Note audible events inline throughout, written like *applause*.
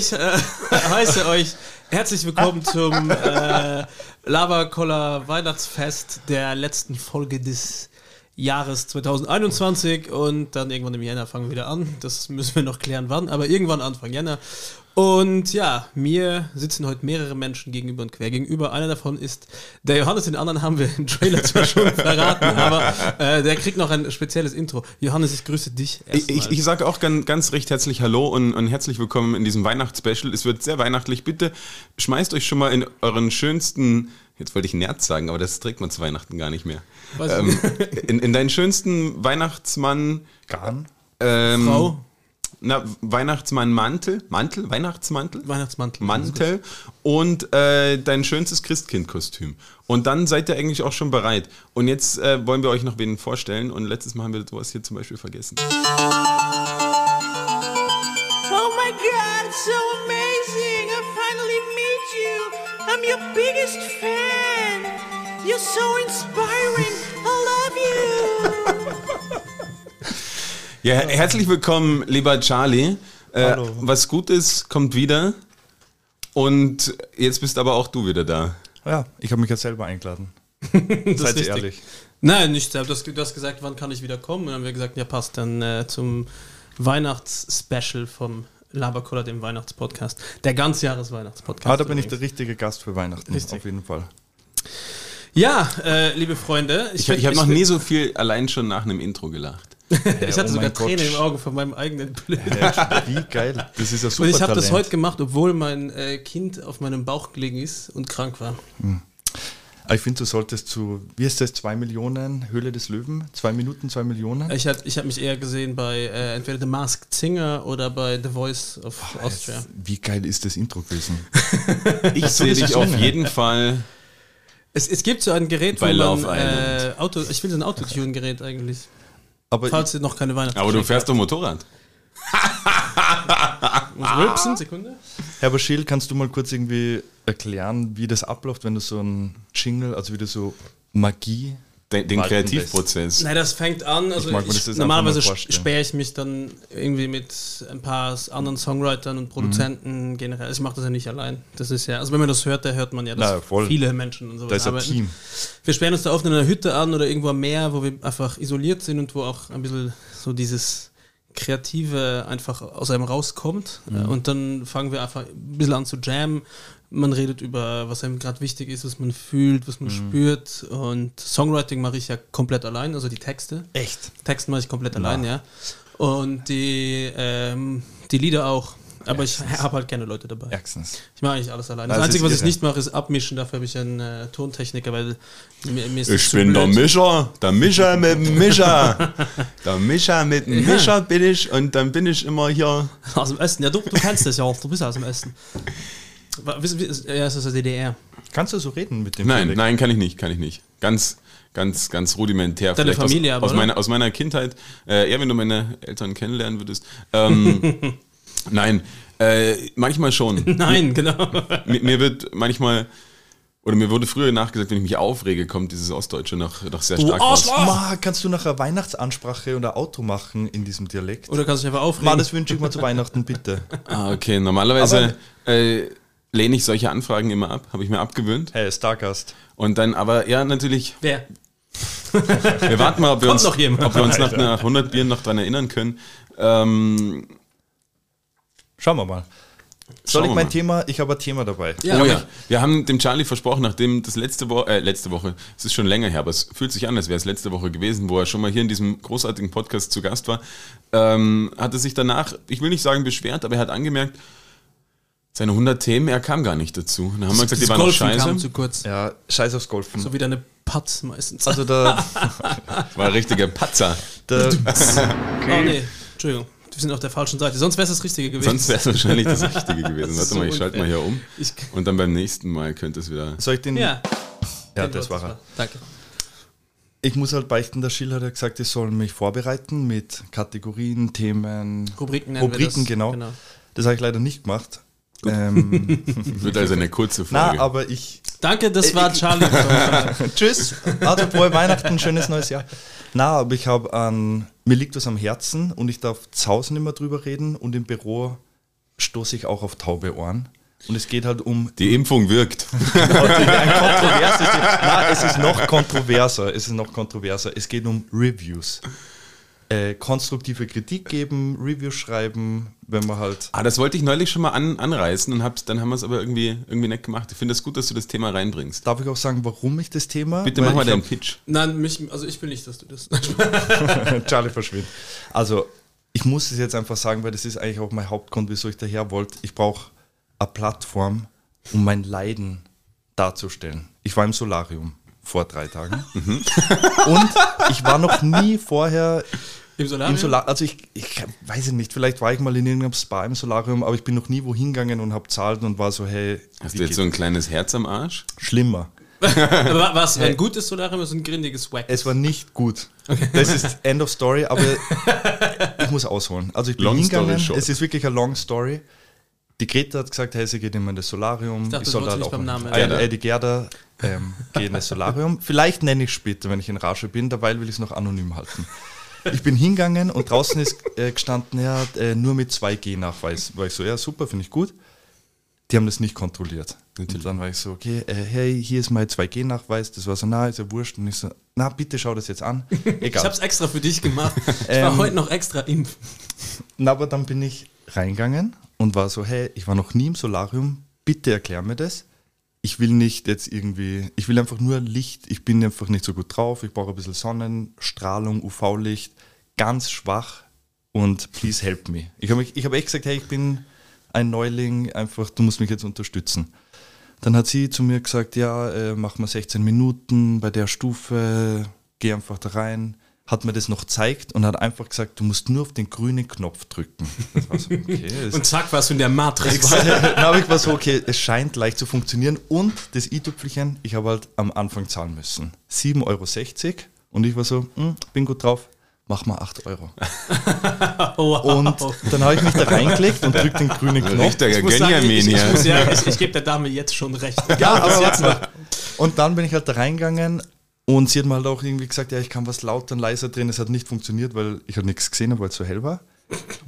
ich äh, *laughs* heiße euch herzlich willkommen zum äh, Lava Cola Weihnachtsfest der letzten Folge des Jahres 2021 und dann irgendwann im Jänner fangen wir wieder an. Das müssen wir noch klären, wann, aber irgendwann Anfang Jänner. Und ja, mir sitzen heute mehrere Menschen gegenüber und quer gegenüber. Einer davon ist der Johannes, den anderen haben wir im Trailer zwar schon *laughs* verraten, aber äh, der kriegt noch ein spezielles Intro. Johannes, ich grüße dich. Ich, ich, ich sage auch ganz, ganz recht herzlich Hallo und, und herzlich willkommen in diesem Weihnachtsspecial. Es wird sehr weihnachtlich. Bitte schmeißt euch schon mal in euren schönsten, jetzt wollte ich Nerz sagen, aber das trägt man zu Weihnachten gar nicht mehr. Was? Ähm, in, in deinen schönsten Weihnachtsmann. Garn? Ähm, Frau. Na, Weihnachtsmann Mantel, Mantel, Weihnachtsmantel, Weihnachtsmantel. Mantel und äh, dein schönstes Christkindkostüm. Und dann seid ihr eigentlich auch schon bereit. Und jetzt äh, wollen wir euch noch wen vorstellen. Und letztes Mal haben wir sowas hier zum Beispiel vergessen. Oh my god, so amazing! I'm your biggest fan! You're so inspiring! I love you! *laughs* Ja, her- herzlich willkommen, lieber Charlie. Äh, Hallo. was gut ist, kommt wieder. Und jetzt bist aber auch du wieder da. Ja, ich habe mich jetzt selber eingeladen. *laughs* Seid ihr ehrlich. Nein, nicht selbst. Du hast, du hast gesagt, wann kann ich wieder kommen? Und dann haben wir gesagt, ja passt, dann äh, zum Weihnachtsspecial vom Labercola, dem Weihnachtspodcast. Der Ganzjahres-Weihnachtspodcast. Ah, da bin ich der übrigens. richtige Gast für Weihnachten. Richtig. Auf jeden Fall. Ja, äh, liebe Freunde. Ich, ich habe noch nie so viel allein schon nach einem Intro gelacht. *laughs* Ich hatte oh sogar Tränen Gott. im Auge von meinem eigenen Blöd. Hey, wie geil. Das ist ja super Und ich habe das heute gemacht, obwohl mein äh, Kind auf meinem Bauch gelegen ist und krank war. Aber Ich finde, du solltest zu, wie ist das, zwei Millionen, Höhle des Löwen? Zwei Minuten, zwei Millionen? Ich habe ich hab mich eher gesehen bei äh, entweder The Masked Singer oder bei The Voice of Austria. Wie geil ist das Intro gewesen? *laughs* Ich sehe dich auf jeden Fall. Es, es gibt so ein Gerät, Bei wo Love man äh, Island. Auto, ich will so ein Autotune-Gerät eigentlich. Aber Falls ihr noch keine Weihnachten Aber du fährst doch Motorrad. Muss rülpsen, Sekunde. Herr Schill, kannst du mal kurz irgendwie erklären, wie das abläuft, wenn du so ein Jingle, also wie du so Magie. Den, den Kreativprozess. Nein, das fängt an, also ich, das jetzt normalerweise sperre ich mich dann irgendwie mit ein paar anderen Songwritern und Produzenten generell. Also ich mache das ja nicht allein. Das ist ja, also wenn man das hört, da hört man ja, dass Na, viele Menschen und so Da ist ein Team. Wir sperren uns da oft in einer Hütte an oder irgendwo am Meer, wo wir einfach isoliert sind und wo auch ein bisschen so dieses Kreative einfach aus einem rauskommt. Mhm. Und dann fangen wir einfach ein bisschen an zu jammen. Man redet über, was einem gerade wichtig ist, was man fühlt, was man Mhm. spürt. Und Songwriting mache ich ja komplett allein, also die Texte. Echt? Texten mache ich komplett allein, ja. Und die, ähm, die Lieder auch. Aber ich habe halt gerne Leute dabei. Ärgstens. Ich mache eigentlich alles allein. Das Das, Einzige, was ich nicht mache, ist abmischen. Dafür habe ich einen äh, Tontechniker, weil mir, mir Ich bin der blöd. Mischer, der Mischer mit dem Mischer. Der Mischer mit dem Mischer bin ich und dann bin ich immer hier. Aus dem Osten. Ja, du, du kennst das ja auch. Du bist aus dem Osten. Ja, es ist aus der DDR. Kannst du so reden mit dem Nein, Dialekt? nein, kann ich nicht, kann ich nicht. Ganz, ganz, ganz rudimentär. Deine Vielleicht Familie aus, aber, aus, meiner, aus meiner Kindheit. Äh, eher wenn du meine Eltern kennenlernen würdest. Ähm, *laughs* nein, äh, manchmal schon. *laughs* Nein, genau. mir, mir wird manchmal, oder mir wurde früher nachgesagt, wenn ich mich aufrege, kommt dieses Ostdeutsche noch, noch sehr Du stark raus. Ma, kannst du nach einer Weihnachtsansprache oder Auto machen in diesem Dialekt? Oder kannst du dich einfach Ma, aufregen? das wünsche ich mir zu Weihnachten, bitte. Ah, okay, normalerweise äh, lehne ich solche Anfragen immer ab, habe ich mir abgewöhnt. Hey, Stargast. Und dann, aber ja, natürlich, Wer? *laughs* wir warten mal, ob wir, uns, ob wir uns nach, nach 100 Bieren noch dran erinnern können. Ähm, Schauen wir mal. Soll Schauen ich mein mal. Thema? Ich habe ein Thema dabei. Ja, oh ja, wir haben dem Charlie versprochen, nachdem das letzte Woche, äh, letzte Woche, es ist schon länger her, aber es fühlt sich an, als wäre es letzte Woche gewesen, wo er schon mal hier in diesem großartigen Podcast zu Gast war, ähm, hat er sich danach, ich will nicht sagen beschwert, aber er hat angemerkt, seine 100 Themen, er kam gar nicht dazu. Dann haben wir gesagt, die waren noch scheiße. kam zu kurz. Ja, scheiß aufs Golfen. So wie deine Putz meistens. Also der, Das *laughs* war ein richtiger Patzer. der *laughs* Oh nee, Entschuldigung. Wir sind auf der falschen Seite. Sonst wäre es das Richtige gewesen. Sonst wäre es wahrscheinlich das *laughs* Richtige gewesen. Warte ist mal, so ich schalte mal hier um. Und dann beim nächsten Mal könnte es wieder. soll ich den? ja, ja das war er. Danke. Ich muss halt beichten, der Schill hat ja gesagt, ich soll mich vorbereiten mit Kategorien, Themen, Rubriken wir Rubriken, das. genau. Genau. Das habe ich leider nicht gemacht. Ähm, *laughs* Wird also eine kurze na, Folge. aber ich. Danke, das war Charlie. *laughs* Tschüss. Also frohe Weihnachten, schönes neues Jahr. Na, aber ich habe an. Mir liegt was am Herzen und ich darf zu Hause nicht mehr drüber reden und im Büro stoße ich auch auf taube Ohren. Und es geht halt um Die Impfung wirkt. *laughs* ein kontroverses Thema. Nein, es ist noch kontroverser. Es ist noch kontroverser. Es geht um Reviews. Äh, konstruktive Kritik geben, Reviews schreiben, wenn man halt. Ah, das wollte ich neulich schon mal an, anreißen und hab's, dann haben wir es aber irgendwie, irgendwie nicht gemacht. Ich finde es gut, dass du das Thema reinbringst. Darf ich auch sagen, warum ich das Thema? Bitte mach mal deinen hab- Pitch. Nein, mich, also ich will nicht, dass du das. *laughs* Charlie verschwindet. Also, ich muss es jetzt einfach sagen, weil das ist eigentlich auch mein Hauptgrund, wieso ich daher wollte. Ich brauche eine Plattform, um mein Leiden darzustellen. Ich war im Solarium vor drei Tagen. Und ich war noch nie vorher Im Solarium? im Solarium. Also, ich, ich weiß es nicht, vielleicht war ich mal in irgendeinem Spa im Solarium, aber ich bin noch nie wohin gegangen und habe zahlt und war so, hey, Hast du jetzt so ein kleines Herz am Arsch? schlimmer. *laughs* Aber *laughs* war es ein gutes Solarium oder so ein grindiges Wack? Es war nicht gut. Das ist End of Story, aber *laughs* ich muss ausholen. Also ich bin Long hingegangen, es ist wirklich eine Long Story. Die Greta hat gesagt, hey, sie geht immer in das Solarium. dachte, du soll nicht auch beim. Namen ja, äh, die Gerda ähm, geht in das Solarium. Vielleicht nenne ich später, wenn ich in Rage bin, dabei will ich es noch anonym halten. Ich bin hingegangen und draußen ist äh, gestanden, ja, äh, nur mit 2G-Nachweis. War ich so, ja, super, finde ich gut. Die haben das nicht kontrolliert. Und dann war ich so, okay, äh, hey, hier ist mein 2G-Nachweis. Das war so, na, ist ja wurscht. Und ich so, na, bitte schau das jetzt an. *laughs* ich Egal. hab's extra für dich gemacht. Ich war Ähm, heute noch extra impf. *laughs* Na, aber dann bin ich reingegangen und war so, hey, ich war noch nie im Solarium, bitte erklär mir das. Ich will nicht jetzt irgendwie, ich will einfach nur Licht, ich bin einfach nicht so gut drauf, ich brauche ein bisschen Sonnenstrahlung, UV-Licht, ganz schwach und please help me. Ich habe hab echt gesagt, hey, ich bin ein Neuling, einfach, du musst mich jetzt unterstützen. Dann hat sie zu mir gesagt, ja, äh, mach mal 16 Minuten bei der Stufe, geh einfach da rein. Hat mir das noch gezeigt und hat einfach gesagt, du musst nur auf den grünen Knopf drücken. Das war so, okay. *laughs* Das Und zack, warst du in der Matrix. *laughs* dann habe ich war so, okay, es scheint leicht zu funktionieren. Und das i-Tüpfelchen, ich habe halt am Anfang zahlen müssen. 7,60 Euro. Und ich war so, hm, bin gut drauf, mach mal 8 Euro. *laughs* wow. Und dann habe ich mich da reingelegt und drückt den grünen Knopf. Richtiger ich muss sagen, ich, ich, ja, ich, ich gebe der Dame jetzt schon recht. Ja, aber jetzt warte mal. Und dann bin ich halt da reingegangen und sie hat mir halt auch irgendwie gesagt, ja, ich kann was lauter und leiser drehen. Es hat nicht funktioniert, weil ich halt nichts gesehen habe, weil es so hell war.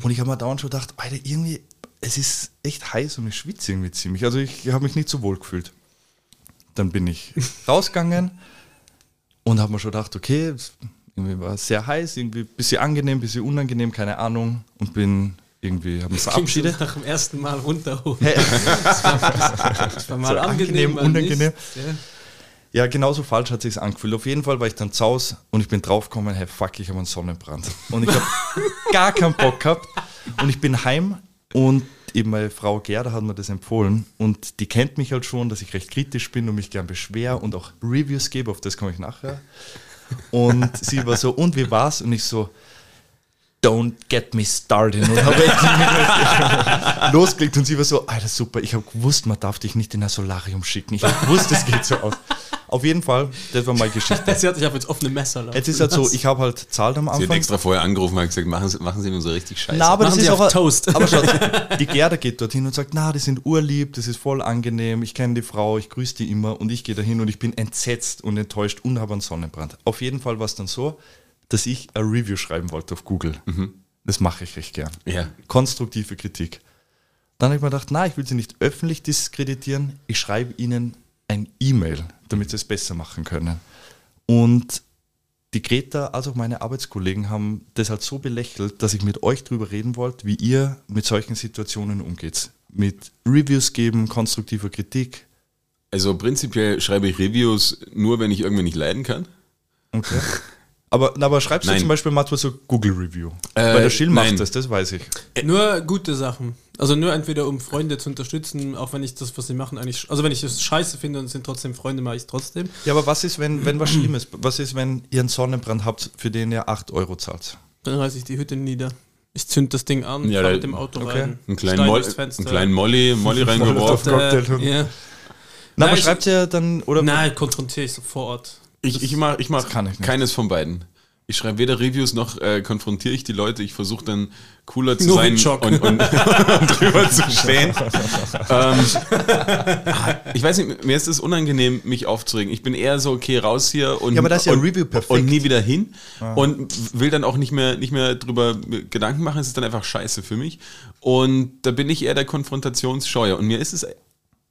Und ich habe mir dauernd schon gedacht, Alter, irgendwie, es ist echt heiß und ich schwitze irgendwie ziemlich. Also ich habe mich nicht so wohl gefühlt. Dann bin ich *laughs* rausgegangen und habe mir schon gedacht, okay, es irgendwie war es sehr heiß, irgendwie ein bisschen angenehm, ein bisschen unangenehm, keine Ahnung. Und bin irgendwie, habe mich *laughs* verabschiedet. nach dem ersten Mal runterholen. Hey, Das war mal *laughs* So angenehm, angenehm, unangenehm. nicht. Ja. Ja, genauso falsch hat sich's angefühlt. Auf jeden Fall war ich dann zu Hause und ich bin draufgekommen, hey, fuck, ich habe einen Sonnenbrand. Und ich habe *laughs* gar keinen Bock gehabt. Und ich bin heim und eben meine Frau Gerda hat mir das empfohlen und die kennt mich halt schon, dass ich recht kritisch bin und mich gern beschwer und auch Reviews gebe, auf das komme ich nachher. Und sie war so, und wie war's? Und ich so, don't get me started. Und habe *laughs* losgelegt und sie war so, Alter, super, ich habe gewusst, man darf dich nicht in ein Solarium schicken. Ich habe gewusst, es geht so aus. Auf jeden Fall, das war meine Geschichte. *laughs* Sie hat sich auf jetzt offene Messer laufen Jetzt ist halt so, ich habe halt zahlt am Sie hat Anfang. extra vorher angerufen und gesagt, machen Sie, machen Sie nur so richtig scheiße. Na, aber das Machen ist Sie auch auf Toast. Aber schaut, *laughs* die Gerda geht dorthin und sagt, na, die sind urlieb, das ist voll angenehm, ich kenne die Frau, ich grüße die immer und ich gehe dahin und ich bin entsetzt und enttäuscht und habe einen Sonnenbrand. Auf jeden Fall war es dann so, dass ich ein Review schreiben wollte auf Google. Das mache ich recht gern. Ja. Konstruktive Kritik. Dann habe ich mir gedacht, na, ich will sie nicht öffentlich diskreditieren, ich schreibe ihnen ein E-Mail, damit sie es besser machen können. Und die Greta als auch meine Arbeitskollegen haben das halt so belächelt, dass ich mit euch drüber reden wollte, wie ihr mit solchen Situationen umgeht. Mit Reviews geben, konstruktiver Kritik. Also prinzipiell schreibe ich Reviews nur, wenn ich irgendwie nicht leiden kann. Okay. *laughs* Aber, na, aber schreibst du Nein. zum Beispiel manchmal so Google Review? Äh, Weil der Schill macht nein. das, das weiß ich. Nur gute Sachen. Also nur entweder um Freunde zu unterstützen, auch wenn ich das, was sie machen, eigentlich. Also wenn ich es scheiße finde und es sind trotzdem Freunde, mache ich es trotzdem. Ja, aber was ist, wenn, wenn was Schlimmes? Was ist, wenn ihr einen Sonnenbrand habt, für den ihr 8 Euro zahlt? Dann reiße ich die Hütte nieder. Ich zünd das Ding an, Ja, da- mit dem Auto okay. rein. Einen kleinen, Fenster. einen kleinen Molly, Molly *laughs* reingeworfen. Äh, ja. Na, aber ich- schreibt ihr dann, oder? Nein, konfrontiere ich so vor Ort. Ich, ich mache ich mach ich keines von beiden. Ich schreibe weder Reviews noch äh, konfrontiere ich die Leute. Ich versuche dann cooler zu Nur sein und, und, *laughs* und drüber zu stehen. *laughs* ähm, ah, ich weiß nicht, mir ist es unangenehm, mich aufzuregen. Ich bin eher so, okay, raus hier und, Ja, aber das ist ja und, und nie wieder hin und will dann auch nicht mehr, nicht mehr drüber Gedanken machen. Es ist dann einfach scheiße für mich. Und da bin ich eher der Konfrontationsscheuer. Und mir ist es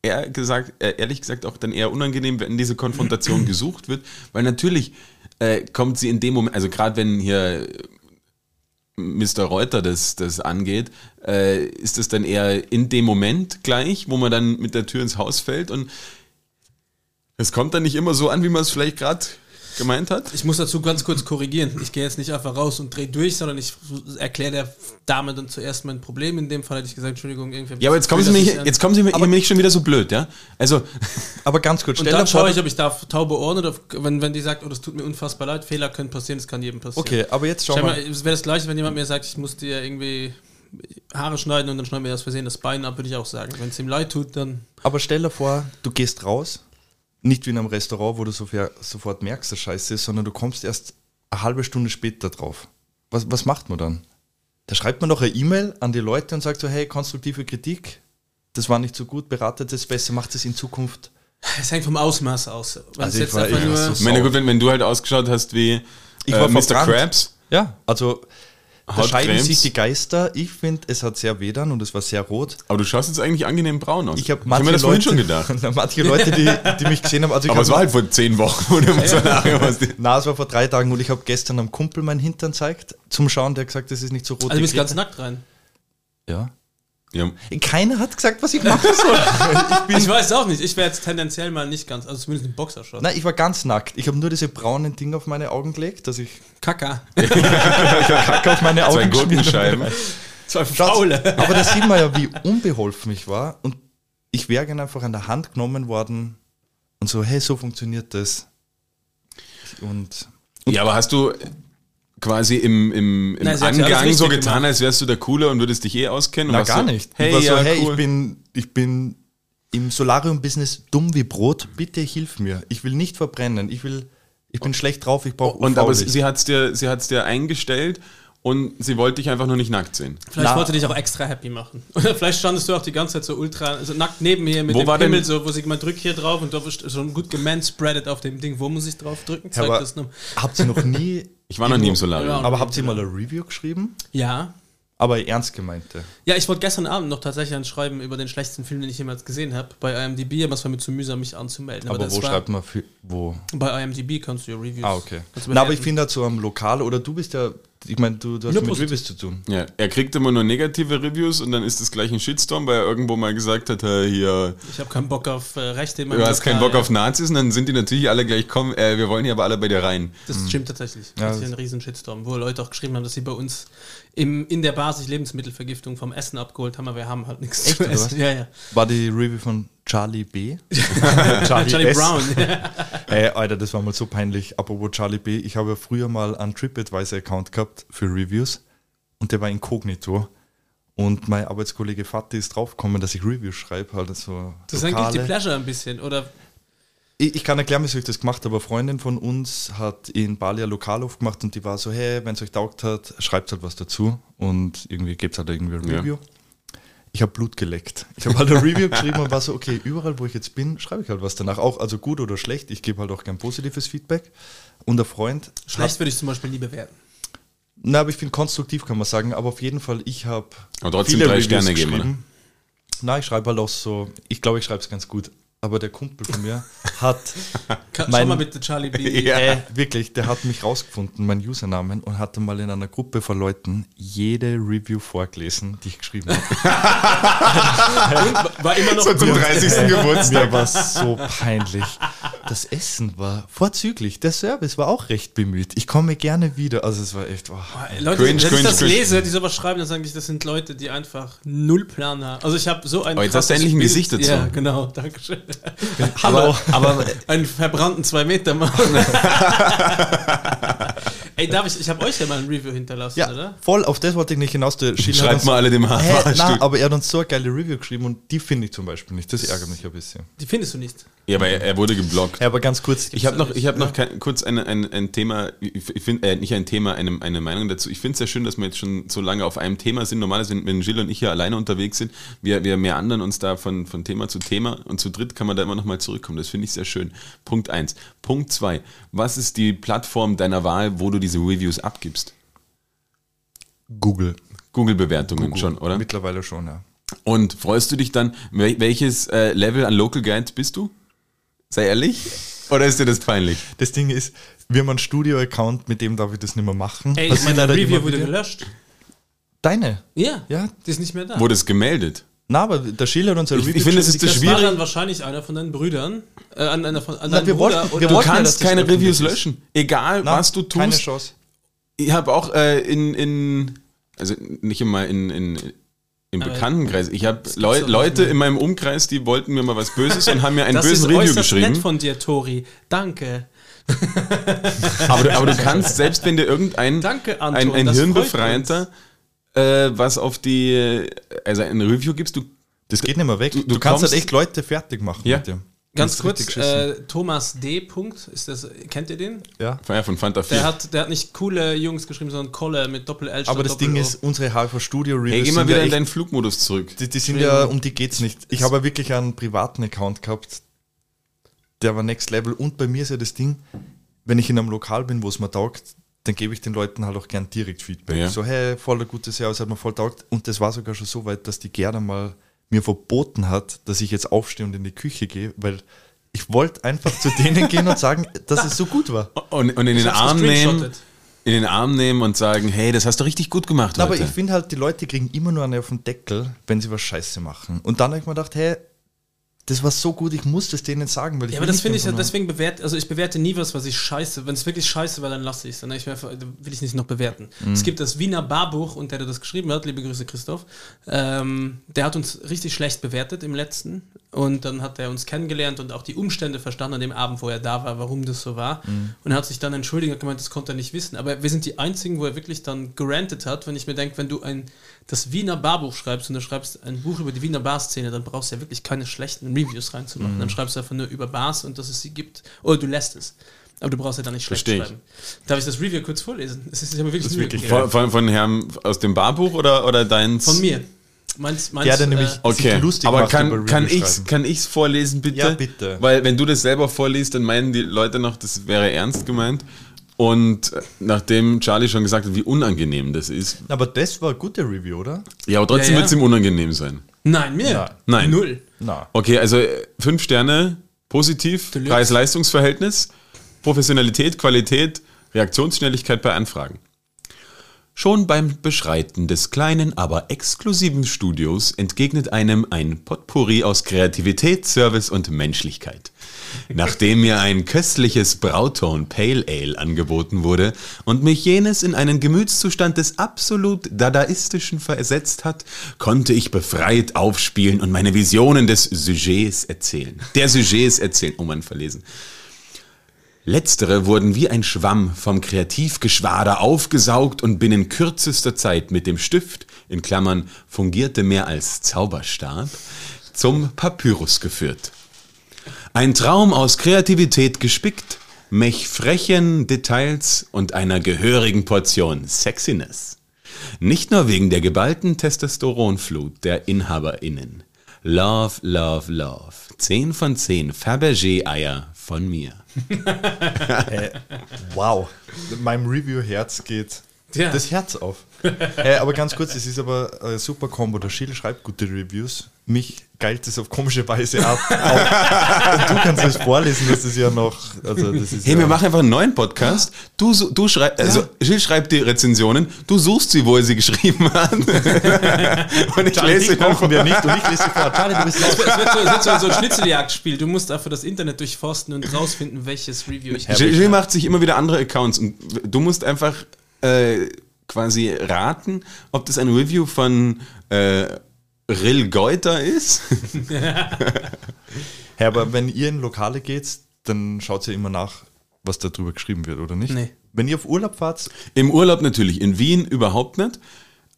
eher gesagt, äh, ehrlich gesagt auch dann eher unangenehm, wenn diese Konfrontation *clears throat* gesucht wird, weil natürlich äh, kommt sie in dem Moment, also gerade wenn hier Mr. Reuter das, das angeht, äh, ist es dann eher in dem Moment gleich, wo man dann mit der Tür ins Haus fällt und es kommt dann nicht immer so an, wie man es vielleicht gerade gemeint hat. Ich muss dazu ganz kurz korrigieren. Ich gehe jetzt nicht einfach raus und drehe durch, sondern ich erkläre der Dame dann zuerst mein Problem. In dem Fall hätte ich gesagt, Entschuldigung, irgendwie. Ja, aber jetzt kommen Sie Gefühl, mir, dass ich jetzt kommen Sie mir, mir nicht schon wieder so blöd, ja? Also, Aber ganz kurz, Und stell dann dir vor, schaue ich, ob ich darf taube Ohren oder wenn, wenn die sagt, oh, das tut mir unfassbar leid, Fehler können passieren, das kann jedem passieren. Okay, aber jetzt schau Schau mal. mal, es wäre das gleiche, wenn jemand mir sagt, ich muss dir irgendwie Haare schneiden und dann schneiden wir das Versehen das Bein ab, würde ich auch sagen. Wenn es ihm leid tut, dann. Aber stell dir vor, du gehst raus, nicht wie in einem Restaurant, wo du sofort, sofort merkst, dass Scheiße ist, sondern du kommst erst eine halbe Stunde später drauf. Was, was macht man dann? Da schreibt man noch eine E-Mail an die Leute und sagt so, hey, konstruktive Kritik, das war nicht so gut, beratet es besser, macht es in Zukunft. Es hängt vom Ausmaß aus. Wenn Also ich jetzt war- ich war ich meine, gut, wenn, wenn du halt ausgeschaut hast wie Ich äh, war Mr. Krabs, Ja, also da Hautcremes. scheiden sich die Geister. Ich finde, es hat sehr wehdan und es war sehr rot. aber du schaust jetzt eigentlich angenehm braun aus. Ich habe hab mir das vorhin schon gedacht. *laughs* manche Leute, die, die mich gesehen haben, also ich Aber hab- es war halt vor zehn Wochen, oder nachher was die- Na, es war vor drei Tagen und ich habe gestern einem Kumpel meinen Hintern zeigt zum Schauen, der hat gesagt, das ist nicht so rot. Also du wie bist ganz nackt rein. Ja. Ja. Keiner hat gesagt, was ich machen soll. *laughs* Ich weiß auch nicht. Ich wäre jetzt tendenziell mal nicht ganz, also zumindest im Boxershot. Nein, ich war ganz nackt. Ich habe nur diese braunen Dinge auf meine Augen gelegt, dass ich Kaka. *laughs* Kacke auf meine Zwei Augen geschmiert Gurkenscheiben. habe. Zwei Faule. Aber da sieht man ja, wie unbeholfen ich war. Und ich wäre gerne einfach an der Hand genommen worden und so, hey, so funktioniert das. Und Ja, aber hast du quasi im, im, im Nein, ja Angang so getan, gemacht. als wärst du der Cooler und würdest dich eh auskennen? na, gar so, nicht. Hey, ich war so, ja, hey, cool. ich bin, ich bin im Solarium-Business dumm wie Brot. Bitte hilf mir. Ich will nicht verbrennen. Ich will, ich bin schlecht drauf. Ich brauche und aber sie hat es dir, sie hat's dir eingestellt und sie wollte dich einfach nur nicht nackt sehen. Vielleicht Na. wollte dich auch extra happy machen. *laughs* Oder vielleicht standest du auch die ganze Zeit so ultra, also nackt neben mir mit Wo dem denn- so, wo sie man drückt hier drauf und da ist schon gut gemanspreadet auf dem Ding. Wo muss ich drauf drücken? Ja, Zeig das noch. habt ihr noch nie. *laughs* Ich war noch nie im Solarium. Aber habt ihr mal eine Review geschrieben? Ja. Aber ernst gemeinte. Ja, ich wollte gestern Abend noch tatsächlich ein Schreiben über den schlechtesten Film, den ich jemals gesehen habe, bei IMDb, aber es war mir zu mühsam, mich anzumelden. Aber, das wo war, schreibt man für, wo? Bei IMDb kannst du ja Reviews. Ah, okay. Na, aber ich finde dazu am Lokal, oder du bist ja, ich meine, du, du hast Nur mit positiv. Reviews zu tun. Ja, er kriegt immer nur negative Reviews und dann ist das gleich ein Shitstorm, weil er irgendwo mal gesagt hat, hey, hier, Ich habe keinen Bock auf äh, Rechte in meinem du hast keinen Bock ja. auf Nazis und dann sind die natürlich alle gleich, komm, äh, wir wollen hier aber alle bei dir rein. Das stimmt tatsächlich. Ja, das ist hier ein riesen Shitstorm, wo Leute auch geschrieben haben, dass sie bei uns im, in der Basis Lebensmittelvergiftung vom Essen abgeholt haben, aber wir haben halt nichts Echt, zu essen. Ja, ja. War die Review von Charlie B? *laughs* Charlie S. Brown. *laughs* Ey, Alter, das war mal so peinlich. Apropos Charlie B. Ich habe ja früher mal einen TripAdvisor-Account gehabt für Reviews und der war inkognito. Und mein Arbeitskollege Fatih ist draufgekommen, dass ich Reviews schreibe. Halt so Das ist eigentlich die. Pleasure ein bisschen. Oder Ich, ich kann erklären, wieso ich das gemacht habe. Eine Freundin von uns hat in Bali ein Lokal aufgemacht und die war so, hey, wenn es euch taugt hat, schreibt halt was dazu und irgendwie gibt es halt irgendwie ein Ja. Review. Ich habe Blut geleckt. Ich habe halt ein Review *laughs* geschrieben und war so, okay, überall, wo ich jetzt bin, schreibe ich halt was danach. Auch, also gut oder schlecht. Ich gebe halt auch gern positives Feedback. Und ein Freund. schlecht würde ich zum Beispiel nie bewerten. na, aber ich finde konstruktiv, kann man sagen. Aber auf jeden Fall, ich habe. Aber trotzdem drei Sterne geben, oder? Nein, ich schreibe halt auch so. Ich glaube, ich schreibe es ganz gut. Aber der Kumpel von mir hat *laughs* Ka- Schau Mein- mal bitte Charlie B. *laughs* Ja. äh, wirklich, der hat mich rausgefunden, meinen Usernamen, und hatte mal in einer Gruppe von Leuten jede Review vorgelesen, die ich geschrieben habe. *laughs* War immer noch So zum 30. Geburtstag. Mir war so peinlich. Das Essen war vorzüglich, der Service war auch recht bemüht. Ich komme gerne wieder. Also es war echt. Oh. Leute, Cringe, wenn ich cringe, das cringe. lese, die sowas schreiben, dann sage ich, das sind Leute, die einfach null Plan haben. Also ich habe so ein Aber jetzt hast du endlich ein Gesicht dazu. Ja, genau, danke schön. *laughs* Hallo. Aber Einen verbrannten zwei Meter Mann. *laughs* *laughs* Ey, darf ich, ich habe euch ja mal ein Review hinterlassen, Ja, oder? voll, auf das wollte ich nicht hinaus. Der Schiller Schreibt mal alle dem nein, aber er hat uns so eine geile Review geschrieben und die finde ich zum Beispiel nicht. Das ärgert mich ein bisschen. Die findest du nicht. Ja, aber er, er wurde geblockt. Ja, aber ganz kurz. Ich habe noch, ich hab noch kein, kurz ein, ein, ein Thema, ich finde, äh, nicht ein Thema, eine, eine Meinung dazu. Ich finde es sehr schön, dass wir jetzt schon so lange auf einem Thema sind. Normalerweise, wenn, wenn Gilles und ich hier alleine unterwegs sind, wir, wir mehr anderen uns da von, von Thema zu Thema und zu dritt kann man da immer noch mal zurückkommen. Das finde ich sehr schön. Punkt eins. Punkt zwei. Was ist die Plattform deiner Wahl, wo du diese Reviews abgibst? Google. Google-Bewertungen schon, oder? Mittlerweile schon, ja. Und freust du dich dann, wel- welches äh, Level an Local Guides bist du? Sei ehrlich. Oder ist dir das peinlich? Das Ding ist, wir haben einen Studio-Account, mit dem darf ich das nicht mehr machen. Ey, meine Review wurde wieder. gelöscht. Deine? Ja, Ja. die ist nicht mehr da. Wurde es gemeldet? Na, aber der Schiller hat uns eine Ich- Review ich finde, es ist das die- das war schwierig. dann wahrscheinlich einer von deinen Brüdern. Äh, an einer von, an Na, wir Bruder wollten- oder wir Du wollten ja, kannst das keine Reviews ist. löschen. Egal, Na, was du Keine tust. Chance. Ich habe auch äh, in, in, also nicht immer in, in, im Bekanntenkreis. Ich habe Leu Leute in meinem Umkreis, die wollten mir mal was Böses und haben mir einen das bösen ist Review geschrieben. nett von dir, Tori. Danke. Aber du, aber du kannst, selbst wenn dir irgendein Danke, ein, Anton, ein das freut Hirnbefreiter äh, was auf die, also ein Review gibst, du Das geht nicht mehr weg. Du, du kannst halt echt Leute fertig machen Ja. mit dem. Ganz kurz, äh, Thomas D. Punkt, ist das, kennt ihr den? ja. Feier von Fanta 4. Der hat, der hat nicht coole Jungs geschrieben, sondern Kolle mit Doppel-L Aber das Ding ist, unsere HV Studio Reviews hey, geh mal wieder ja in deinen Flugmodus zurück. die, die sind ja, um die geht's nicht. Ich habe ja wirklich einen privaten Account gehabt, der war Next Level. Und bei mir ist ja das Ding, wenn ich in einem Lokal bin, wo es mir taugt, dann gebe ich den Leuten halt auch gern direkt Feedback. Ja. So, hey, voll ein gutes Jahr, es hat mir voll taugt. Und das war sogar schon so weit, dass die Gerda mal mir verboten hat, dass ich jetzt aufstehe und in die Küche gehe, weil ich wollte einfach zu denen gehen und sagen, *laughs* dass es so gut war. Und, und in den Arm nehmen, in den Arm nehmen und sagen, hey, das hast du richtig gut gemacht Aber heute. ich finde halt, die Leute kriegen immer nur eine auf den Deckel, wenn sie was Scheiße machen. Und dann habe ich mir gedacht, hey, das war so gut, ich muss das denen sagen, weil ich Ja, aber das finde ich ja, deswegen bewerte, also ich bewerte nie was, was ich scheiße. Wenn es wirklich scheiße war, dann lasse ich es. Dann ich will ich nicht noch bewerten. Mhm. Es gibt das Wiener Barbuch und der, der das geschrieben hat, liebe Grüße Christoph, ähm, der hat uns richtig schlecht bewertet im letzten. Und dann hat er uns kennengelernt und auch die Umstände verstanden an dem Abend, wo er da war, warum das so war. Mhm. Und er hat sich dann entschuldigt und gemeint, das konnte er nicht wissen. Aber wir sind die Einzigen, wo er wirklich dann gerantet hat, wenn ich mir denke, wenn du ein das Wiener Barbuch schreibst und du schreibst ein Buch über die Wiener Barszene, dann brauchst du ja wirklich keine schlechten Reviews reinzumachen. Mhm. Dann schreibst du einfach nur über Bars und dass es sie gibt. Oder du lässt es. Aber du brauchst ja dann nicht schlecht Versteh ich. schreiben. Darf ich das Review kurz vorlesen? Es ist ja wirklich, ist Mühe wirklich von, von, von Herrn aus dem Barbuch oder, oder deins? Von mir. Meins, meins, Der, der nämlich äh, Okay, lustig aber kann, kann ich's, schreiben. kann ich's vorlesen, bitte? Ja, bitte. Weil wenn du das selber vorliest, dann meinen die Leute noch, das wäre ernst gemeint. Und nachdem Charlie schon gesagt hat, wie unangenehm das ist, Aber das war eine gute Review, oder? ja, aber trotzdem Ja, ja. wird es ihm unangenehm sein. Nein, mir. Nein. Nein. Null. Na. Okay, also äh, fünf Sterne, positiv. Preis-Leistungs-Verhältnis, Professionalität, Qualität, Reaktionsschnelligkeit bei Anfragen. Schon beim Beschreiten des kleinen, aber exklusiven Studios entgegnet einem ein Potpourri aus Kreativität, Service und Menschlichkeit. Nachdem mir ein köstliches Brauton Pale Ale angeboten wurde und mich jenes in einen Gemütszustand des absolut Dadaistischen versetzt hat, konnte ich befreit aufspielen und meine Visionen des Sujets erzählen. Der Sujets erzählen. Oh man, verlesen. Letztere wurden wie ein Schwamm vom Kreativgeschwader aufgesaugt und binnen kürzester Zeit mit dem Stift, in Klammern fungierte mehr als Zauberstab, zum Papyrus geführt. Ein Traum aus Kreativität gespickt, mech frechen Details und einer gehörigen Portion Sexiness. Nicht nur wegen der geballten Testosteronflut der InhaberInnen. Love, love, love. 10 von 10 Fabergé-Eier von mir. *laughs* Wow. Meinem Review-Herz geht Ja. das Herz auf. *laughs* hey, aber ganz kurz, es ist aber ein super Combo. Der Schill schreibt gute Reviews. Mich geilt es auf komische Weise ab. *laughs* Du kannst es vorlesen, das ist ja noch. Also das ist Hey, ja, wir machen einfach einen neuen Podcast. Du, du schreibst, also Gilles schreibt die Rezensionen, du suchst sie, wo er sie geschrieben hat. *laughs* und ich Charlie, lese sie brauchen einfach. wir nicht und ich lese sie vor. Charlie, du bist Es wird, es wird, so, es wird so, so ein Schnitzeljagdspiel. Du musst einfach das Internet durchforsten und rausfinden, welches Review ich Gilles Gilles macht sich immer wieder andere Accounts und du musst einfach äh, quasi raten, ob das ein Review von äh, Rill Geuter ist. *laughs* Hey, aber wenn ihr in Lokale geht, dann schaut ihr immer nach, was da drüber geschrieben wird, oder nicht? Nee. Wenn ihr auf Urlaub fahrt, Im Urlaub natürlich, in Wien überhaupt nicht.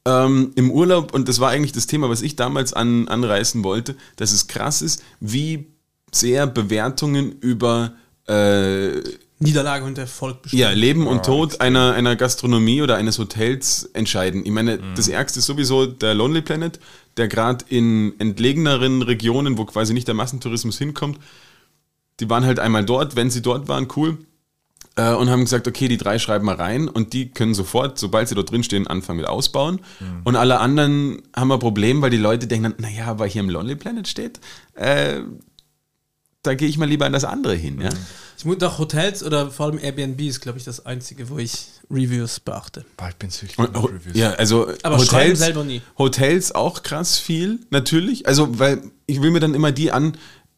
Ähm, Im Urlaub, und das war eigentlich das Thema, was ich damals an, anreißen wollte, dass es krass ist, wie sehr Bewertungen über äh, Niederlage und Erfolg bestimmt. ja, Leben und Tod einer, einer Gastronomie oder eines Hotels entscheiden. Ich meine, das Ärgste ist sowieso der Lonely Planet, der gerade in entlegeneren Regionen, wo quasi nicht der Massentourismus hinkommt, die waren halt einmal dort, wenn sie dort waren, cool. Äh, und haben gesagt, okay, die drei schreiben mal rein und die können sofort, sobald sie dort drin stehen, anfangen mit ausbauen. Und alle anderen haben ein Problem, weil die Leute denken dann, naja, aber hier im Lonely Planet steht, äh, da gehe ich mal lieber an das andere hin. Ja? Ich muss doch Hotels oder vor allem Airbnb ist, glaube ich, das Einzige, wo ich Reviews beachte. boah, ich bin süchtig Und, nach Reviews. ja, also Aber schreiben selber nie. Hotels auch krass viel, natürlich. Also, weil ich will mir dann immer die an,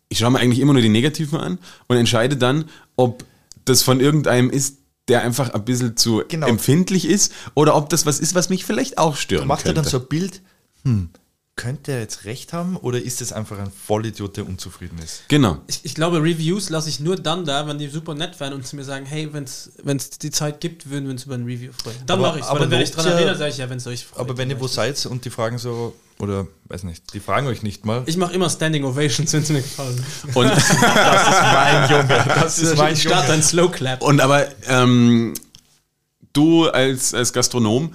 ich schaue mir eigentlich immer nur die negativen an und entscheide dann, ob das von irgendeinem ist, der einfach ein bisschen zu Genau. empfindlich ist oder ob das was ist, was mich vielleicht auch stören Macht er könnte. dann so ein Bild, hm, könnte er jetzt recht haben oder ist es einfach ein Vollidiot, der unzufrieden ist? Genau. Ich, ich glaube, Reviews lasse ich nur dann da, wenn die super nett wären und zu mir sagen, hey, wenn es die Zeit gibt, würden wir uns über ein Review freuen. Dann Aber- mache ich es, aber dann werde ich dran erinnern, sage ich ja, wenn es euch freut. Aber wenn ihr wo seid und die fragen so, oder weiß nicht, die fragen euch nicht mal. Ich mache immer Standing Ovations, wenn es mir gefallen. Und, das ist mein Junge, das ist mein Ich starte ein Slow Clap. und aber ähm, du als, als Gastronom,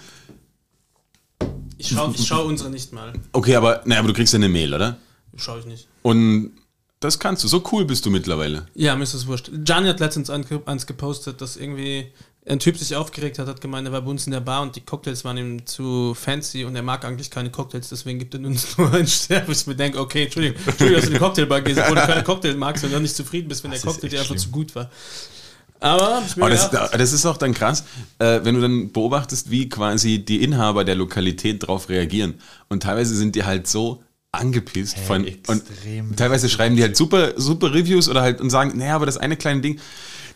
Ich schaue ich schau unsere nicht mal. okay, aber, naja, aber du kriegst ja eine Mail, oder? Schaue ich nicht. Und das kannst du. So cool bist du mittlerweile. Ja, mir ist das wurscht. Gianni hat letztens ein- eins gepostet, dass irgendwie ein Typ sich aufgeregt hat, hat gemeint, er war bei uns in der Bar und die Cocktails waren ihm zu fancy und er mag eigentlich keine Cocktails, deswegen gibt er uns *laughs* nur einen Stern, wo ich mir denke, okay, Entschuldigung, Entschuldigung, dass du in die Cocktailbar gehst, obwohl du keine Cocktail magst und dann nicht zufrieden bist, wenn der ist Cocktail dir einfach zu gut war. Aber Aber das, gedacht, das ist auch dann krass, äh, wenn du dann beobachtest, wie quasi die Inhaber der Lokalität darauf reagieren. Und teilweise sind die halt so angepisst von extrem und teilweise schreiben die halt super super Reviews oder halt und sagen, naja, aber das eine kleine Ding,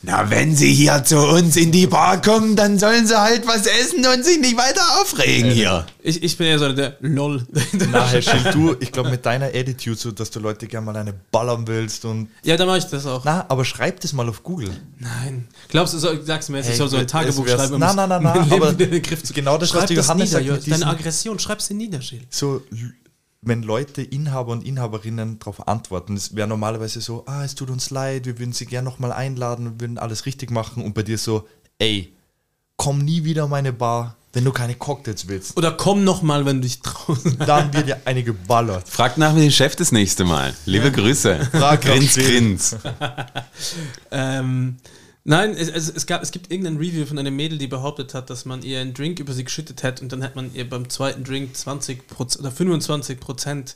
na, wenn sie hier zu uns in die Bar kommen, dann sollen sie halt was essen und sich nicht weiter aufregen hier. ich, ich bin eher so der LOL. *laughs* Na, Herr Schild, du, ich glaube mit deiner Attitude, so, dass du Leute gerne mal eine ballern willst und. ja, dann mache ich das auch. Na, aber schreib das mal auf Google. Nein. Glaubst du, so, sagst du mir jetzt, ich Hey, soll so ein Tagebuch schreiben, Nein, nein, nein, nein, aber *laughs* in den Griff zu genau das, was Schreib der Johannes nieder, sagt Deine Aggression, schreib sie nieder, Gilles. So, wenn Leute, Inhaber und Inhaberinnen darauf antworten, es wäre normalerweise so, ah, es tut uns leid, wir würden sie gerne nochmal einladen, wir würden alles richtig machen und bei dir so, ey, komm nie wieder in meine Bar, wenn du keine Cocktails willst. Oder komm noch mal, wenn du dich traust. *laughs* Dann wird dir eine geballert. Fragt nach dem Chef das nächste Mal. Liebe Grüße. Frag grins, grins. *laughs* ähm, nein, es, es, es, gab, es gibt irgendein Review von einer Mädel, die behauptet hat, dass man ihr einen Drink über sie geschüttet hat und dann hat man ihr beim zweiten Drink 20% oder 25%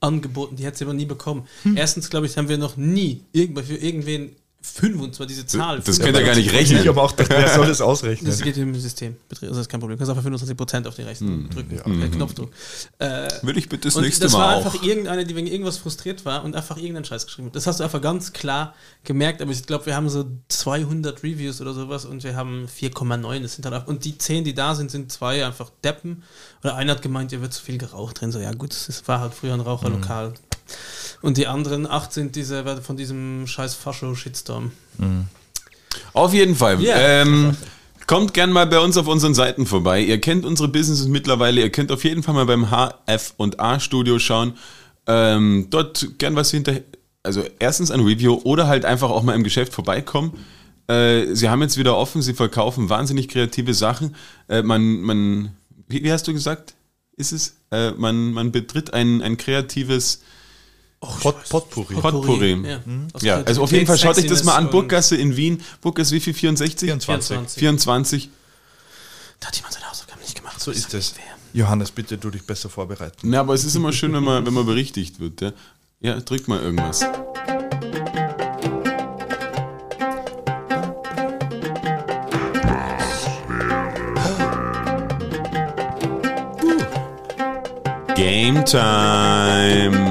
angeboten. Die hat sie aber nie bekommen. Hm. Erstens, glaube ich, haben wir noch nie irgendwann für irgendwen 25, diese Zahl. Das könnt ihr gar nicht rechnen. Ich aber auch wer soll das *laughs* ausrechnen? Das geht im System. Das ist kein Problem. Du kannst einfach 25% auf den rechten Hm, drücken. Äh, Knopfdruck. Äh, Würde ich bitte das und nächste das Mal war auch. einfach irgendeine, die wegen irgendwas frustriert war und einfach irgendeinen Scheiß geschrieben hat. Das hast du einfach ganz klar gemerkt, aber ich glaube, wir haben so 200 Reviews oder sowas und wir haben 4,9. Das sind halt auch, und die 10, die da sind, sind zwei einfach Deppen. Oder einer hat gemeint, ihr wird zu viel geraucht drin. So, ja gut, es war halt früher ein Raucherlokal. Und die anderen acht sind diese von diesem scheiß Fascho-Shitstorm. Auf jeden Fall. Ja. Ähm, kommt gern mal bei uns auf unseren Seiten vorbei. Ihr kennt unsere Businesses mittlerweile. Ihr könnt auf jeden Fall mal beim HF&A Studio schauen. Ähm, dort gern was hinter, also erstens ein Review oder halt einfach auch mal im Geschäft vorbeikommen. Äh, sie haben jetzt wieder offen, sie verkaufen wahnsinnig kreative Sachen. Äh, man, man, wie, wie hast du gesagt? Ist es? Äh, man, man betritt ein, ein kreatives Pot, Potpourri. Potpourri. Ja, Aus Ja, also auf jeden Fall schaut euch das mal an. Burggasse in Wien. Burggasse wie viel? 64? 24. 24. Da hat jemand seine Hausaufgaben nicht gemacht. So ist es. Johannes, bitte du dich besser vorbereiten. Na, aber es ist immer schön, wenn man, wenn man berichtigt wird. Ja, ja drück mal irgendwas. Game Time.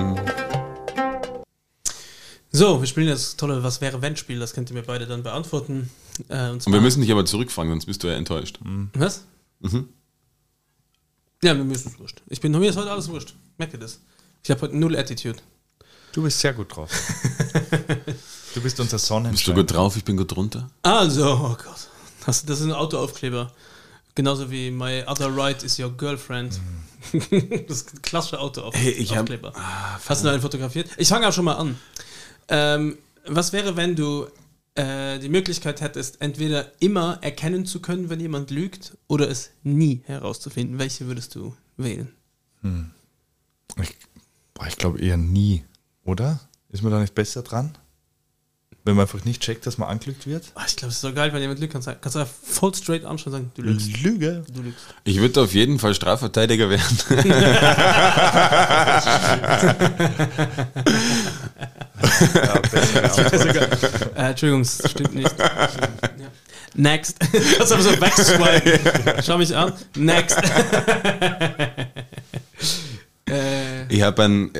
So, wir spielen das tolle Was wäre wenn Spiel, das könnt ihr mir beide dann beantworten. Äh, und Und wir müssen dich aber zurückfragen, sonst bist du ja enttäuscht. Was? Ja, mir ist es wurscht. Ich bin, mir ist heute alles wurscht. Merkt ihr das? Ich habe heute null Attitude. Du bist sehr gut drauf. *laughs* du bist unser Bist du Sonnenschein. gut drauf? Ich bin gut drunter. Also, oh Gott. Du- Das ist ein Autoaufkleber. Genauso wie My Other Right is Your Girlfriend. *laughs* das ist ein klassischer Autoaufkleber. Hey, ich hab- Aufkleber. Hast du da einen fotografiert? Ich fange auch schon mal an. Ähm, was wäre, wenn du äh, die Möglichkeit hättest, entweder immer erkennen zu können, wenn jemand lügt, oder es nie herauszufinden? Welche würdest du wählen? Ich, boah, ich glaube eher nie, oder? Ist man da nicht besser dran? Wenn man einfach nicht checkt, dass man angelügt wird? Ah, ich glaube, es ist so geil, wenn jemand lügt, kannst du kannst du voll straight anschauen und sagen, du lügst. Lüge. Du lügst. Ich würde auf jeden Fall Strafverteidiger werden. *laughs* *laughs* Ja. Äh, Entschuldigung, das stimmt nicht. Ja. *laughs* Next. Kannst aber so wegswipen. Schau mich an. Next. *laughs* äh, Ich habe einen,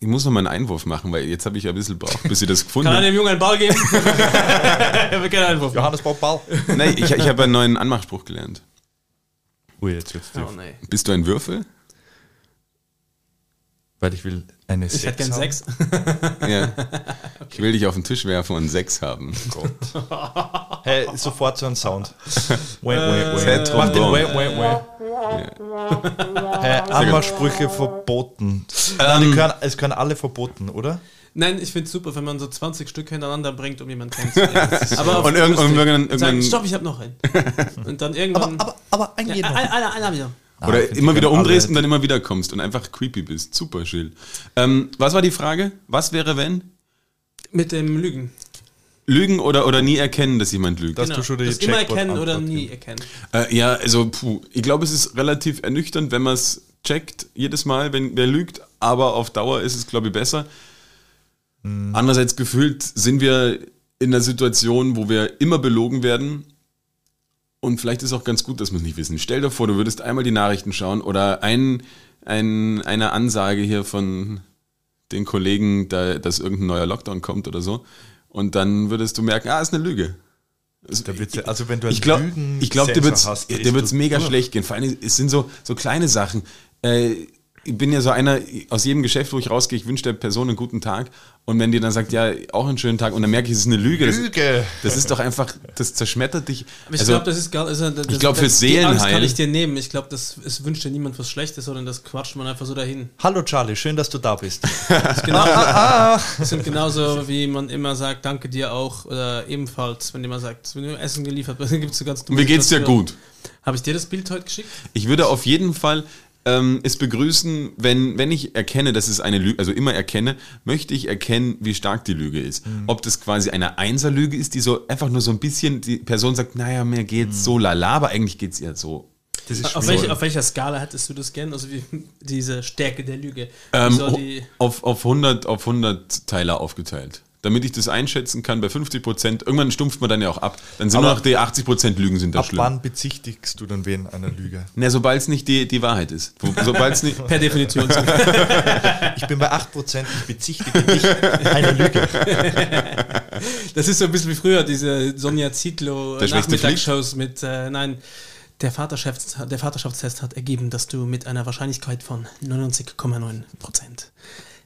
ich muss noch mal einen Einwurf machen, weil jetzt habe ich ein bisschen braucht, bis ich das gefunden kann habe. dem Jungen einen Ball geben? *laughs* Wir können einfach. Johannes baut Ball. Nein, ich, ich habe einen neuen Anmachspruch gelernt. Ui, jetzt wird's tief. Oh, nee. Bist du ein Würfel? Weil ich will eine Ich hätte gern haben. sechs. *laughs* Ja. Ich will dich auf den Tisch werfen und sechs haben. Hey, sofort so ein Sound. Wait, wait, wait. Mach den Trombone. wait, wait, wait. Hey, Anmachsprüche verboten. Nein, die können, es können alle verboten, oder? Nein, ich finde es super, wenn man so 20 Stück hintereinander bringt, um jemanden *laughs* kennenzulernen. aber Und irgendwann- Sagen, irgendwann- stopp, ich habe noch einen. Und dann *laughs* irgendwann. aber ein ja, einer, einer, einer wieder. Oder find ich immer wieder umdrehst alle- und dann immer wieder kommst und einfach creepy bist. Super, Schill. Ähm, was war die Frage? Was wäre, wenn? Mit dem Lügen. Lügen oder, oder nie erkennen, dass jemand lügt? Dass du schon die das immer erkennen oder nie gibst. erkennen. Äh, ja, also puh, ich glaube, es ist relativ ernüchternd, wenn man es checkt, jedes Mal, wenn wer lügt, aber auf Dauer ist es, glaube ich, besser. Andererseits gefühlt sind wir in einer Situation, wo wir immer belogen werden. Und vielleicht ist es auch ganz gut, dass wir es nicht wissen. Stell dir vor, du würdest einmal die Nachrichten schauen oder ein, ein, eine Ansage hier von den Kollegen, da, dass irgendein neuer Lockdown kommt oder so. Und dann würdest du merken, ah, ist eine Lüge. Also, ja- also wenn du einen ich glaube, Lügen- ich glaub, dir wird's, hast, dir wird's du- mega schlecht gehen. Vor allem, es sind so, so kleine Sachen. Äh, ich bin ja so einer, aus jedem Geschäft, wo ich rausgehe, ich wünsche der Person einen guten Tag. Und wenn die dann sagt, ja, auch einen schönen Tag, und dann merke ich, es ist eine Lüge. Das, Lüge. das ist doch einfach, das zerschmettert dich. Aber ich Also, glaube, das ist gar also, das, ich glaub, das- fürs Die Angst Seelenheil- kann ich dir nehmen. Ich glaube, das es wünscht dir niemand was Schlechtes, sondern das quatscht man einfach so dahin. Hallo Charlie, schön, dass du da bist. *laughs* Das, ist genau, Ah, das sind genauso, wie man immer sagt, danke dir auch. Oder ebenfalls, wenn jemand sagt, wenn du Essen geliefert *laughs* wird, dann gibt es so ganz dumme wie geht's dir gut? Habe ich dir das Bild heute geschickt? Ich würde auf jeden Fall ähm, es begrüßen, wenn, wenn ich erkenne, dass es eine Lüge, also immer erkenne, möchte ich erkennen, wie stark die Lüge ist. Ob das quasi eine Einserlüge ist, die so einfach nur so ein bisschen, die Person sagt, naja, mir geht's so lala, aber eigentlich geht's ihr so. Auf, welche, auf welcher Skala hättest du das gern? Also wie diese Stärke der Lüge. Ähm, die, auf, auf, 100, auf 100 Teiler aufgeteilt. Damit ich das einschätzen kann, bei 50 Prozent, irgendwann stumpft man dann ja auch ab. Dann sind Aber nur noch die 80 Prozent Lügen sind da Ab schlimm. wann bezichtigst du dann wen einer Lüge? Na, sobald es nicht die, die Wahrheit ist. Sobald es nicht. per Definition. so. *laughs* Ich bin bei 8%, ich bezichtige dich einer Lüge. Das ist so ein bisschen wie früher, diese Sonja Zietlow schlechte Nachmittagsshows mit, äh, nein, der, Vaterschafts der Vaterschaftstest hat ergeben, dass du mit einer Wahrscheinlichkeit von 99,9 Prozent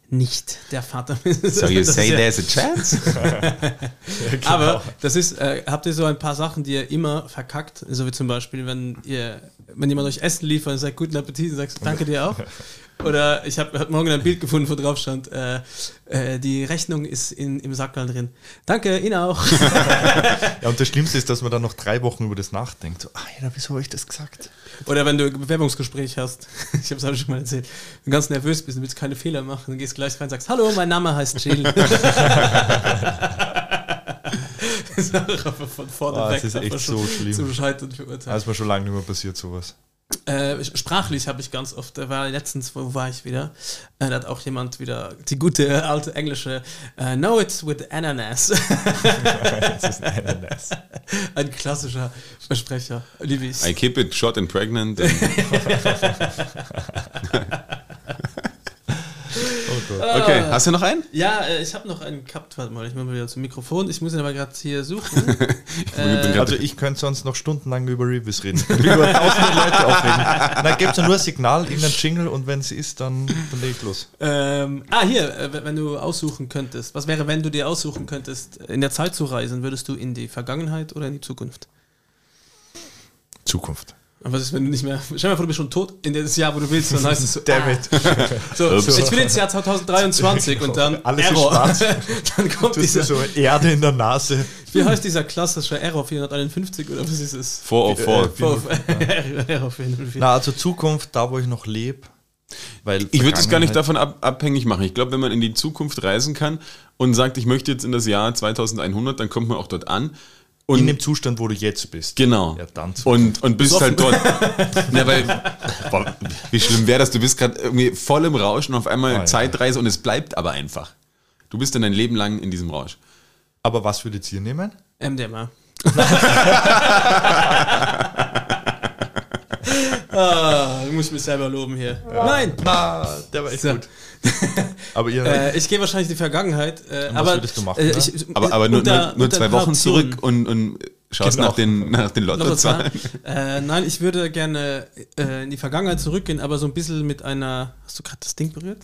nicht der Vater. *laughs* So you say ja- there's a chance? *laughs* Aber das ist, äh, habt ihr so ein paar Sachen, die ihr immer verkackt, so wie zum Beispiel, wenn ihr, wenn jemand euch Essen liefert und sagt, guten Appetit, und sagst, danke dir auch. Oder ich habe heute Morgen ein Bild gefunden, wo drauf stand, äh, äh, die Rechnung ist in, im Sackerl drin. Danke, Ihnen auch. *laughs* Ja, und das Schlimmste ist, dass man dann noch drei Wochen über das nachdenkt. So, ah ja, wieso habe ich das gesagt? Oder wenn du ein Bewerbungsgespräch hast, *laughs* ich habe es auch schon mal erzählt, wenn du ganz nervös bist und willst keine Fehler machen, dann gehst du gleich rein und sagst, hallo, mein Name heißt Jill. *laughs* das ist einfach von vorne Ah, weg. das ist echt so schlimm. Zum Scheitern verurteilt. Da ist mir schon lange nicht mehr passiert, sowas. Äh, sprachlich habe ich ganz oft, da war letztens, wo war ich wieder? Äh, da hat auch jemand wieder die gute alte englische äh, Know it with Ananas. *laughs* Ist ein Ananas. Ein klassischer Versprecher. Liebe ich. I keep it short and pregnant. Oh *laughs* *laughs* Gott. Okay, hast du noch einen? Ja, äh, ich habe noch einen gehabt. Warte mal, ich muss mal wieder zum Mikrofon. Ich muss ihn aber gerade hier suchen. *laughs* bin grad- Also ich könnte sonst noch stundenlang über Reviews reden. Ich über tausende Leute aufregen. Dann gibt es ja nur ein Signal, irgendein Jingle und wenn es ist, dann, dann leg ich los. ähm, ah, hier, äh, wenn du aussuchen könntest. Was wäre, wenn du dir aussuchen könntest, in der Zeit zu reisen? Würdest du in die Vergangenheit oder in die Zukunft? Zukunft. Aber was ist, wenn du nicht mehr. Stell dir mal vor, du bist schon tot in das Jahr, wo du willst, dann heißt es so. Damn ah. it. So, Ups. ich will ins Jahr 2023 und dann Alles ist Error. schwarz. *laughs* dann kommt dieser. so Erde in der Nase. Wie heißt dieser klassische Error 451 oder was ist es? 404. Äh, *laughs* Error 404. Na, also Zukunft, da wo ich noch lebe. Weil Ich würde es gar nicht davon ab, abhängig machen. Ich glaube, wenn man in die Zukunft reisen kann und sagt, ich möchte jetzt in das Jahr 2100, dann kommt man auch dort an. Und In dem Zustand, wo du jetzt bist. Genau. Ja, dann und, und bist halt dort. *laughs* Na, weil, boah, wie schlimm wäre das? Du bist gerade irgendwie voll im Rausch und auf einmal Oh, ja. Zeitreise und es bleibt aber einfach. Du bist dann dein Leben lang in diesem Rausch. Aber was würdet ihr nehmen? MDMA. *laughs* *laughs* ah, ich muss mich selber loben hier. Nein! Na, der war echt So. gut. *laughs* Aber ihr, Äh, ich gehe wahrscheinlich in die Vergangenheit. Äh, was aber, würdest du machen, äh, ne? ich, Aber, aber nur, unter- nur, nur zwei Wochen zurück und, und schaust Genau. nach den, nach den Lottozahlen. Lottozahlen. Äh, nein, ich würde gerne äh, in die Vergangenheit zurückgehen, aber so ein bisschen mit einer. Hast du gerade das Ding berührt?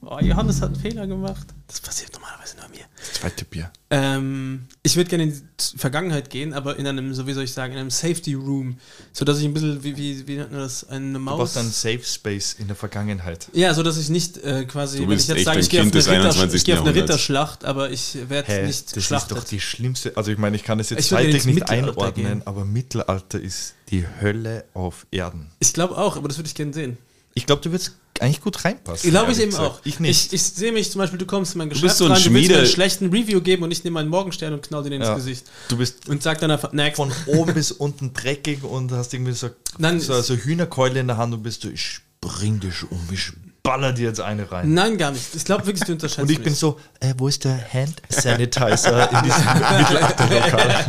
Oh, Johannes hat einen Fehler gemacht. Das passiert normalerweise nur mir. Zweite Bier. Ähm, ich würde gerne in die Vergangenheit gehen, aber in einem, so wie soll ich sagen, in einem Safety Room, so dass ich ein bisschen, wie, wie, wie nennt man das, eine Du Maus. brauchst einen Safe Space in der Vergangenheit. ja, so dass ich nicht äh, quasi, Du wenn ich jetzt sage, ich gehe auf, Kind eine des Ritter, 21. ich gehe auf eine. Ritterschlacht, aber ich werde nicht das geschlachtet. ist doch die schlimmste. Also ich meine, ich kann das jetzt zeitlich nicht Mittelalter einordnen, gehen. aber Mittelalter ist die Hölle auf Erden. ich glaube auch, aber das würde ich gerne sehen. Ich glaube, du würdest eigentlich gut reinpassen. Glaube ich eben gesagt. auch. Ich nicht. Ich, ich sehe mich zum Beispiel, du kommst in mein bist Geschäft so ein rein, du willst mir Schmiede- einen schlechten Review geben und ich nehme meinen Morgenstern und knall den ins Ja. Gesicht. du bist Und sag dann einfach, next. von oben bis unten dreckig und hast irgendwie so, *laughs* Nein, so, so Hühnerkeule in der Hand und bist so, ich bring dich um, ich baller dir jetzt eine rein. Nein, gar nicht. Ich glaube wirklich, du unterschätzt Und ich mich. bin so, äh, wo ist der Hand Sanitizer in diesem *laughs* Mittelalterlokal? *laughs*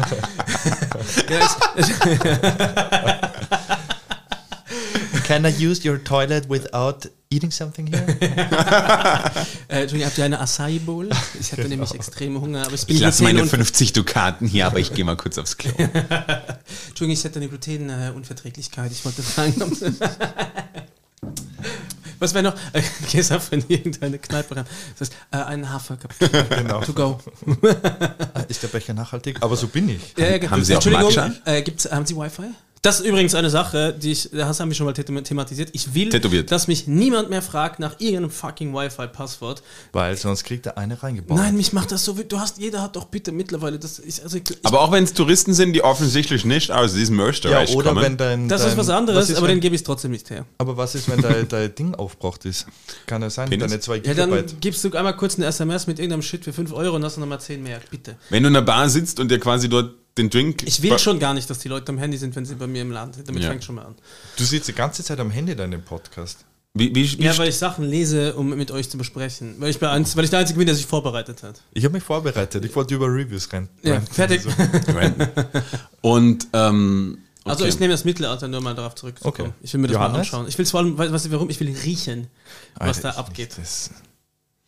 ja, ich, Can I use your toilet without eating something here? *laughs* äh, Entschuldigung, habt ihr eine Acai Bowl? Ich hatte nämlich extreme Hunger, aber ich bin Ich lasse meine und- 50 Dukaten hier, aber ich gehe mal kurz aufs Klo. *laughs* Entschuldigung, ich hätte eine Glutenunverträglichkeit. Ich wollte fragen, ob *laughs* Was wäre noch? Äh, gehst einfach in irgendeine Kneipe rein. Das heißt, äh, einen Hafercappuccino genau. to go. Ist der Becher nachhaltig? Aber so bin ich. Ja, ja, Haben Sie auch Entschuldigung, Matcha? äh, gibt's, haben Sie Wi-Fi? Das ist übrigens eine Sache, die ich, das haben wir schon mal thema- thematisiert. Ich will, Tätowiert. dass mich niemand mehr fragt nach irgendeinem fucking Wi-Fi-Passwort. Weil sonst kriegt er eine reingebaut. Nein, mich macht das so. Du hast, jeder hat doch bitte mittlerweile, das ist, also ich, Aber auch wenn es Touristen sind, die offensichtlich nicht aus diesem ja, Österreich oder kommen. wenn dein. das dein, ist was anderes, ist, aber wenn, den gebe ich trotzdem nicht her. Aber was ist, wenn dein, dein Ding aufgebraucht ist? Kann ja sein, Penis? deine 2 Ja, dann Gigabyte. gibst du einmal kurz eine SMS mit irgendeinem Shit für 5 Euro und hast du nochmal 10 mehr. Bitte. wenn du in der Bar sitzt und dir quasi dort den Drink. Ich will schon gar nicht, dass die Leute am Handy sind, wenn sie bei mir im Laden sind. Damit Ja. fängt schon mal an. Du sitzt die ganze Zeit am Handy deinem Podcast. Wie, wie, wie Ja, weil ich Sachen lese, um mit euch zu besprechen. Weil ich, bei eins, weil ich der Einzige bin, der sich vorbereitet hat. Ich habe mich vorbereitet. Ich wollte über Reviews rein. Ja, fertig. So. *laughs* Und ähm, okay. Also ich nehme das Mittelalter nur mal darauf zurückzukommen. Okay. Ich will mir das mal Johannes? anschauen. Ich will vor allem, weißt du warum? Ich will riechen, was Alter, da abgeht.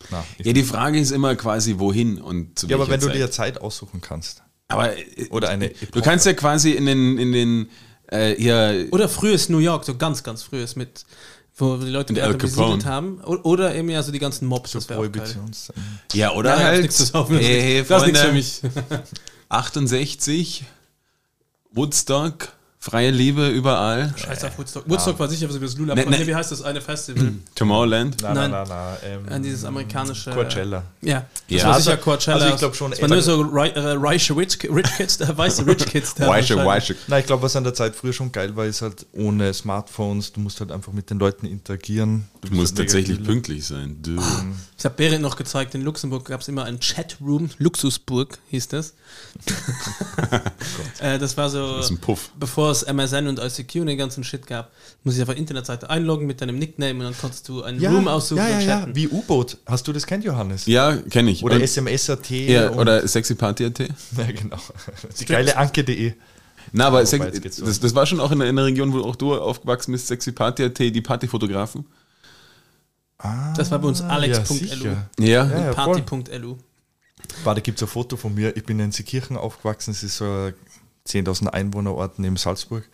Na, ja, die Frage ist immer quasi, wohin und zu ja, aber wenn du Zeit. dir Zeit aussuchen kannst. Aber äh, Oder eine du kannst ja quasi in den in den äh, hier Oder frühes New York, so ganz, ganz frühes mit, wo die Leute Capone. besiedelt haben. Oder eben ja so die ganzen Mobs, das wäre auch geil. Prohibitions. ja oder Nein, halt das ist hey, hey, nichts- das ist nichts für Freunde, mich. *laughs* 68 Woodstock freie Liebe überall Scheiß auf Woodstock. Woodstock war sicher was über das Lula. Ne, ne. Nee, wie heißt das eine Festival? Tomorrowland Na, Nein. na, na, na. Ähm, dieses amerikanische. Coachella. Ja, das Ja. war Also- sicher Coachella. also ich glaub schon, Es waren nur so rei- äh, reiche Rich, Rich Kids, da, weiße Rich Kids. anscheinend. Weische. Na, ich glaube, was an der Zeit früher schon geil war, ist halt ohne Smartphones. Du musst halt einfach mit den Leuten interagieren. Du musst halt tatsächlich mega pünktlich sein. Du. Ich habe Berit noch gezeigt, in Luxemburg gab es immer ein Chatroom, Luxusburg hieß das. *laughs* äh, das war so, Das ist ein Puff. bevor es MSN und ICQ und den ganzen Shit gab, muss ich auf der Internetseite einloggen mit deinem Nickname und dann konntest du einen Ja, Room aussuchen ja, ja, und ja, chatten. wie U-Boot. Hast du das kennt, Johannes? Ja, kenne ich. Oder Und- SMS.at. ja, und- oder sexyparty.at. Ja, genau. *laughs* Die geile Anke.de. Na, aber Sex, so. das, das war schon auch in der, in der Region, wo auch du aufgewachsen bist, sexyparty.at, die Partyfotografen. Das war bei uns Ja, alex.lu. Ja. Ja, ja, voll. Party.lu. Warte, da gibt es ein Foto von mir. Ich bin in Seekirchen aufgewachsen. Es ist so ein 10.000 Einwohnerort neben Salzburg.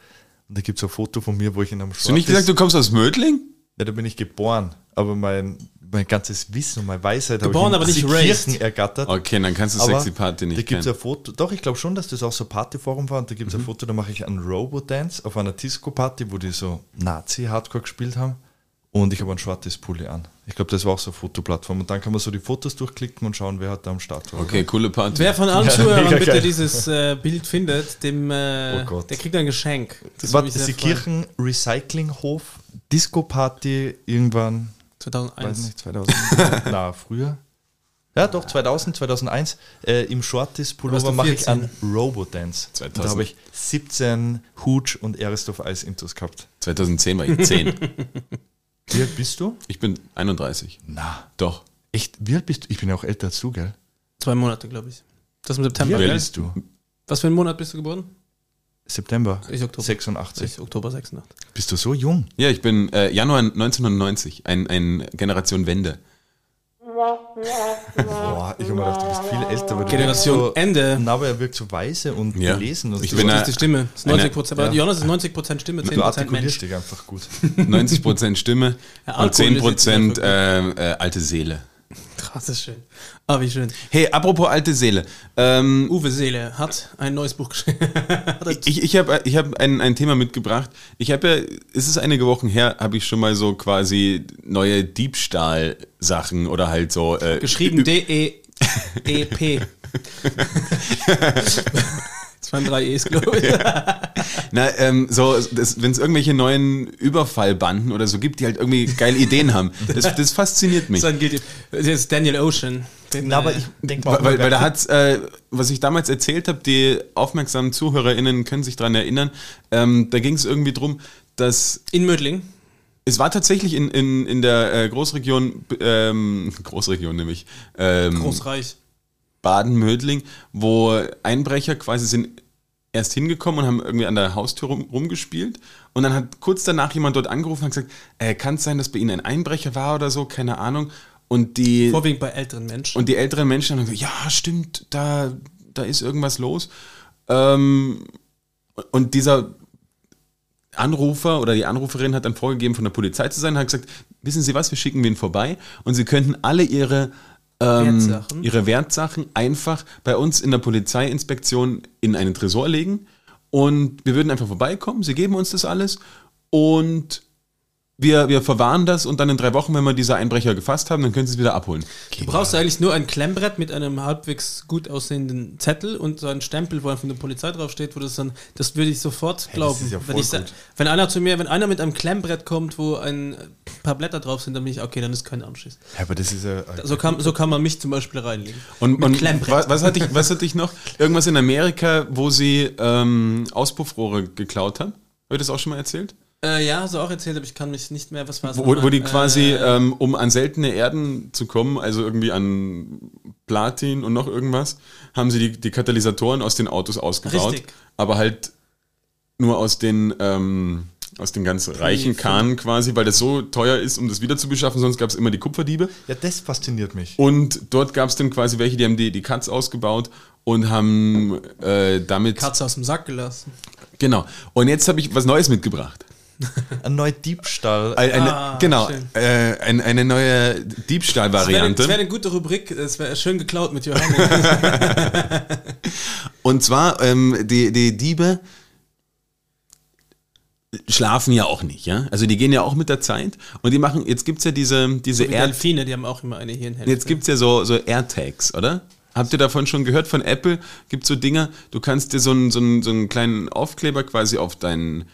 Und da gibt es ein Foto von mir, wo ich in einem Hast du nicht gesagt, du kommst aus Mödling? Ja, da bin ich geboren, aber mein, mein ganzes Wissen und meine Weisheit Geboren, habe aber ich in nicht raised. Kirchen ergattert. Okay, dann kannst du Aber Sexy Party Da nicht gibt es ein Foto, doch, ich glaube schon, dass das auch so Partyforum war und da gibt es Mhm. ein Foto, da mache ich einen Robo-Dance auf einer Disco-Party, wo die so Nazi-Hardcore gespielt haben und ich habe ein schwarzes Pulli an. Ich glaube, das war auch so eine Fotoplattform und dann kann man so die Fotos durchklicken und schauen, wer hat da am Start war. Okay, coole Party. Wer von allen Ja, Zuhörern mega bitte geil. dieses äh, Bild findet, dem äh, Oh Gott. der kriegt ein Geschenk. Das War die. Kirchen Recyclinghof Disco-Party irgendwann, weiß 2001. nicht, 2000, na, früher? Ja, doch, 2000, 2001. Äh, Im Shorties Pullover mache ich 14. einen Robo-Dance. Und Da 2000. habe ich 17 Hooch und Aristorf Eis Intus gehabt. 2010 war ich 10. *laughs* Wie alt bist du? Ich bin 31. Na, Doch. echt, wie alt bist du? Ich bin ja auch älter als du, gell? Zwei Monate, glaube ich. Das im Wie September. alt Wer gell? bist du? Was für einen Monat bist du geboren? September. Ich Oktober. 86. Ich Oktober 86. Bist du so jung? Ja, ich bin äh, Januar 1990, ein, ein Generation Wende. Boah, ich habe mir gedacht, du bist viel älter. weil du Generation so, Ende. Na, aber er wirkt so weise und Ja. belesen. Und Ich so. bin Das ist die Stimme. Das ist 90 Prozent. ja. Jonas ist 90 Prozent Stimme, 10 du Prozent Mensch. dich einfach gut. *laughs* 90% Stimme Ja, und Alkohol ist 10% jetzt äh, äh, alte Seele. *laughs* Das ist schön. Ah, wie schön. Hey, apropos alte Seele. Ähm, Uwe Seele hat ein neues Buch geschrieben. *laughs* Ich ich habe ich hab ein, ein Thema mitgebracht. Ich habe ja, es ist einige Wochen her, habe ich schon mal so quasi neue Diebstahl-Sachen oder halt so. Äh, geschrieben D-E-E-P. *laughs* Waren drei E's, glaube ich. Na, ähm, so, wenn es irgendwelche neuen Überfallbanden oder so gibt, die halt irgendwie geile Ideen haben. Das, das fasziniert mich. Dann geht das ist Daniel Ocean. Den, Na, aber äh, ich denke mal, Weil, weil, weil da hat, äh, was ich damals erzählt habe, die aufmerksamen ZuhörerInnen können sich daran erinnern, ähm, da ging es irgendwie drum, dass in Mödling. es war tatsächlich in, in, in der äh, Großregion, ähm, Großregion nämlich, ähm, Großreich. Baden-Mödling, wo Einbrecher quasi sind erst hingekommen und haben irgendwie an der Haustür rum, rumgespielt. Und dann hat kurz danach jemand dort angerufen und gesagt, äh, kann es sein, dass bei Ihnen ein Einbrecher war oder so, keine Ahnung. Und die, Vorwiegend bei älteren Menschen. und die älteren Menschen haben gesagt, ja, stimmt, da, da ist irgendwas los. Ähm, und dieser Anrufer oder die Anruferin hat dann vorgegeben, von der Polizei zu sein, hat gesagt, wissen Sie was, wir schicken wen vorbei und Sie könnten alle Ihre ähm, Wertsachen. ihre Wertsachen einfach bei uns in der Polizeiinspektion in einen Tresor legen und wir würden einfach vorbeikommen, Sie geben uns das alles und wir, wir verwahren das und dann in drei Wochen, wenn wir diese Einbrecher gefasst haben, dann können Sie es wieder abholen. Du brauchst eigentlich nur ein Klemmbrett mit einem halbwegs gut aussehenden Zettel und so einen Stempel, wo von der Polizei draufsteht, wo das dann, das würde ich sofort glauben. ist ja wenn, ich, wenn einer zu mir, wenn einer mit einem Klemmbrett kommt, wo ein paar Blätter drauf sind, dann bin ich, okay, dann ist kein Anschiss. Ja, aber das ist ja. So kann, so kann man mich zum Beispiel reinlegen. Und, Mit und Klemmbrett. was, was, hatte ich, was hatte ich noch? Irgendwas in Amerika, wo sie ähm, Auspuffrohre geklaut haben? Habe ich das auch schon mal erzählt? Äh, ja, du auch erzählt, aber ich kann mich nicht mehr, was war es Wo, wo die quasi, Äh, ähm, um an seltene Erden zu kommen, also irgendwie an Platin und noch irgendwas, haben sie die, die Katalysatoren aus den Autos ausgebaut. Richtig. Aber halt nur aus den, ähm, aus den ganz reichen Kahnen quasi, weil das so teuer ist, um das wieder zu beschaffen, sonst gab es immer die Kupferdiebe. Ja, das fasziniert mich. Und dort gab es dann quasi welche, die haben die, die Cuts ausgebaut und haben äh, damit. Katze aus dem Sack gelassen. Genau. Und jetzt habe ich was Neues mitgebracht. Ein neuer Diebstahl. Ein- Eine, Ah, genau, äh, ein, eine neue Das wäre Diebstahlvariante. wär eine gute Rubrik, das wäre schön geklaut mit Johannes. *laughs* Und zwar, ähm, die, die Diebe schlafen ja auch nicht, ja. Also die gehen ja auch mit der Zeit und die machen, jetzt gibt's ja diese, diese Die Air, Delfine, die haben auch immer eine Hirnhälfte. jetzt gibt's ja so, so AirTags, oder? Habt ihr davon schon gehört von Apple? Gibt so Dinger, du kannst dir so einen, so einen, so einen kleinen Aufkleber quasi auf deinen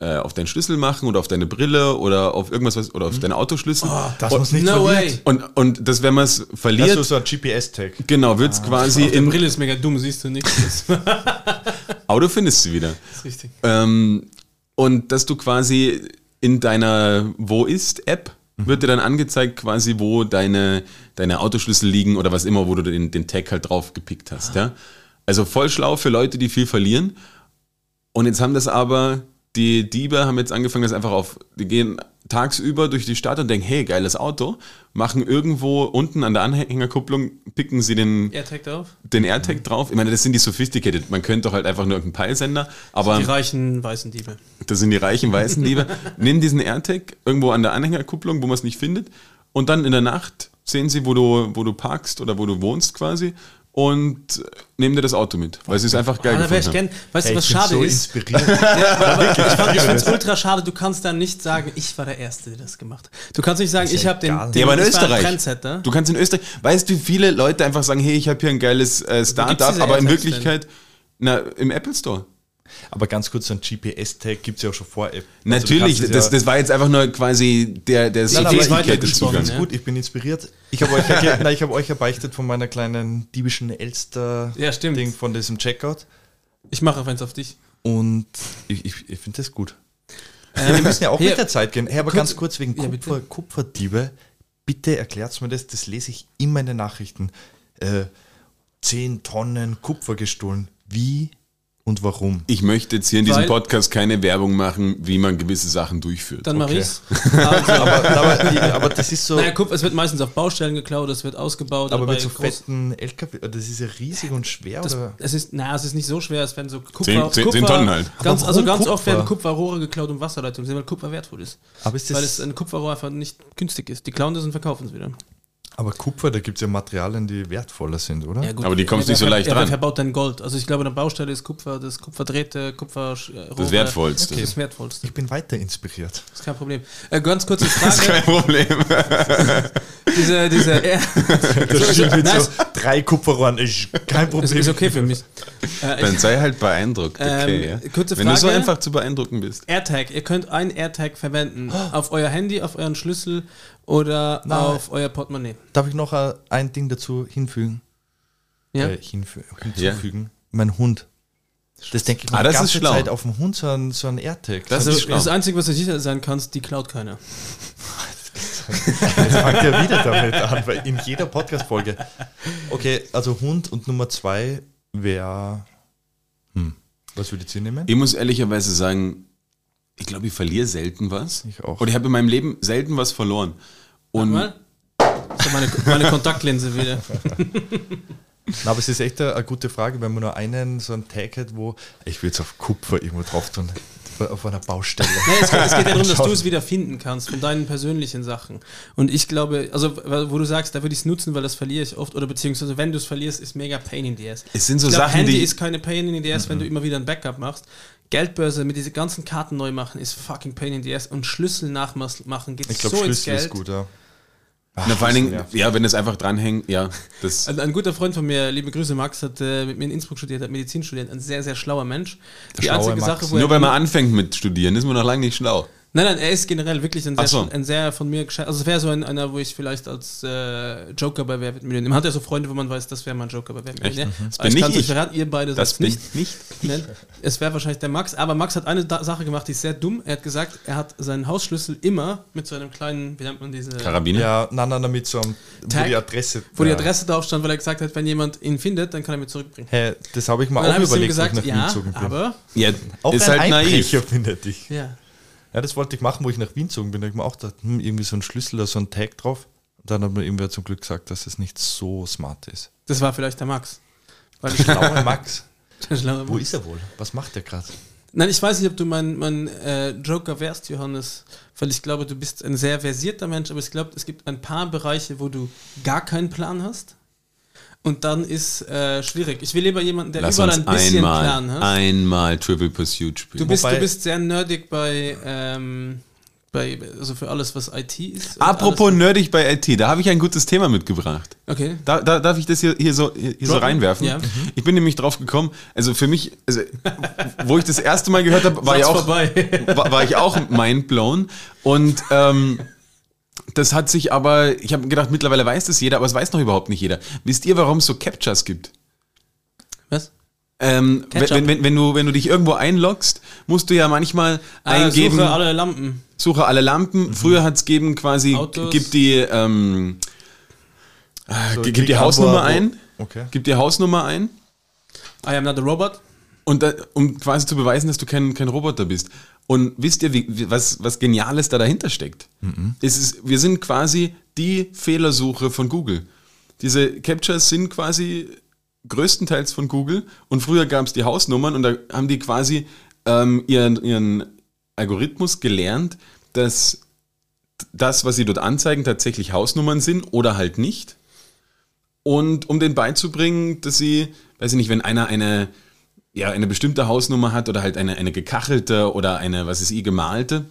äh, auf deinen Schlüssel machen oder auf deine Brille oder auf irgendwas was, oder auf deine Autoschlüssel. das und, muss nicht no verliert. way. und, und das, wenn man es Das verliert, ist so ein GPS-Tag. genau, wird's quasi Auf der in Brille ist mega dumm, siehst du nichts. Das *laughs* Auto findest du wieder. ist richtig. Ähm, und dass du quasi in deiner Wo ist App wird dir dann angezeigt, quasi, wo deine, deine Autoschlüssel liegen oder was immer, wo du den, den Tag halt drauf gepickt hast. Ja? Also voll schlau für Leute, die viel verlieren. Und jetzt haben das aber, die Diebe haben jetzt angefangen, das einfach auf, die gehen tagsüber durch die Stadt und denken, hey, geiles Auto, machen irgendwo unten an der Anhängerkupplung, picken sie den, AirTag drauf. den AirTag drauf. Ich meine, das sind die sophisticated. Man könnte doch halt einfach nur irgendeinen Peilsender, aber Die reichen weißen Diebe. das sind die reichen weißen Liebe. *laughs* Nimm diesen AirTag irgendwo an der Anhängerkupplung, wo man es nicht findet. Und dann in der Nacht sehen sie, wo du, wo du parkst oder wo du wohnst quasi. Und nehmen dir das Auto mit. Weil es einfach geil Ah, ich gern. Weißt du, Hey, was ich bin schade so ist? inspiriert. *laughs* *laughs* Ich finde es ultra schade, du kannst dann nicht sagen, ich war der Erste, der das gemacht hat. Du kannst nicht sagen, ist ich ja habe den, den Ja, aber in Österreich. Trendsetter. Du kannst in Österreich, weißt du, wie viele Leute einfach sagen, hey, ich habe hier ein geiles äh, Startup, aber in Wirklichkeit, na, im Apple Store. Aber ganz kurz, so ein GPS-Tag gibt es ja auch schon vor App. Also Natürlich, es das, ja- das war jetzt einfach nur quasi der, der Nein, aber es Sophisticated weitergesponnen, Zugang. ja. Gut, ich bin inspiriert. Ich habe euch, ja, nein, ich hab euch ja beichtet von meiner kleinen diebischen Elster-Ding Ja, stimmt. von diesem Checkout. Ich mache auf eins auf dich. Und ich, ich, ich finde das gut. wir müssen ja auch hier, mit der Zeit gehen. Hey, aber kurz- ganz kurz wegen Ja, bitte. Kupfer, Kupferdiebe. Bitte erklärt mir das, das lese ich immer in den Nachrichten. Äh, 10 Tonnen Kupfer gestohlen. Wie und warum? Ich möchte jetzt hier in diesem Weil- Podcast keine Werbung machen, wie man gewisse Sachen durchführt. Dann mach Okay. ich's. *laughs* Also, Aber, aber, die, aber das ist so. naja, guck, es wird meistens auf Baustellen geklaut, es wird ausgebaut. aber mit so fetten LKW, das ist ja riesig und schwer. Das, oder? es ist, na, es ist nicht so schwer, es werden so Kupfer, Zehn- zehn- zehn Kupfer Tonnen halt. Ganz, also ganz oft Kupfer? werden Kupferrohre geklaut und Wasserleitungen, weil Kupfer wertvoll ist. Aber, ist das, Weil es ein Kupferrohr einfach nicht günstig ist. Die klauen das und verkaufen es wieder. Aber Kupfer, da gibt es ja Materialien, die wertvoller sind, oder? Ja, gut. Aber die kommst nicht so leicht ja, wer ran. verbaut denn Gold? Also ich glaube, an der Baustelle ist Kupfer, das Kupferdrähte, Kupfer Das Wertvollste. Das Wertvollste. Ich bin weiter inspiriert. Das ist kein Problem. Äh, ganz kurze Das ist Frage. kein Problem. *laughs* diese, diese, *laughs* äh, Das stimmt mit Nice. so drei Kupferrohren ist kein Problem. ist okay für mich. Äh, *laughs* Dann sei halt beeindruckt, okay. Ähm, ja. kurze Wenn du so Frage. einfach zu beeindrucken bist. AirTag. Ihr könnt einen AirTag verwenden. Auf euer Handy, auf euren Schlüssel oder Nein. auf euer Portemonnaie. Darf ich noch äh, ein Ding dazu hinfügen? Ja? Äh, hinfü hinzufügen? Mein Hund. Das denke ich Ah, mir das die ist ganze schlau. Zeit auf dem Hund so ein, so ein AirTag. Das Also ist schlau. das Einzige, was du sicher sein kannst, die klaut keiner. Jetzt fangt ihr wieder damit an, weil in jeder Podcast-Folge. Okay, also Hund und Nummer zwei wäre. Hm. Was würdet ihr nehmen? Ich muss ehrlicherweise sagen, ich glaube, ich verliere selten was. Ich auch. Und ich habe in meinem Leben selten was verloren. Und Mal. So meine, meine Kontaktlinse wieder. Na, aber es ist echt eine, eine gute Frage, wenn man nur einen so einen Tag hat, wo. Ich würde es auf Kupfer irgendwo drauf tun. Auf einer Baustelle. Nee, es, geht, es geht ja darum, dass du es wieder finden kannst von deinen persönlichen Sachen. Und ich glaube, also wo du sagst, da würde ich es nutzen, weil das verliere ich oft, oder beziehungsweise wenn du es verlierst, ist mega Pain in the ass. Es sind so ich glaub, Sachen, Handy die- ist keine Pain in the ass, wenn du immer wieder ein Backup machst. Geldbörse mit diesen ganzen Karten neu machen ist fucking Pain in the ass und Schlüssel nachmachen geht Ich glaube, so ins Schlüssel ist Geld. gut, ja. na, vor allen Dingen, nervt. ja, wenn es einfach dranhängt, ja, das. Ein, ein guter Freund von mir, liebe Grüße, Max, hat äh, mit mir in Innsbruck studiert, hat Medizin studiert, ein sehr, sehr schlauer Mensch. Die schlaue einzige Max. Sache, wo Nur er weil man anfängt mit Studieren, ist man noch lange nicht schlau. Nein, nein, er ist generell wirklich ein sehr, so. ein sehr von mir gescheit. Also es wäre so ein, einer, wo ich vielleicht als äh, Joker bei Wer wird Millionär. Man hat ja so Freunde, wo man weiß, das wäre mein Joker bei Wer wird Millionär. Das Aber bin ich kann nicht euch ich. verraten, ihr beide Das bin nicht. nicht. *laughs* Nein, es wäre wahrscheinlich der Max. Aber Max hat eine da Sache gemacht, die ist sehr dumm. Er hat gesagt, er hat seinen Hausschlüssel immer mit so einem kleinen, wie nennt man diese, Karabiner? Ja, nein, nein, mit so einem, wo Tag, die Adresse. wo die. Adresse drauf stand, weil er gesagt hat, wenn jemand ihn findet, dann kann er mir zurückbringen. Hä, das habe ich dann auch überlegt, gesagt, wo ich nach Wien ja, gezogen bin. aber, Ja, auch ist ein halt naiv. Findet dich. ja. Ja, das wollte ich machen, wo ich nach Wien gezogen bin. Da habe ich mir auch gedacht, hm, irgendwie so ein Schlüssel oder so ein Tag drauf. Und dann hat mir irgendwer zum Glück gesagt, dass es nicht so smart ist. Das war vielleicht der Max. Weil *laughs* ich Schlauer Max. *laughs* der schlaue Wo Max. ist er wohl? Was macht er gerade? Nein, ich weiß nicht, ob du mein, mein äh, Joker wärst, Johannes, weil ich glaube, du bist ein sehr versierter Mensch, aber ich glaube, es gibt ein paar Bereiche, wo du gar keinen Plan hast. Und dann ist äh, schwierig. Ich will lieber jemanden, der Lass überall ein bisschen einmal, Plan hat. einmal Triple Pursuit Du spielen. bist, Wobei- du bist sehr nerdig bei, ähm, bei, also für alles, was IT ist. Apropos alles, nerdig bei IT, da habe ich ein gutes Thema mitgebracht. Okay. Da, da, darf ich das hier, hier so, hier so reinwerfen? Ja. Ich bin nämlich drauf gekommen, also für mich, also, wo ich das erste Mal gehört habe, war, ich auch, war, war ich auch mindblown. Und ähm, das hat sich aber, ich habe gedacht, mittlerweile weiß das jeder, aber es weiß noch überhaupt nicht jeder. Wisst ihr, warum es so Captchas gibt? Was? Ähm, wenn, wenn, wenn, du, wenn du dich irgendwo einloggst, musst du ja manchmal eingeben, Äh, Suche alle Lampen. suche alle Lampen. Früher hat es gegeben quasi, Autos. gib die, ähm, So, gib klick die Hausnummer wo- ein. Okay. Gib die Hausnummer ein. I am not a robot. Und da, um quasi zu beweisen, dass du kein, kein Roboter bist. Und wisst ihr, wie, wie, was, was Geniales da dahinter steckt? Es ist, wir sind quasi die Fehlersuche von Google. Diese Captures sind quasi größtenteils von Google und früher gab es die Hausnummern und da haben die quasi ähm, ihren, ihren Algorithmus gelernt, dass das, was sie dort anzeigen, tatsächlich Hausnummern sind oder halt nicht. Und um den beizubringen, dass sie, weiß ich nicht, wenn einer eine, ja, eine bestimmte Hausnummer hat oder halt eine, eine gekachelte oder eine, was ist ich, gemalte,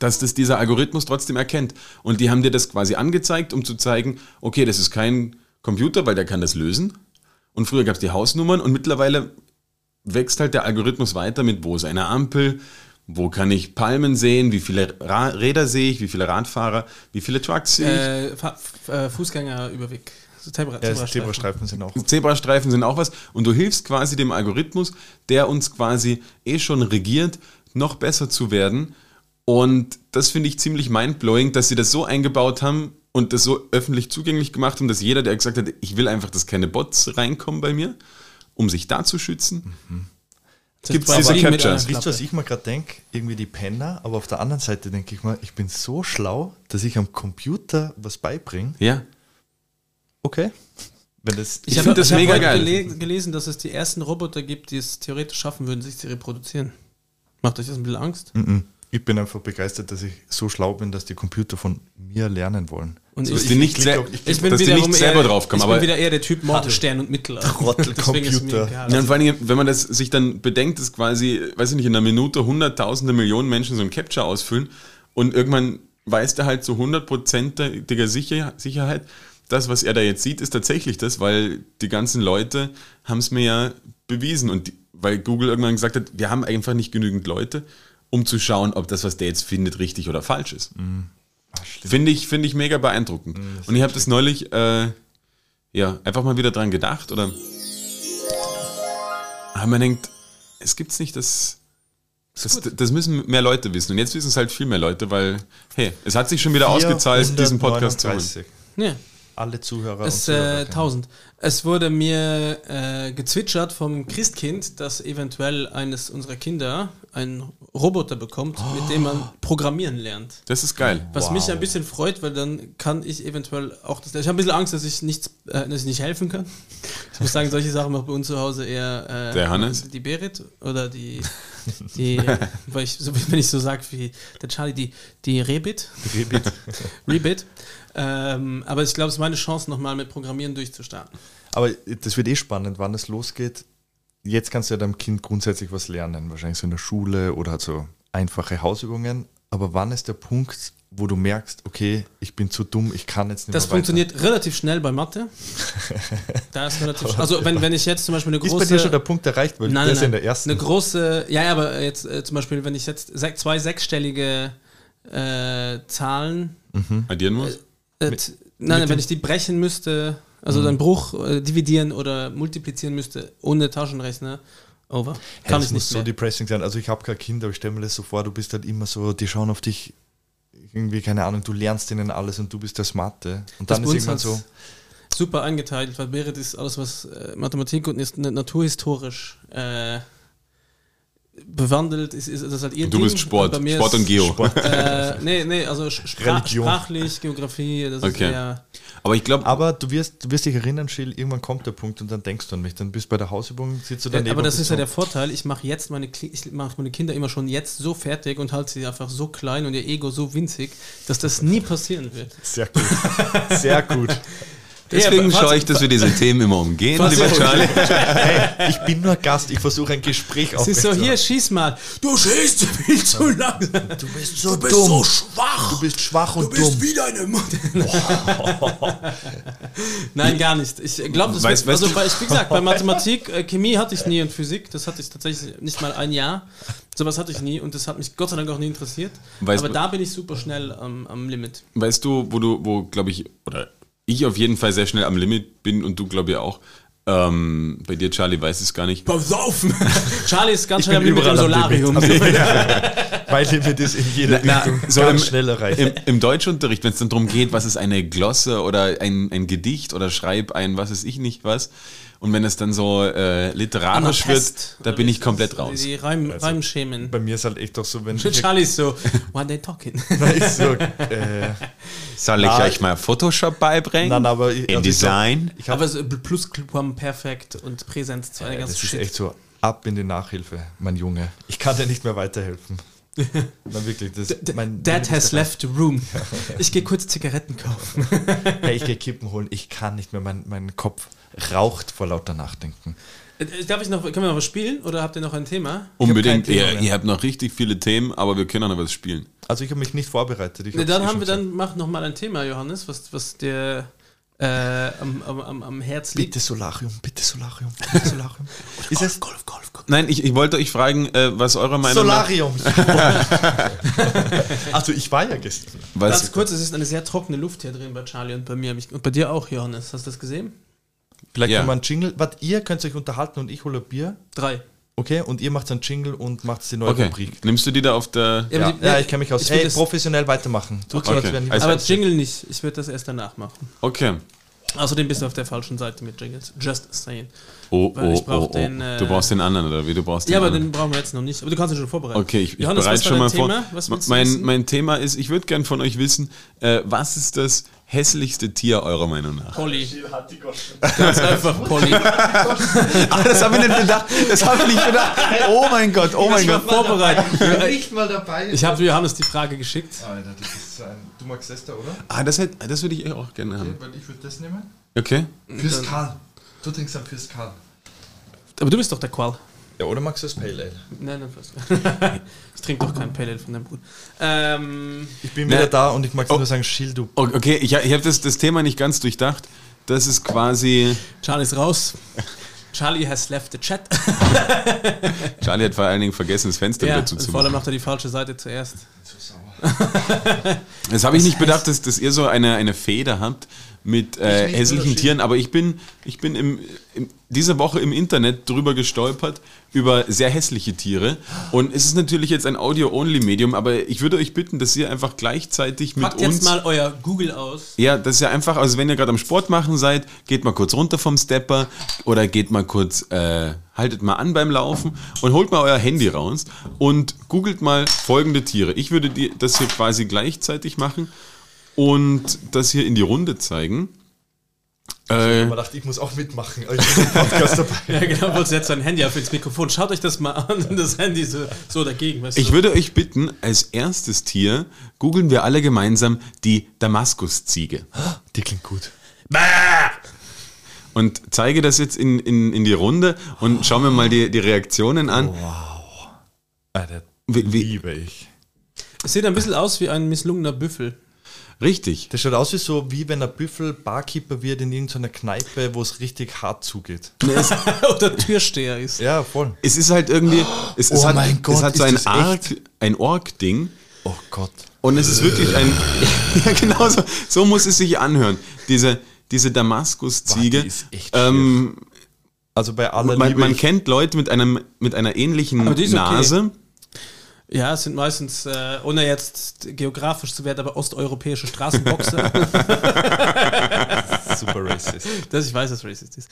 dass das dieser Algorithmus trotzdem erkennt. Und die haben dir das quasi angezeigt, um zu zeigen, okay, das ist kein Computer, weil der kann das lösen. Und früher gab es die Hausnummern und mittlerweile wächst halt der Algorithmus weiter mit, wo ist eine Ampel, wo kann ich Palmen sehen, wie viele Ra Räder sehe ich, wie viele Radfahrer, wie viele Trucks sehe ich. Äh, äh, Fußgängerüberweg. So Zebra, Ja, Zebrastreifen. Zebrastreifen sind auch. Zebrastreifen sind auch was. Und du hilfst quasi dem Algorithmus, der uns quasi eh schon regiert, noch besser zu werden. Und das finde ich ziemlich mindblowing, dass sie das so eingebaut haben und das so öffentlich zugänglich gemacht haben, dass jeder, der gesagt hat, ich will einfach, dass keine Bots reinkommen bei mir, um sich da zu schützen, Das gibt's war diese Captures. Wisst ihr, was ich mir gerade denke? Irgendwie die Penner, aber auf der anderen Seite denke ich mal, ich bin so schlau, dass ich am Computer was beibringe. ja, Okay. Wenn das, Ich hab- find das hab mega heute geil. gele- gelesen, dass es die ersten Roboter gibt, die es theoretisch schaffen würden, sich zu reproduzieren. Macht euch das ein bisschen Angst? Mhm. ich bin einfach begeistert, dass ich so schlau bin, dass die Computer von mir lernen wollen. Und So, ich- dass die nicht, auf- ich Ich bin dass die nicht selber eher, drauf kommen. Ich Aber bin wieder eher der Typ Morgenstern und Mittelalter. *laughs* Trottelcomputer. Ja, und vor allen Dingen, wenn man das sich dann bedenkt, dass quasi, weiß ich nicht, in einer Minute hunderttausende Millionen Menschen so ein Capture ausfüllen und irgendwann weiß der halt zu hundertprozentiger Sicher Sicherheit, das, was er da jetzt sieht, ist tatsächlich das, weil die ganzen Leute haben es mir ja bewiesen und die, weil Google irgendwann gesagt hat, wir haben einfach nicht genügend Leute, um zu schauen, ob das, was der jetzt findet, richtig oder falsch ist. Finde ich, finde ich mega beeindruckend. und ich habe das neulich, äh, ja, einfach mal wieder dran gedacht oder aber man denkt, es gibt's nicht, das, das, das müssen mehr Leute wissen. Und jetzt wissen es halt viel mehr Leute, weil, hey, es hat sich schon wieder ausgezahlt, diesen Podcast zu hören. 439. Ja. Alle Zuhörer Es und äh, Zuhörerinnen. 1000. Es wurde mir äh, gezwitschert vom Christkind, dass eventuell eines unserer Kinder einen Roboter bekommt, mit dem man programmieren lernt. Das ist geil. Was Wow. mich ein bisschen freut, weil dann kann ich eventuell auch das. Ich habe ein bisschen Angst, dass ich nichts, äh, dass ich nicht helfen kann. Ich muss sagen, solche Sachen macht bei uns zu Hause eher äh, Der Hannes? die Berit oder die, *laughs* die weil ich, wenn ich so sage wie der Charlie, die, die Rebit. Rebit. *laughs* Rebit. Ähm, aber ich glaube, es ist meine Chance, nochmal mit Programmieren durchzustarten. Aber das wird eh spannend, wann es losgeht. Jetzt kannst du ja deinem Kind grundsätzlich was lernen, wahrscheinlich so in der Schule oder halt so einfache Hausübungen. Aber wann ist der Punkt, wo du merkst, okay, ich bin zu dumm, ich kann jetzt nicht Das mehr funktioniert relativ schnell bei Mathe. *laughs* Da ist relativ Also wenn, wenn ich jetzt zum Beispiel eine weiter? große... Ist bei dir schon der Punkt erreicht, weil Nein, der ist ja nein, in der ersten. Eine große, ja, ja, aber jetzt äh, zum Beispiel, wenn ich jetzt sech, zwei sechsstellige äh, Zahlen, Addieren muss? äh, t- nein, wenn ich die brechen müsste, also dann Bruch äh, dividieren oder multiplizieren müsste ohne Taschenrechner, over. Hey, Kann das ich muss nicht so mehr. depressing sein. Also ich habe kein Kind, aber ich stelle mir das so vor, du bist halt immer so, die schauen auf dich, irgendwie, keine Ahnung, du lernst ihnen alles und du bist der Smarte. Und Das dann ist irgendwann so, super eingeteilt, weil Merit ist alles, was äh, Mathematik und ist na- naturhistorisch äh, bewandelt, ist, ist das halt ihr Und du Ding. bist Sport, bei mir Sport ist- und Geo. Äh, *laughs* nee, nee, also sprach, Religion. sprachlich, Geografie, das ist Okay. eher. Aber ich glaube, aber du wirst, du wirst dich erinnern, Schill, irgendwann kommt der Punkt und dann denkst du an mich. Dann bist du bei der Hausübung, sitzt du daneben. Äh, aber das und ist ja so, der Vorteil, ich mache jetzt meine, ich mach meine Kinder immer schon jetzt so fertig und halte sie einfach so klein und ihr Ego so winzig, dass das nie passieren wird. Sehr gut. Sehr gut. *laughs* deswegen Ja, schaue ich, dass wir diese Themen immer umgehen, lieber Charlie. *laughs* Hey, ich bin nur Gast, ich versuche ein Gespräch Es ist so, hier, schieß mal. Du schießt viel zu langsam. Du bist so Du bist dumm. so schwach. Du bist schwach und Du bist dumm. wie deine Mutter. *laughs* Nein, gar nicht. Ich glaube, das Weißt- wird, weißt also du- bei, wie gesagt, bei Mathematik, äh, Chemie hatte ich nie und Physik, das hatte ich tatsächlich nicht mal ein Jahr. Sowas hatte ich nie und das hat mich Gott sei Dank auch nie interessiert. Weißt Aber da bin ich super schnell am, am Limit. Weißt du, wo du, wo, glaube ich, oder ich auf jeden Fall sehr schnell am Limit bin und du, glaube ich, auch. Ähm, bei dir, Charlie, weiß es gar nicht. Beim Saufen. *laughs* Charlie ist ganz Ich schnell am Limit im Solarium. *laughs* Limit. Mein *laughs* Limit ist in jeder Na, Richtung so ganz im- schnell erreicht. Im, Im Deutschunterricht, wenn es dann darum geht, was ist eine Glosse oder ein, ein Gedicht oder schreib ein was ist ich nicht was. Und wenn es dann so äh, literarisch wird, Anarchist. da bin ich komplett raus. die Reim, Reimschemen. Bei mir ist halt echt doch so, wenn *laughs* ich Charlie ist so, *laughs* what they talking? ist so, äh, Soll ich Na, euch mal Photoshop beibringen? nein, aber ich, also ich so- InDesign? Ich hab, Aber so Plusquamperfekt und Präsenz, zwei ganz das ist shit. echt so ab in die Nachhilfe, mein Junge. Ich kann dir nicht mehr weiterhelfen. *laughs* Na wirklich, das D- mein Dad has left the room. Ich gehe kurz Zigaretten kaufen. Hey, ich gehe Kippen holen, ich kann nicht mehr, mein, mein Kopf raucht vor lauter Nachdenken. Äh, Darf ich noch, können wir noch was spielen oder habt ihr noch ein Thema? Unbedingt. kein Thema Ihr, ihr habt noch richtig viele Themen, aber wir können noch was spielen. Also ich habe mich nicht vorbereitet. Ich Ne, hab's dann eh haben wir gesagt. dann, mach noch mal ein Thema, Johannes, was, was dir äh, am, am, am, am Herz liegt. Bitte Solarium, bitte Solarium, bitte Solarium. *laughs* ist es Golf, Golf, Golf. Nein, ich, ich wollte euch fragen, äh, was eurer Meinung nach... Solarium? *laughs* also ich war ja gestern. Ganz kurz, es ist eine sehr trockene Luft hier drin bei Charlie und bei mir. Und bei dir auch, Johannes. Hast du das gesehen? Vielleicht Ja. können wir einen Jingle. Was ihr könnt euch unterhalten und ich hole Bier. Drei. Okay, und ihr macht einen Jingle und macht die neue okay, Rubrik. nimmst du die da auf der... Ja, Ja, die- ja, ich kenne mich aus. ich hey, professionell weitermachen. Tut so, Okay. nicht Also- Aber Jingle nicht. Ich würde das erst danach machen. Okay. Außerdem bist du auf der falschen Seite mit Jingles. Just saying. Oh, Weil oh, ich brauch oh, oh. den, äh, du brauchst den anderen, oder wie? Du brauchst den Ja, aber anderen. den brauchen wir jetzt noch nicht. Aber du kannst ihn schon vorbereiten. Okay, ich, ich Johannes, bereite schon mal vor. Thema? Du mein, wissen? mein Thema ist, ich würde gern von euch wissen, äh, was ist das hässlichste Tier eurer Meinung nach? Polly. Ganz einfach Polly. Ah, das habe ich nicht gedacht. Das habe ich nicht gedacht. Oh mein Gott, oh mein Gott. vorbereitet. nicht mal dabei. Ich habe Johannes die Frage geschickt. Alter, das ist ein. Du magst das da, oder? Ah, das, hätt- das würde ich auch gerne haben. Weil ich würde das nehmen. Okay. Fürs Karl. Du trinkst dann fürs Karl. Aber du bist doch der Qual. Ja, oder magst du das Pale Ale? Nein, nein, fast. *laughs* ich trinke doch kein Pale Ale von deinem Bruder. Ähm, Ich bin wieder da und ich mag Oh. nur sagen, Schild, du. O- Okay, ich, ich habe das, das Thema nicht ganz durchdacht. Das ist quasi. Charlie ist raus. Charlie has left the chat. *laughs* Charlie hat vor allen Dingen vergessen, das Fenster ja, wieder und vor allem zuzumachen. macht er die falsche Seite zuerst. Das habe ich nicht bedacht, dass, dass ihr so eine, eine Feder habt mit äh, hässlichen. Tieren, aber ich bin, ich bin im, im, diese Woche im Internet drüber gestolpert über sehr hässliche Tiere. Und es ist natürlich jetzt ein Audio-Only-Medium, aber ich würde euch bitten, dass ihr einfach gleichzeitig mit Packt uns. jetzt mal euer Google aus. Ja, das ist ja einfach, also wenn ihr gerade am Sport machen seid, geht mal kurz runter vom Stepper oder geht mal kurz, äh, haltet mal an beim Laufen und holt mal euer Handy raus und googelt mal folgende Tiere. Ich würde die, das hier quasi gleichzeitig machen und das hier in die Runde zeigen. Äh, Ich dachte, ich muss auch mitmachen. Ich bin im Podcast *laughs* dabei. Ja, genau, wollte jetzt sein Handy auf ins Mikrofon. Schaut euch das mal an. *laughs* Das Handy so, so dagegen. Weißt ich du? würde euch bitten, als erstes Tier googeln wir alle gemeinsam die Damaskusziege. Die klingt gut. Und zeige das jetzt in, in, in die Runde und schauen wir mal die, die Reaktionen an. Alter, Wie- wie- liebe ich. Es sieht ein bisschen aus wie ein misslungener Büffel. Richtig. Das schaut aus wie so, wie wenn ein Büffel Barkeeper wird in irgendeiner Kneipe, wo es richtig hart zugeht. *laughs* *laughs* Oder Türsteher ist. Ja, voll. Es ist halt irgendwie, es, es Oh hat, mein Gott, es hat so ist ein Arc, ein Ork-Ding Oh Gott. und es ist wirklich ein, *laughs* ja genau so, so muss es sich anhören. Diese, diese Damaskus-Ziege. Die ist echt ähm, Also bei aller man, Liebe. man kennt Leute mit, einem, mit einer ähnlichen ist okay. Ja, es sind meistens, äh, ohne jetzt geografisch zu werden, aber osteuropäische Straßenboxer. *laughs* super racist. das, ich weiß, dass racist ist.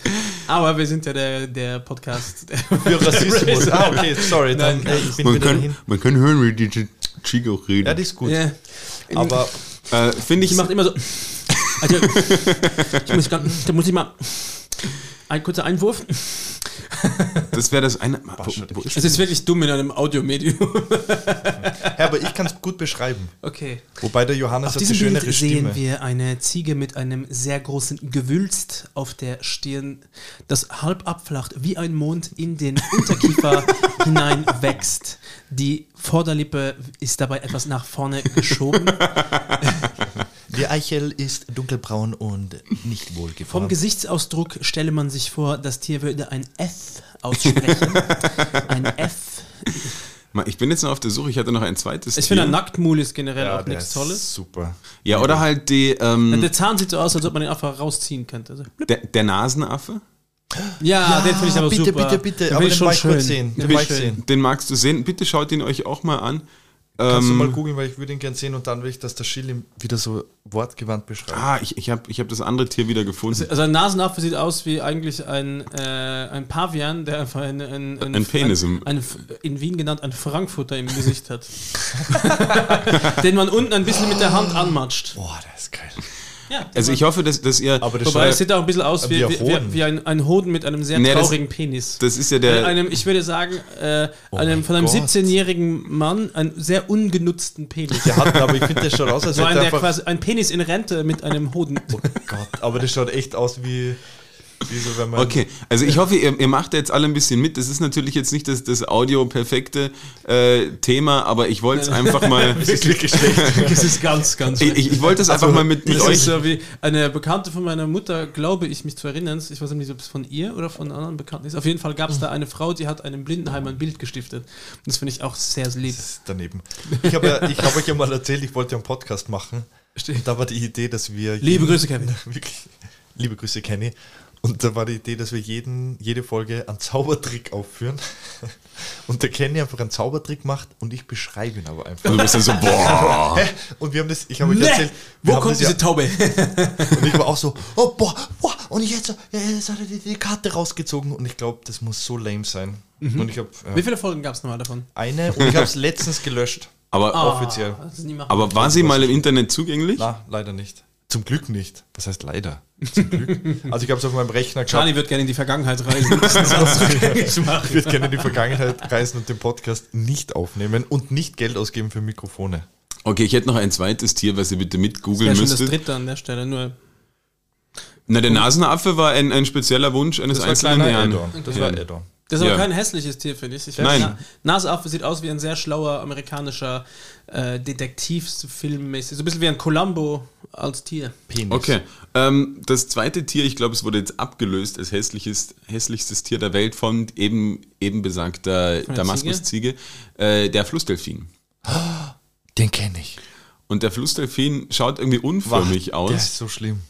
Aber wir sind ja der, der Podcast. *laughs* Der Für Rassismus. ah, okay, sorry. Dann, Nein, äh, ich bin Man wieder kann, dahin. man kann hören, wie die Chico reden. Ja, die ist gut. ja. Aber äh, Finde ich, Die macht immer so. Also, *laughs* ich muss, grad- da muss ich mal. Ein kurzer Einwurf. Das wäre das eine. Es ist wirklich dumm in einem Audiomedium. *laughs* Ja, aber ich kann es gut beschreiben. Okay. Wobei der Johannes Auf hat die diesem Bild schönere sehen Stimme. wir eine Ziege mit einem sehr großen Gewülst auf der Stirn, das halb abflacht wie ein Mond in den Unterkiefer *laughs* hinein wächst. Die Vorderlippe ist dabei etwas nach vorne *laughs* geschoben. *laughs* Die Eichel ist dunkelbraun und nicht Vom wohlgeformt. Gesichtsausdruck stelle man sich vor, das Tier würde ein F aussprechen. *laughs* ein F. Ich bin jetzt noch auf der Suche, ich hatte noch ein zweites Ich finde, ein Nacktmul ist generell ja, auch nichts Tolles. Super. Ja, oder halt die, ähm, Der Zahn sieht so aus, als ob man ihn einfach rausziehen könnte. Also, der, der Nasenaffe. Ja, den finde ich aber bitte, super. bitte, bitte. Den aber den schon wollte ich kurz schön. sehen. Den Den ich sehen. Den magst du sehen. Bitte schaut ihn euch auch mal an. Kannst du Ähm, mal googeln, weil ich würde ihn gern sehen und dann will ich, dass der Schill ihm wieder so wortgewandt beschreibt. Ah, ich, ich habe ich hab das andere Tier wieder gefunden. Also ein Nasenaffe sieht aus wie eigentlich ein, äh, ein Pavian, der einfach ein, ein, Ein Penis im- ein, ein, in Wien genannt ein Frankfurter im Gesicht hat. *laughs* Den man unten ein bisschen mit der Hand anmatscht. Boah, der ist geil. Ja, Also ich hoffe, dass, dass ihr. Aber das Wobei es sieht auch ein bisschen aus wie, Wie ein wie, wie, ein, ein Hoden mit einem sehr Nee, das- traurigen Penis. das ist ja der. einem, ich würde sagen, äh, einem, mein von einem Gott. 17-jährigen Mann einen sehr ungenutzten Penis. Der hat, aber ich finde, der schaut aus, als So hätte ein, er der quasi ein Penis in Rente mit einem Hoden. Oh Gott, aber das schaut echt aus wie so, wenn man... Okay, also ich hoffe, ihr, ihr macht jetzt alle ein bisschen mit. Das ist natürlich jetzt nicht das, das Audio-perfekte äh, Thema, aber ich wollte es einfach mal. Das *laughs* ist wirklich schlecht. Das ist ganz, ganz Ich, ich, ich wollte es einfach mal mit, mit euch. ist so wie eine Bekannte von meiner Mutter, glaube ich, mich zu erinnern. Ich weiß nicht, ob es von ihr oder von anderen Bekannten ist. Auf jeden Fall gab es da eine Frau, die hat einem Blindenheim ein Bild gestiftet. Und das finde ich auch sehr lieb. Das ist daneben. Ich habe ja, ich hab euch ja mal erzählt, ich wollte ja einen Podcast machen. Und da war die Idee, dass wir... Liebe jeden- Grüße, Kevin. *laughs* Wirklich, liebe Grüße, Kenny. Und da war die Idee, dass wir jeden, jede Folge einen Zaubertrick aufführen. *laughs* Und der Kenny einfach einen Zaubertrick macht und ich beschreibe ihn aber einfach. Du bist dann so, boah. *laughs* Und wir haben das, ich habe euch Nee, erzählt, wo kommt das ja, diese Taube? *laughs* Und ich war auch so, oh boah, boah, und jetzt, ja, jetzt hat er die, die Karte rausgezogen und ich glaube, das muss so lame sein. Und ich habe Wie äh, viele Folgen gab es nochmal davon? eine und ich habe es letztens gelöscht. Aber, Offiziell. Ah, machen. aber war sie mal im Internet zugänglich? Na, leider nicht. Zum Glück nicht. Was heißt leider? Zum Glück. *laughs* Also ich habe es auf meinem Rechner gehabt. Charlie wird gerne in die Vergangenheit reisen. *laughs* Ich würde gerne in die Vergangenheit reisen und den Podcast nicht aufnehmen und nicht Geld ausgeben für Mikrofone. Okay, ich hätte noch ein zweites Tier, was ihr bitte mit googeln schon das dritte an der Stelle. Nur Na, der Nasenaffe war ein, ein spezieller Wunsch eines Das einzelnen Herrn. Das war Addon. Das ist aber Ja. kein hässliches Tier, finde ich. ich Nein. Na, Naseaffe sieht aus wie ein sehr schlauer amerikanischer äh, Detektivfilmmäßig. So ein bisschen wie ein Columbo als Tier. Penis. Okay. Ähm, das zweite Tier, ich glaube, es wurde jetzt abgelöst als hässliches, hässlichstes Tier der Welt von eben, eben besagter der Damaskusziege, äh, der Flussdelfin. Den kenne ich. Und der Flussdelfin schaut irgendwie unförmig Der aus. ist so schlimm.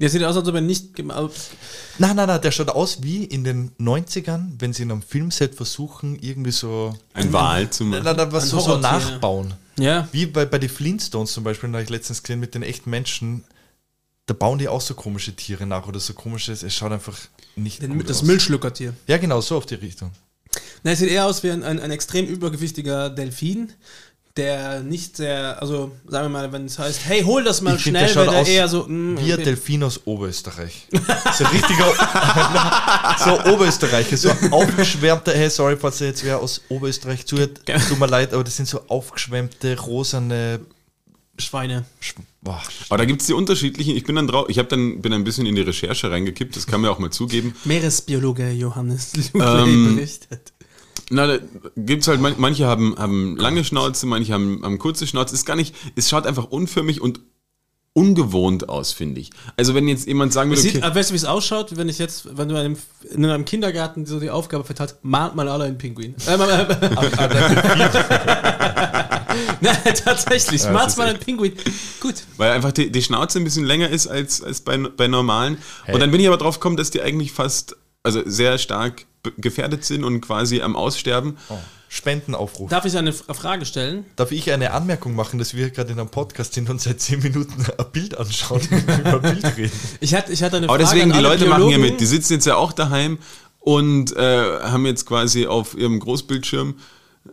Der sieht aus, als ob er nicht gemalt. Nein, nein, nein, der schaut aus wie in den 90ern, wenn sie in einem Filmset versuchen, irgendwie so. Ein Wal zu Nein, machen. nein, was Ein so, so nachbauen. Ja. Wie bei, bei den Flintstones zum Beispiel, da habe ich letztens gesehen mit den echten Menschen. Da bauen die auch so komische Tiere nach oder so komisches. Es schaut einfach nicht Den, gut das aus. Müllschluckertier. Ja, genau, so auf die Richtung. Na, er sieht eher aus wie ein, ein, ein extrem übergewichtiger Delfin, der nicht sehr, also sagen wir mal, wenn es heißt, hey, hol das mal Ich find, schnell, der schaut wäre der aus eher so, mm, Wie ein okay. Delfin aus Oberösterreich. So ein richtiger, so Oberösterreicher, so aufgeschwärmter, hey, sorry, falls ihr jetzt wer aus Oberösterreich zuhört, tut mir leid, aber das sind so aufgeschwemmte, rosane, Schweine. Sch boah, Aber da gibt es die unterschiedlichen. Ich bin dann drauf, ich habe dann bin ein bisschen in die Recherche reingekippt, das kann man auch mal zugeben. Meeresbiologe Johannes Lugley Ähm, berichtet. Na, da gibt's halt, man- manche haben, haben lange Schnauze, manche haben, haben kurze Schnauze. Ist gar nicht, es schaut einfach unförmig und ungewohnt aus, finde ich. Also wenn jetzt jemand sagen würde, Sieht, okay, aber weißt du, wie es ausschaut, wenn ich jetzt, wenn du einem, in einem Kindergarten so die Aufgabe verteilt, malt mal alle einen Pinguin. Äh, *laughs* *laughs* mal- Nein, tatsächlich, das malt mal einen Pinguin. Gut. weil einfach die, die Schnauze ein bisschen länger ist als, als bei, bei normalen. Und dann bin ich aber drauf gekommen, dass die eigentlich fast, also sehr stark gefährdet sind und quasi am Aussterben. Spendenaufruf. Darf ich eine Frage stellen? Darf ich eine Anmerkung machen, dass wir gerade in einem Podcast sind und seit 10 Minuten *laughs* ein Bild anschauen und *laughs* über ein Bild reden? Ich hatte, ich hatte eine Aber Frage deswegen, an die alle Leute machen hier Biologen. mit. Die sitzen jetzt ja auch daheim und äh, haben jetzt quasi auf ihrem Großbildschirm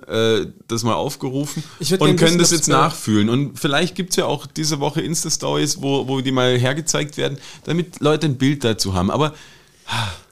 äh, das mal aufgerufen und können wissen, das jetzt nachfühlen. Und vielleicht gibt es ja auch diese Woche Insta-Stories, wo, wo die mal hergezeigt werden, damit Leute ein Bild dazu haben. Aber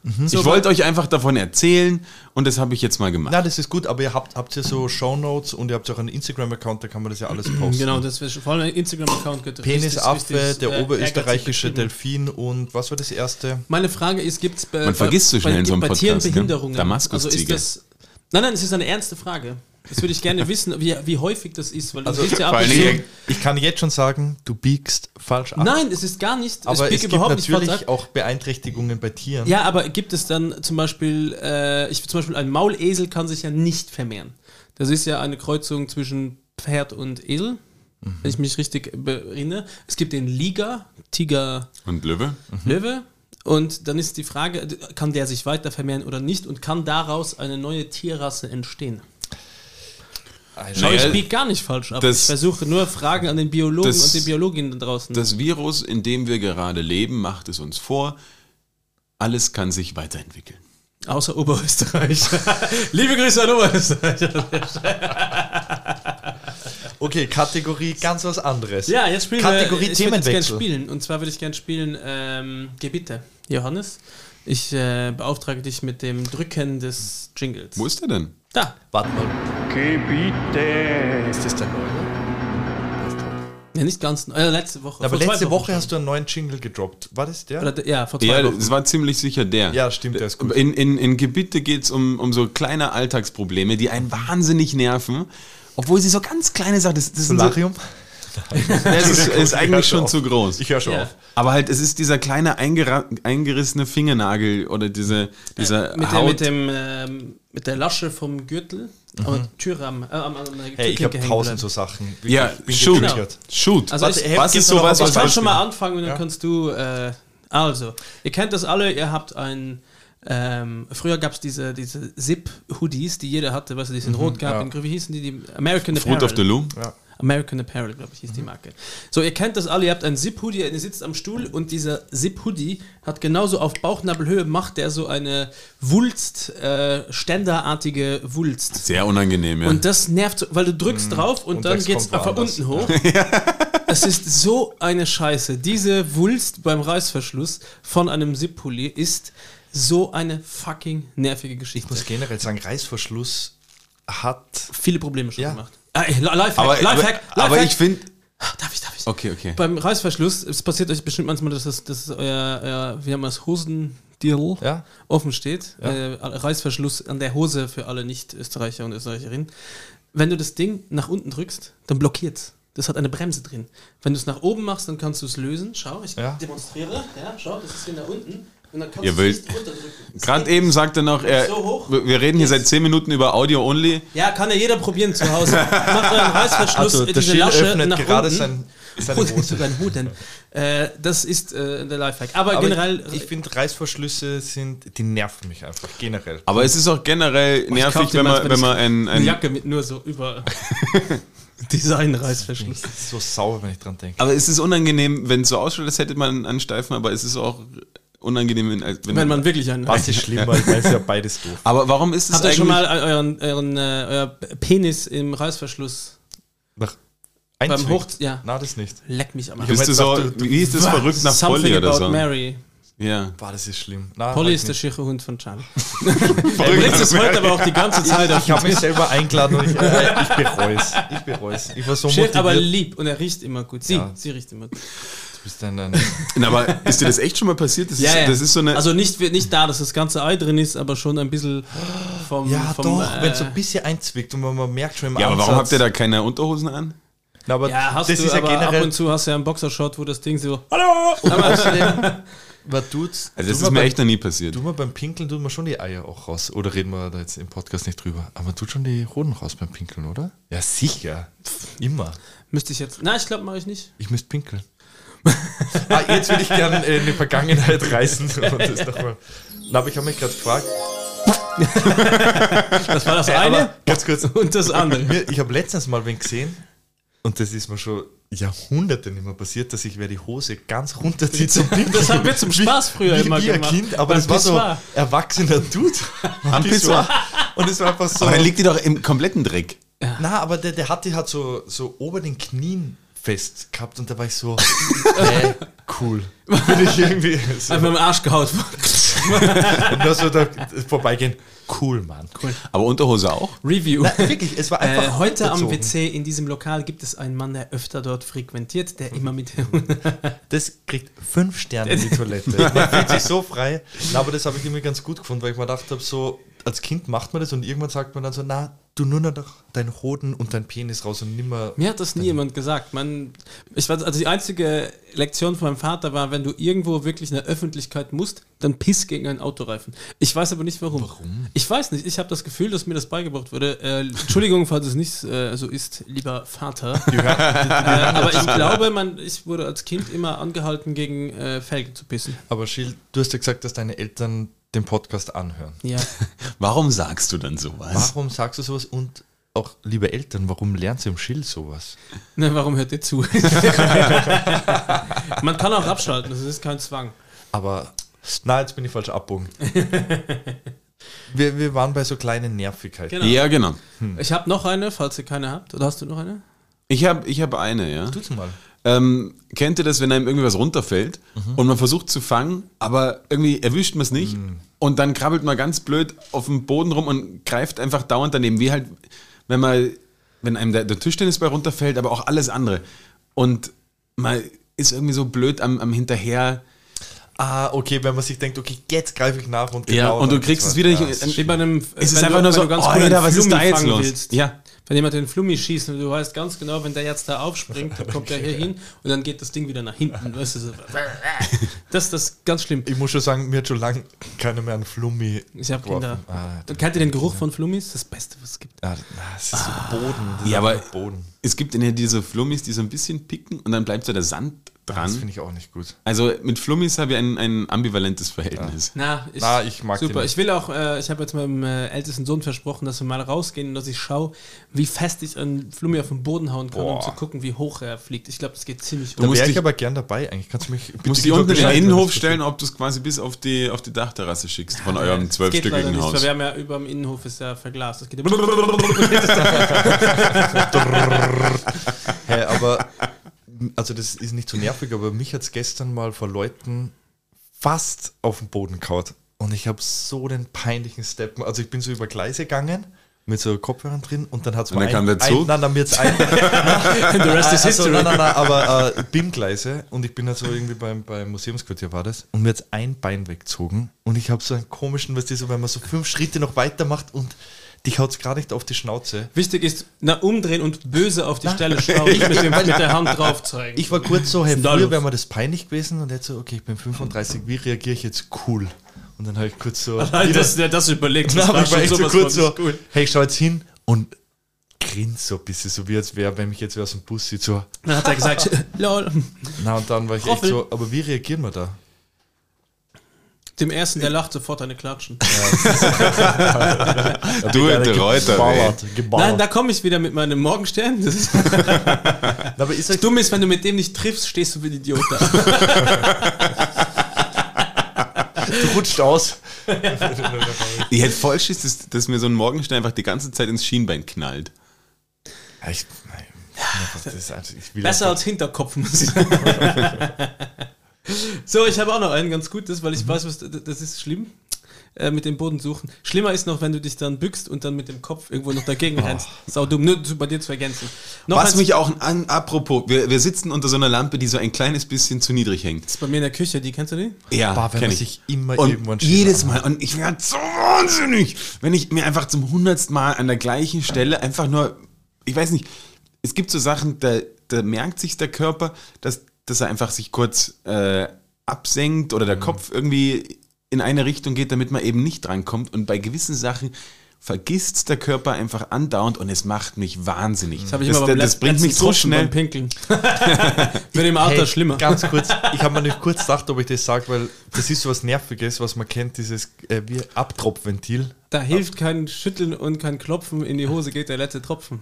ich So, wollte euch einfach davon erzählen und das habe ich jetzt mal gemacht. Na, das ist gut, aber ihr habt, habt ihr so Shownotes und ihr habt auch einen Instagram-Account, da kann man das ja alles posten. Genau, das wäre vor allem ein Instagram-Account. Penisaffe, der äh, oberösterreichische Delfin und was war das erste? Meine Frage ist, gibt es bei, Man vergisst so schnell bei, in so einem bei Podcast, Tieren? Damaskusziege. Also ist das, nein, nein, es ist eine ernste Frage. Das würde ich gerne wissen, wie, wie häufig das ist, weil du Also, siehst ja ab und zu- Ich kann jetzt schon sagen, du biegst falsch ab. Nein, es ist gar nicht. aber biege es gibt natürlich auch Beeinträchtigungen bei Tieren. Ja, aber gibt es dann zum Beispiel, äh, ich, zum Beispiel ein Maulesel kann sich ja nicht vermehren. Das ist ja eine Kreuzung zwischen Pferd und Esel, Mhm. wenn ich mich richtig erinnere. Es gibt den Liga, Tiger, Und Löwe? Löwe. Und dann ist die Frage, kann der sich weiter vermehren oder nicht und kann daraus eine neue Tierrasse entstehen? Schau, ich biege gar nicht falsch ab. das- ich versuche nur Fragen an den Biologen das- und den Biologinnen da draußen. Das Virus, in dem wir gerade leben, macht es uns vor. Alles kann sich weiterentwickeln. Außer Oberösterreich. *laughs* Liebe Grüße an Oberösterreich. *laughs* Okay, Kategorie ganz was anderes. Ja, jetzt spielen Kategorie wir. Ich würde gerne spielen. Und zwar würde ich gerne spielen. Ähm, geh bitte, Johannes. Ich äh, beauftrage dich mit dem Drücken des Jingles. Wo ist der denn? Da. Warte mal. Ist das der neue? Ja, nicht ganz. Äh, letzte Woche. Aber Vor zwei letzte Wochen Woche schon. hast du einen neuen Jingle gedroppt. War das der? Oder, ja, vor zwei Ja, Wochen. es war ziemlich sicher der. Ja, stimmt, der ist gut. In, in, in Gebiete geht es um, um so kleine Alltagsprobleme, die einen wahnsinnig nerven. Obwohl sie so ganz kleine Sachen, das, das, sind so, Solarium? *laughs* das ist, ist eigentlich schon auf. zu groß. Ich höre schon Ja. auf. Aber halt, es ist dieser kleine eingerissene Fingernagel oder diese, dieser mit, dem, Haut. mit, dem, ähm, mit der Lasche vom Gürtel. Aber Türrahmen. Äh, am, Mhm. Hey, ich habe tausend so Sachen. Wirklich, ja, ich bin shoot, getriggert. shoot. Also Warte, ich, was ist sowas, was ich was kann schon mal anfangen und dann Ja. kannst du. Äh, also, ihr kennt das alle, ihr habt ein. Ähm, früher gab es diese, diese Zip-Hoodies, die jeder hatte, weißt du, die es in Rot gab, ja. in Grün, wie hießen die? die American Fruit of the Loom? Ja. American Apparel, glaube ich, hieß die Marke. So, ihr kennt das alle, ihr habt einen Zip-Hoodie, ihr sitzt am Stuhl und dieser Zip-Hoodie hat genauso auf Bauchnabelhöhe, macht der so eine Wulst, äh, ständerartige Wulst. Sehr unangenehm, ja. Und das nervt, so, weil du drückst drauf und, Und dann geht es einfach unten hoch. *laughs* Es ist so eine Scheiße. Diese Wulst beim Reißverschluss von einem Zip-Pulli ist so eine fucking nervige Ich Geschichte. muss generell sagen, Reißverschluss hat. Viele Probleme schon Ja. gemacht. Ah, ey, Lifehack, aber, Lifehack, aber, aber Lifehack. ich finde. Darf ich, darf ich? Okay, okay. Beim Reißverschluss, es passiert euch bestimmt manchmal, dass, das, dass euer, euer, wie haben wir das, Hosendirl Ja. offen steht. Ja. Äh, Reißverschluss an der Hose für alle Nicht-Österreicher und Österreicherinnen. Wenn du das Ding nach unten drückst, dann blockiert's. Das hat eine Bremse drin. Wenn du es nach oben machst, dann kannst du es lösen. Schau, ich Ja. demonstriere. Ja, schau, das ist hier nach unten. Und dann kannst Ihr du wollt- es nicht runterdrücken. Das Gerade *laughs* eben nicht. sagt er noch, er, So hoch. wir reden hier Yes. seit 10 Minuten über Audio only. Ja, kann ja jeder probieren zu Hause. *laughs* Macht euren Reißverschluss, Also, äh, diese Lasche öffnet nach gerade unten. sein, seine Hose. Sein Hoden. Äh, das ist äh, der Lifehack. Aber, Aber generell. ich, ich finde, Reißverschlüsse sind, die nerven mich einfach generell. Aber es ist auch generell ich nervig, wenn man, wenn man ein, eine ein Jacke mit nur so über *laughs* Design-Reißverschluss. Das ist so sauer, wenn ich dran denke. Aber es ist unangenehm, wenn es so ausschaut, als hätte man einen Steifen, aber es ist auch unangenehm, wenn, wenn, Wenn man wirklich einen. Was ist schlimmer? Ich weiß ja beides doof. Aber warum ist es Habt ihr eigentlich... schon mal euren, euren äh, euer Penis im Reißverschluss Nach beim? Hoch. Ja, Na, das nicht. leck mich am Arsch. bist du so, du- wie ist das verrückt nach Something Polly oder about so? Mary. Ja. Boah, das ist schlimm. Na, Polly ist der ich schicke Hund von Charlie. Er bringt es heute aber auch die ganze Zeit auf nicht. ich habe mich selber eingeladen und ich, äh, ich bereue es. Ich bereue es. Ich war so Schild, aber lieb und er riecht immer gut. Sie, Ja. sie riecht immer gut. Du bist ein, ein, *laughs* Na, aber ist dir das echt schon mal passiert? Das, ist, das ist so eine... Also nicht, nicht da, dass das ganze Ei drin ist, aber schon ein bisschen vom. ja, vom, doch, wenn es so äh, ein bisschen einzwickt und man, man merkt schon im ja, aber Ansatz. warum habt ihr da keine Unterhosen an? Na, aber Ja, hast das du, ist ja aber ab generell. und zu hast du ja einen Boxershot, wo das Ding so. Hallo! *laughs* Aber, Was tut's? Also das Tut ist mir beim- echt noch nie passiert. Tut man beim Pinkeln, tut man schon die Eier auch raus. Oder reden wir da jetzt im Podcast nicht drüber? Aber man tut schon die Hoden raus beim Pinkeln, oder? Ja, sicher. Immer. müsste ich jetzt. Nein, ich glaube, mache ich nicht. Ich müsste pinkeln. Ah, jetzt würde ich gerne äh, in die Vergangenheit reisen. Na, aber ich habe mich gerade gefragt. Das war das Äh, eine ganz kurz. und das andere. Ich habe letztens mal wen gesehen und das ist mir schon Jahrhunderte nicht mehr passiert, dass ich wer die Hose ganz runterzieht zum Pinkeln. Das haben wir zum Spaß früher wie, immer wie gemacht. ein Kind, aber das war so erwachsener Dude. Am Pissoir. Und es war einfach so. Aber dann liegt die doch im kompletten Dreck. Na, aber der, der hat die halt so, so ober den Knien fest gehabt und da war ich so, *laughs* äh, cool. Bin ich irgendwie so, Einfach im Arsch gehaut. nur so da vorbeigehen. Cool, Mann. Cool. Aber Unterhose auch? Review. Na, wirklich, es war einfach Äh, heute am. WC in diesem Lokal gibt es einen Mann, der öfter dort frequentiert, der immer mit. *laughs* Das kriegt fünf Sterne in die Toilette. *laughs* Man fühlt sich so frei. Na, aber das habe ich irgendwie ganz gut gefunden, weil ich mir gedacht habe, so als Kind macht man das und irgendwann sagt man dann so, na, du nur noch deinen Hoden und deinen Penis raus und nimmer. Mir hat das nie jemand gesagt. Man, ich weiß, also die einzige Lektion von meinem Vater war, wenn du irgendwo wirklich in der Öffentlichkeit musst, dann piss gegen einen Autoreifen. Ich weiß aber nicht warum. Warum? Ich weiß nicht. Ich habe das Gefühl, dass mir das beigebracht wurde. Äh, Entschuldigung, falls es nicht äh, so ist, lieber Vater. *laughs* äh, aber ich glaube, man, ich wurde als Kind immer angehalten, gegen äh, Felgen zu pissen. Aber Schild, du hast ja gesagt, dass deine Eltern den Podcast anhören. Ja. *laughs* Warum sagst du dann sowas? Warum sagst du sowas und auch, liebe Eltern, warum lernt ihr im Schild sowas? Na, warum hört ihr zu? *laughs* Man kann auch abschalten, das ist kein Zwang. Aber, na, jetzt bin ich falsch abbogen. *laughs* wir, wir waren bei so kleinen Nervigkeiten. Genau. Ja, genau. Ich habe noch eine, falls ihr keine habt. Oder hast du noch eine? Ich habe ich hab eine, ja. Tut's mal. Ähm, kennt ihr das, wenn einem irgendwie was runterfällt Mhm. und man versucht zu fangen, aber irgendwie erwischt man es nicht Mhm. und dann krabbelt man ganz blöd auf dem Boden rum und greift einfach dauernd daneben, wie halt, wenn man, wenn einem der, der Tischtennisball runterfällt, aber auch alles andere. Und man ist irgendwie so blöd am, am Hinterher. Ah, okay, wenn man sich denkt, okay, jetzt greife ich nach und Ja, und du kriegst es wieder nicht. Ja, bei einem, Es ist einfach du, nur so, ganz oh, Alter, was ist da Flummi jetzt los? willst. Ja. Wenn jemand den Flummi schießt und du weißt ganz genau, wenn der jetzt da aufspringt, dann kommt der hier hin und dann geht das Ding wieder nach hinten. Weißt du, so. Das, das ist ganz schlimm. Ich muss schon sagen, mir hat schon lange keiner mehr einen Flummi Ich habe. Kinder. Ah, kennt ihr den Geruch von Flummis? Das Beste, was es gibt. ah, das ist so Boden. Das Ja, aber Boden. Es gibt ja diese Flummis, die so ein bisschen picken und dann bleibt so der Sand Das dran. finde ich auch nicht gut. Also mit Flummis habe ich ein, ein ambivalentes Verhältnis. Na, ich, Na, ich mag super. Ich will auch, äh, ich habe jetzt meinem äh, ältesten Sohn versprochen, dass wir mal rausgehen und dass ich schaue, wie fest ich einen Flummi auf den Boden hauen kann, um Boah. zu gucken, wie hoch er fliegt. Ich glaube, das geht ziemlich Da hoch. musst wäre ich dich- aber gern dabei eigentlich. Kannst du mich bitte Musst dich unten in den Innenhof das stellen, ob du es quasi bis auf die, auf die Dachterrasse schickst von eurem Das geht leider zwölfstöckigen nicht, weil Haus. wir haben ja über dem Innenhof ist ja verglast. Das geht *laughs* *laughs* Hä, aber, also das ist nicht so nervig, aber mich hat es gestern mal vor Leuten fast auf den Boden kaut. Und ich habe so den peinlichen Step. Also ich bin so über Gleise gegangen mit so Kopfhörern drin und dann hat es Und dann kam der Zug? Ein, nein, dann wird's ein. The rest is also, history. nein, nein, nein, aber äh, BIM-Gleise und ich bin also irgendwie beim, beim Museumsquartier war das und mir jetzt ein Bein weggezogen und ich habe so einen komischen, weißt du, so, wenn man so fünf Schritte noch weitermacht und dich haut es gerade nicht auf die Schnauze. Wichtig ist, na, umdrehen und böse auf die Stelle *laughs* schauen, nicht mit, dem, mit der Hand drauf zeigen. Ich war kurz so, hey, früher wäre mir das peinlich gewesen und jetzt so, okay, ich bin 35, wie reagiere ich jetzt cool? Und dann habe ich kurz so, *laughs* Nein, das, der das überlegt. Hab ich war echt so kurz so, cool. hey, ich schau jetzt hin und grinst so ein bisschen, so wie als wäre, wenn mich jetzt wer aus dem Bus sieht, so, Dann hat er gesagt, *laughs* lol. na und dann war ich Roffel. echt so, aber wie reagieren wir da? Dem ersten, der lacht, sofort eine Klatschen. Du, der Reuter, geballert, geballert. Nein, da komme ich wieder mit meinem Morgenstern. Das ist *laughs* aber ist euch dumm ist, wenn du mit dem nicht triffst, stehst du wie ein Idiot da. *laughs* du rutscht aus. Ich hätte voll Schiss, dass, dass mir so ein Morgenstein einfach die ganze Zeit ins Schienbein knallt. Ja, ich, nein, das ist, ich will Besser als Hinterkopf, muss ich *laughs* sagen. So, ich habe auch noch einen ganz gutes, weil ich weiß, was, das ist schlimm. Äh, mit dem Boden suchen. Schlimmer ist noch, wenn du dich dann bückst und dann mit dem Kopf irgendwo noch dagegen rennst. Sau dumm, nur bei dir zu ergänzen. Noch Was mich auch an, apropos, wir, wir sitzen unter so einer Lampe, die so ein kleines bisschen zu niedrig hängt. ist bei mir in der Küche, die kennst du die? Ja, Boah, wenn ich. sich immer und irgendwann jedes. Mal, und ich werde so wahnsinnig, wenn ich mir einfach zum hundertsten Mal an der gleichen Stelle einfach nur, ich weiß nicht, es gibt so Sachen, da, da merkt sich der Körper, dass, dass er einfach sich kurz äh, absenkt oder der Kopf irgendwie in eine Richtung geht, damit man eben nicht drankommt. Und bei gewissen Sachen vergisst der Körper einfach andauernd und es macht mich wahnsinnig. Das habe ich das, das letzten- bringt mich so schnell. beim Pinkeln. *laughs* Wird im Alter Hey, schlimmer. Ganz kurz, ich habe mir nicht kurz gedacht, ob ich das sage, weil das ist so was Nerviges, was man kennt, dieses äh, Abtropfventil. Da hilft kein Schütteln und kein Klopfen, in die Hose geht der letzte Tropfen.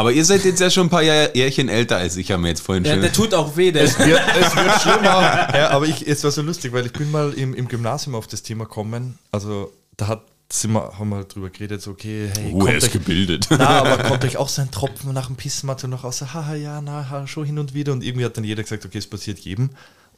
Aber ihr seid jetzt ja schon ein paar Jährchen älter als ich, haben wir jetzt vorhin Ja, schon. der tut auch weh, der Ja, *laughs* es wird schlimmer. Ja, aber ich, es war so lustig, weil ich bin mal im, im Gymnasium auf das Thema gekommen. Also da hat, sind wir, haben wir drüber geredet, so okay, hey, Oh, er ist euch, gebildet. na, *laughs* aber kommt euch auch so ein Tropfen nach dem Pissenmatte noch aus? So, Haha, ja, na, ha, schon hin und wieder. Und irgendwie hat dann jeder gesagt, okay, es passiert jedem.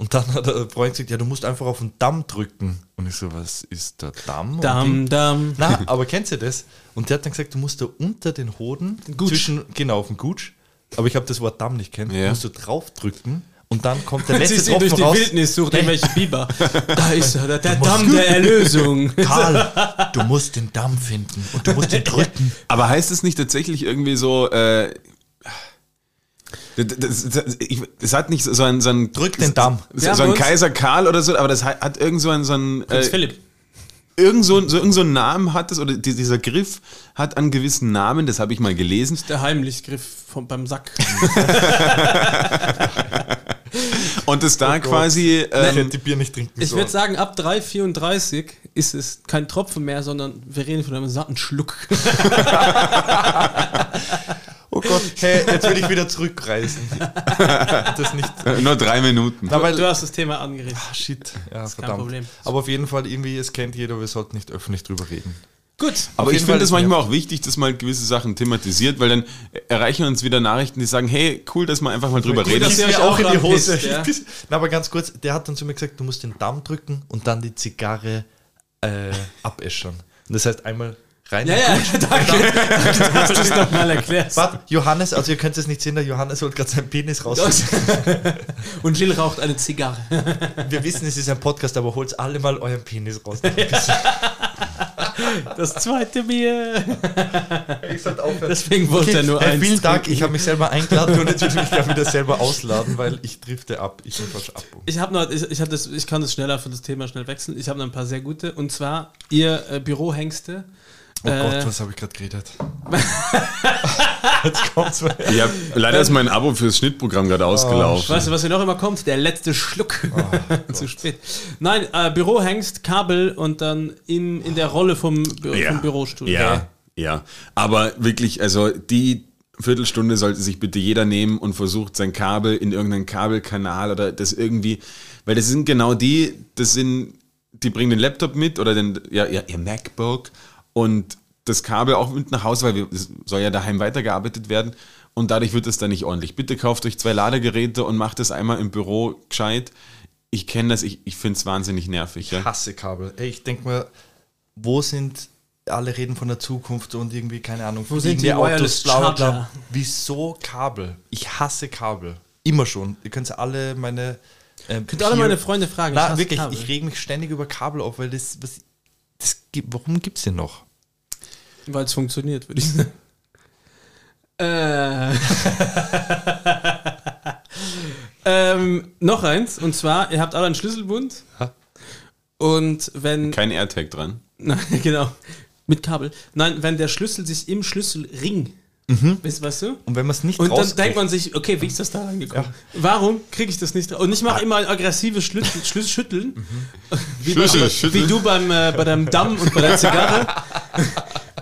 Und dann hat der Freund gesagt, ja, du musst einfach auf den Damm drücken. Und ich so, was ist der Damm? Und Dam, dam. na, aber kennst du das? Und der hat dann gesagt, du musst da unter den Hoden, Gutsch. zwischen, genau, auf den Gutsch, aber ich habe das Wort Damm nicht kennt, Ja. musst du draufdrücken und dann kommt der Sie letzte sind durch Tropfen die raus. Wildnis, sucht irgendwelche Biber. *laughs* Da ist er, der, der Damm der Erlösung. Karl, du musst den Damm finden und du musst ihn *laughs* drücken. Aber heißt es nicht tatsächlich irgendwie so, äh, das, das, das, ich, das hat nicht so ein, so ein Drück den Damm. so, so ein Kaiser Karl oder so, aber das hat, hat irgend so ein, so ein Prinz äh, Philipp. irgend so, so, irgend so einen Namen hat es, oder die, dieser Griff hat einen gewissen Namen, das habe ich mal gelesen. Der Heimlichgriff vom, beim Sack. *laughs* Und das da Gott. quasi, Ich hätte ähm, die Bier nicht trinken Ich sollen. würde sagen, ab 3,34 ist es kein Tropfen mehr, sondern wir reden von einem satten Schluck. *laughs* Oh Gott, hey, jetzt will ich wieder zurückreisen. *laughs* das nicht. Nur drei Minuten. Na, weil, du hast das Thema angerissen. Ah, shit, ja, kein verdammt. Problem. Aber auf jeden Fall, irgendwie, es kennt jeder, wir sollten nicht öffentlich drüber reden. Gut. Aber ich jeden finde Fall es ist manchmal auch wichtig, dass man gewisse Sachen thematisiert, weil dann erreichen uns wieder Nachrichten, die sagen, hey, cool, dass man einfach mal drüber Cool, redet. ihr Ist mir auch ranpisst, ja. Na, aber ganz kurz, der hat dann zu mir gesagt, du musst den Daumen drücken und dann die Zigarre äh, abäschern. Und das heißt einmal rein. Ja, ja, *laughs* danke. *laughs* Dass du das nochmal erklärst. Warte, Johannes, also ihr könnt es nicht sehen, der Johannes holt gerade seinen Penis raus. *laughs* Und Jill raucht eine Zigarre. Wir wissen, es ist ein Podcast, aber holt alle mal euren Penis raus. Das zweite Bier. Ich sollte aufhören. Deswegen wollte er nur hey, eins. vielen Dank, ich habe mich selber eingeladen und jetzt will ich mich gleich wieder selber ausladen, weil ich drifte ab. Ich bin falsch ab. Ich habe noch, ich, ich, hab das, ich kann das schneller für das Thema schnell wechseln. Ich habe noch ein paar sehr gute. Und zwar ihr äh, Bürohengste. Oh Äh, Gott, was habe ich gerade geredet? *laughs* jetzt kommt's mal. Hab, leider ist mein Abo fürs Schnittprogramm gerade ausgelaufen. Weißt du, was hier noch immer kommt? Der letzte Schluck. *laughs* Zu spät. Nein, äh, Bürohengst, Kabel und dann im, in der Rolle vom, Bü vom Bürostuhl. Ja, ja. Aber wirklich, also die Viertelstunde sollte sich bitte jeder nehmen und versucht sein Kabel in irgendeinen Kabelkanal oder das irgendwie, weil das sind genau die, das sind, die bringen den Laptop mit oder den, ja, ja ihr MacBook und das Kabel auch mit nach Hause, weil wir, es soll ja daheim weitergearbeitet werden und dadurch wird es dann nicht ordentlich. Bitte kauft euch zwei Ladegeräte und macht das einmal im Büro gescheit. Ich kenne das, ich, ich finde es wahnsinnig nervig. Ja? Ich hasse Kabel. Ey, ich denke mal, wo sind alle reden von der Zukunft und irgendwie, keine Ahnung, Wo sind die Wireless bla? Wieso Kabel? Ich hasse Kabel. Immer schon. Ihr könnt alle meine. Ähm, Könnt alle meine Freunde fragen. ich Na, hasse wirklich, Kabel. ich rege mich ständig über Kabel auf, weil das. Was, das warum gibt es den noch? Weil es funktioniert, würde ich sagen. *laughs* Äh. *laughs* ähm, noch eins, und zwar, ihr habt alle einen Schlüsselbund. Ha. Und wenn. Kein AirTag dran. *laughs* Nein, genau. Mit Kabel. Nein, wenn der Schlüssel sich im Schlüsselring. Weißt, weißt du? Und wenn man es nicht Und dann denkt man sich, okay, wie ist das da reingekommen? Warum kriege ich das nicht raus? Und ich mache immer ein aggressives Schlüssel, Schlüssel schütteln. Wie, Schlüssel bei, schütteln. wie du beim, äh, bei deinem Damm und bei der Zigarre. *laughs*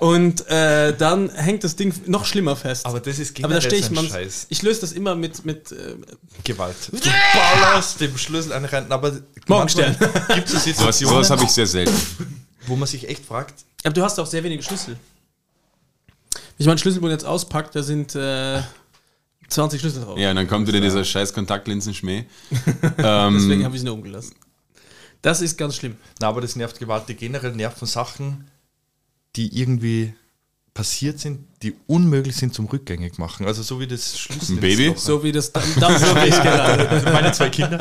Und äh, dann hängt das Ding noch schlimmer fest. Aber das ist Aber da stehe ich man, Scheiß. Ich löse das immer mit, mit äh, Gewalt. Du ballerst dem Schlüssel einen rein. Aber Morgenstern. Gibt es *laughs* Situationen, sowas habe ich sehr selten. wo man sich echt fragt, Aber du hast auch sehr wenige Schlüssel. Ich meinen Schlüsselbund jetzt auspacke, da sind äh, 20 Schlüssel drauf. Ja, und dann kommt wieder dieser scheiß Kontaktlinsenschmäh. *laughs* Deswegen ähm, habe ich ihn oben gelassen. Das ist ganz schlimm. Na, aber das nervt gewaltig. Generell nerven Sachen, die irgendwie passiert sind, die unmöglich sind zum rückgängig machen. Also so wie das Schlüssel. Ein Baby? So wie das ich *laughs* gerade. Meine zwei Kinder.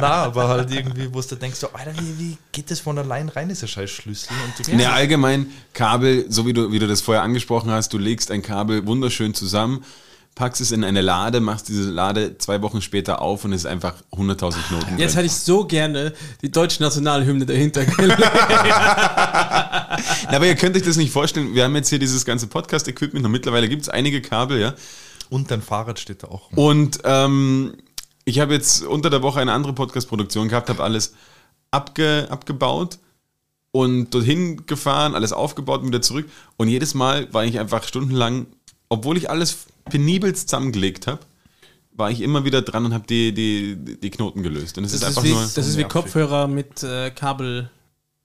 Na, aber halt irgendwie, wo du denkst, so, Alter, wie, wie geht das von allein rein, dieser scheiß Schlüssel? Und du Ne, allgemein Kabel, so wie du, wie du das vorher angesprochen hast, du legst ein Kabel wunderschön zusammen, packst es in eine Lade, machst diese Lade zwei Wochen später auf und es ist einfach 100.000 Knoten. Jetzt drin. hätte ich so gerne die deutsche Nationalhymne dahinter gelegt. *laughs* Aber ihr könnt euch das nicht vorstellen, wir haben jetzt hier dieses ganze Podcast-Equipment und mittlerweile gibt es einige Kabel, ja. und dein Fahrrad steht da auch. rum. Und ähm, ich habe jetzt unter der Woche eine andere Podcast-Produktion gehabt, habe alles abge, abgebaut und dorthin gefahren, alles aufgebaut und wieder zurück. Und jedes Mal war ich einfach stundenlang, obwohl ich alles penibelst zusammengelegt habe, war ich immer wieder dran und habe die, die, die Knoten gelöst. Und es Das ist ist, einfach wie, nur. das ist wie. Kopfhörer mit äh, Kabel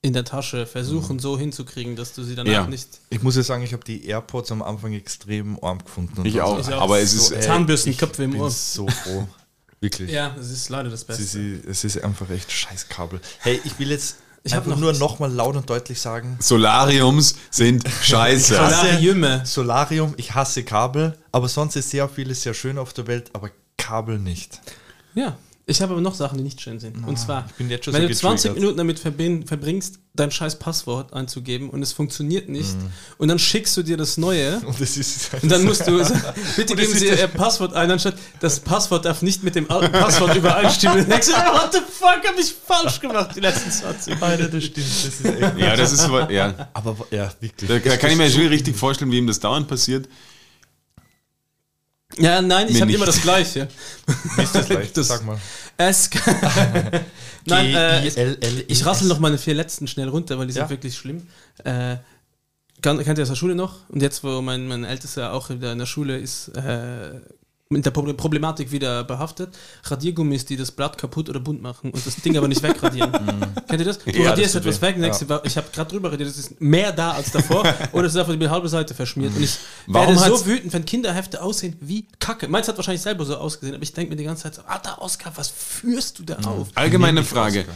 in der Tasche versuchen so hinzukriegen, dass du sie danach Ja. nicht. Ich muss ja sagen, ich habe die AirPods am Anfang extrem arm gefunden. und Ich auch. Ich auch. Aber es ist. So, ey, Zahnbürstenköpfe ich im bin Ohr. so froh. *laughs* Wirklich. Ja, das ist leider das Es Beste. ist, es ist einfach echt scheiß Kabel. Hey, ich will jetzt Ich hab einfach noch nur was. nochmal laut und deutlich sagen, Solariums sind scheiße. hasse- Solariume. Solarium, ich hasse Kabel, aber sonst ist sehr vieles sehr schön auf der Welt, aber Kabel nicht. Ja. Ich habe aber noch Sachen, die nicht schön sind. und zwar, ich bin jetzt schon wenn so du 20 getriggert. Minuten damit verbringst, dein scheiß Passwort einzugeben und es funktioniert nicht und dann schickst du dir das neue *laughs* Und das ist und dann musst du *laughs* sagen, bitte Und geben Sie Ihr Passwort ein, anstatt das Passwort darf nicht mit dem alten Passwort *laughs* übereinstimmen. Und denkst, oh, what the fuck, habe ich falsch gemacht die letzten 20 Alter, das stimmt. Das ist echt Ja, das ist. Ja. aber ja, wirklich. Da, da kann ich mir schon richtig vorstellen, wie ihm das dauernd passiert. Ja, nein, ich habe nicht. immer das Gleiche. *laughs* Wie ist das? Das- Sag mal. Es *laughs* Nein, äh, ich, G-I-L-L-E-S. ich rassel noch meine vier letzten schnell runter, weil die Ja. sind wirklich schlimm. Äh, kann, kennt ihr aus der Schule noch? Und jetzt, wo mein, mein Ältester auch wieder in der Schule ist, äh, mit der Proble- Problematik wieder behaftet. Radiergummis, die das Blatt kaputt oder bunt machen und das Ding aber nicht wegradieren. *laughs* Kennt ihr das? Du Ja, radierst das etwas weg, denkst du, ich habe gerade drüber radiert, das ist mehr da als davor *laughs* oder es ist einfach die halbe Seite verschmiert. Und ich Warum werde so wütend, wenn Kinderhefte aussehen wie Kacke. Meins hat wahrscheinlich selber so ausgesehen, aber ich denke mir die ganze Zeit so, Alter Oskar, was führst du da auf? Allgemeine Frage. Oscar.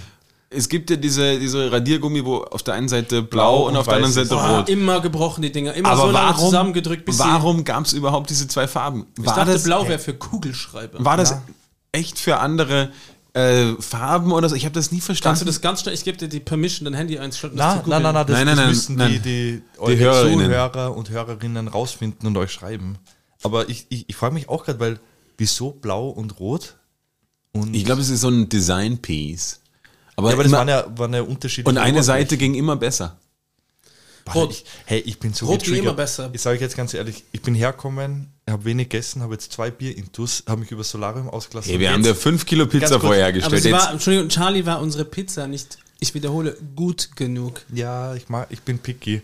Es gibt ja diese, diese Radiergummi, wo auf der einen Seite blau, Blau und auf der anderen Seite ist- rot. Immer gebrochen, die Dinger. Immer Aber so lange warum, zusammengedrückt, bis warum gab es überhaupt diese zwei Farben? Ich War dachte, das, blau wäre für Kugelschreiber. war das echt für andere äh, Farben oder so? Ich habe das nie Kannst verstanden. du das ganz schnell, ich gebe dir die Permission, dein Handy einschalten. Na, nein, nein, nein, das, Nein, nein, das nein, müssen nein. die, die, Hörerinnen. Zuhörer und Hörerinnen rausfinden und euch schreiben. Aber ich, ich, ich frage mich auch gerade, weil wieso blau und rot? Und, Ich glaube, es ist so ein Design-Piece. Aber, ja, aber das waren ja, waren ja unterschiedliche und eine. Seite ging immer besser. Boah, Rot. Ich, hey, ich bin so Rot ging immer besser. Ich sage jetzt ganz ehrlich, ich bin hergekommen, habe wenig gegessen, habe jetzt zwei Bier intus, habe mich über Solarium ausgelassen. Hey, wir haben jetzt- 5 Kilo Pizza Ganz kurz, vorher Aber war, Entschuldigung, Charlie war unsere Pizza nicht, ich wiederhole, gut genug. Ja, ich, mag, ich bin picky.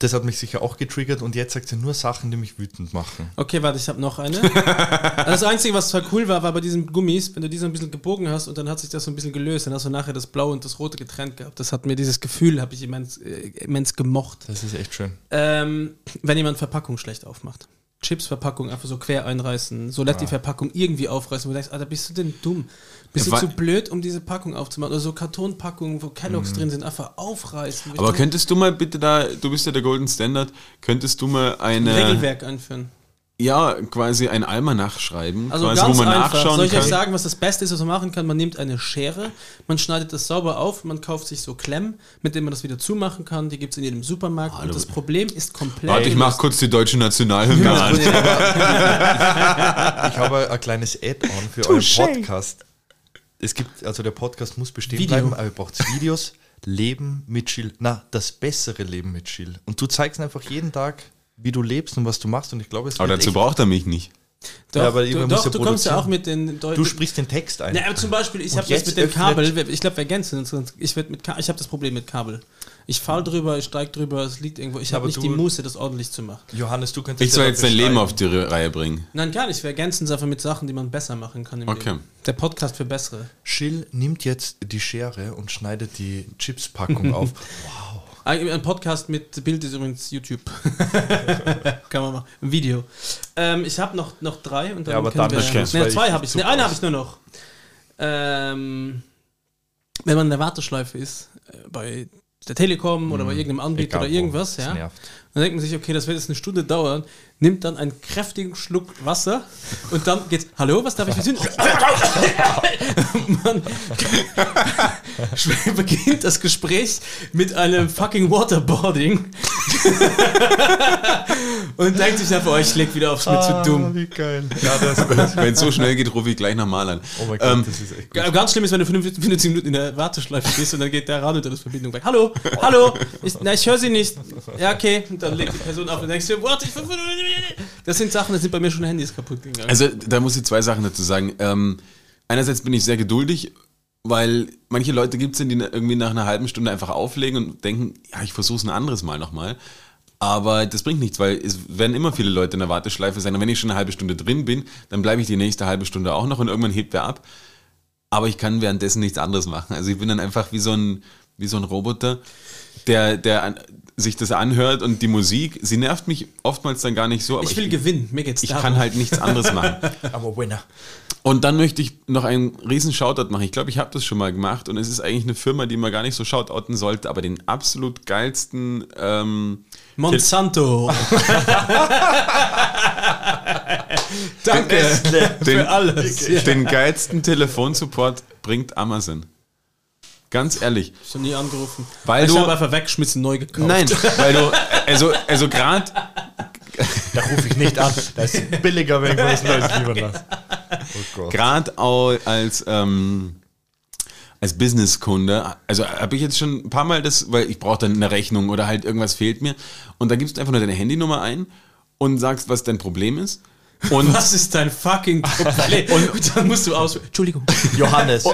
Das hat mich sicher auch getriggert und jetzt sagt sie nur Sachen, die mich wütend machen. Okay, warte, ich habe noch eine. *laughs* das Einzige, was zwar cool war, war bei diesen Gummis, wenn du die so ein bisschen gebogen hast und dann hat sich das so ein bisschen gelöst, dann hast du nachher das Blaue und das Rote getrennt gehabt. Das hat mir dieses Gefühl, habe ich immens, äh, immens gemocht. Das ist echt schön. Ähm, wenn jemand Verpackung schlecht aufmacht. Chips-Verpackung einfach so quer einreißen, so lässt die Verpackung irgendwie aufreißen, wo du denkst, Alter, bist du denn dumm? Bist Ja, du zu blöd, um diese Packung aufzumachen? Oder so Kartonpackungen, wo Kelloggs drin sind, einfach aufreißen. aber könntest du mal bitte da, du bist ja der Golden Standard, könntest du mal ein eine, Regelwerk einführen. Ja, quasi ein Almanach schreiben, Also quasi, ganz wo man einfach. nachschauen Soll ich euch kann? sagen, was das Beste ist, was man machen kann? Man nimmt eine Schere, man schneidet das sauber auf, man kauft sich so Klemmen, mit denen man das wieder zumachen kann. Die gibt es in jedem Supermarkt. und das Problem ist komplett. Warte, ich mach kurz die deutsche Nationalhymne an. *laughs* Ich habe ein kleines Add-on für euren Podcast. Es gibt, also der Podcast muss bestehen Video. bleiben, aber ihr braucht Videos. Leben mit Chill. Na, das bessere Leben mit Chill. Und du zeigst einfach jeden Tag, wie du lebst und was du machst. Und ich glaube, es Aber dazu braucht er mich nicht. Doch, Ja, aber du, doch, er du kommst ja auch mit den Deu- Du sprichst den Text ein. Ja, aber zum Beispiel, ich habe das jetzt mit dem Kabel, ich glaube, wir ergänzen uns. Ich, werd mit Ka- ich habe das Problem mit Kabel. Ich fall drüber, ich steig drüber, es liegt irgendwo. Ich habe nicht du- die Muße, das ordentlich zu machen. Johannes, du könntest Ich soll ja jetzt dein Leben auf die Reihe bringen. Nein, gar nicht. Wir ergänzen es einfach mit Sachen, die man besser machen kann im Okay. Leben. Der Podcast für bessere. Chill nimmt jetzt die Schere und schneidet die Chipspackung *laughs* auf. Ein ein Podcast mit Bild ist übrigens YouTube. *laughs* Kann man machen. Ein Video. Ähm, ich habe noch, noch drei und dann Ja, aber können dann wir. Schluss, Ne, weil zwei habe ich. Ne, eine habe ich nur noch. Ähm, wenn man in der Warteschleife ist, äh, bei der Telekom oder bei irgendeinem Anbieter Egal oder irgendwas, ja, dann denkt man sich, okay, das wird jetzt eine Stunde dauern, nimmt dann einen kräftigen Schluck Wasser und dann geht's, hallo, was darf ich für Sie? *laughs* man *laughs* beginnt das Gespräch mit einem fucking Waterboarding *laughs* und denkt sich einfach, oh, ich leg wieder aufs mit zu dumm. Ah, wie geil. Ja, ist. Wenn es so schnell geht, rufe ich gleich nochmal an. Oh mein Gott, Ähm, das ist echt gut. Ganz schlimm ist, wenn du 55 55 Minuten in der Warteschleife bist und dann geht der Ran unter das Verbindung weg. Hallo, hallo, ich, na, ich höre Sie nicht. Ja, okay. Und dann legt die Person auf und denkst dir, warte, ich Das sind Sachen, da sind bei mir schon Handys kaputt gegangen. Also da muss ich zwei Sachen dazu sagen. Ähm, einerseits bin ich sehr geduldig, weil manche Leute gibt es, die irgendwie nach einer halben Stunde einfach auflegen und denken, ja, ich versuche es ein anderes Mal nochmal. Aber das bringt nichts, weil es werden immer viele Leute in der Warteschleife sein. Und wenn ich schon eine halbe Stunde drin bin, dann bleibe ich die nächste halbe Stunde auch noch und irgendwann hebt wer ab. Aber ich kann währenddessen nichts anderes machen. Also ich bin dann einfach wie so ein, wie so ein Roboter, der, der an, sich das anhört und die Musik, sie nervt mich oftmals dann gar nicht so. Ich will gewinnen, mir geht's ich darum. kann halt nichts anderes machen. *laughs* Aber Winner. Und dann möchte ich noch einen riesen Shoutout machen. Ich glaube, ich habe das schon mal gemacht und es ist eigentlich eine Firma, die man gar nicht so shoutouten sollte, aber den absolut geilsten ähm, Monsanto. *laughs* Danke den, für alles. Den geilsten Telefonsupport bringt Amazon. Ganz ehrlich. Schon nie angerufen. Weil ich du- habe einfach weggeschmissen, neu gekauft. Nein, weil du, *laughs* also, also gerade, Da rufe ich nicht an. Das ist billiger, wenn ich was *laughs* Neues lieber lasse. Oh Gott. gerade auch als, ähm, als Businesskunde, also habe ich jetzt schon ein paar Mal das, weil ich brauche dann eine Rechnung oder halt irgendwas fehlt mir und da gibst du einfach nur deine Handynummer ein und sagst, was dein Problem ist. Und Was ist dein fucking Problem? *laughs* und, dann musst du aus. Entschuldigung. Johannes.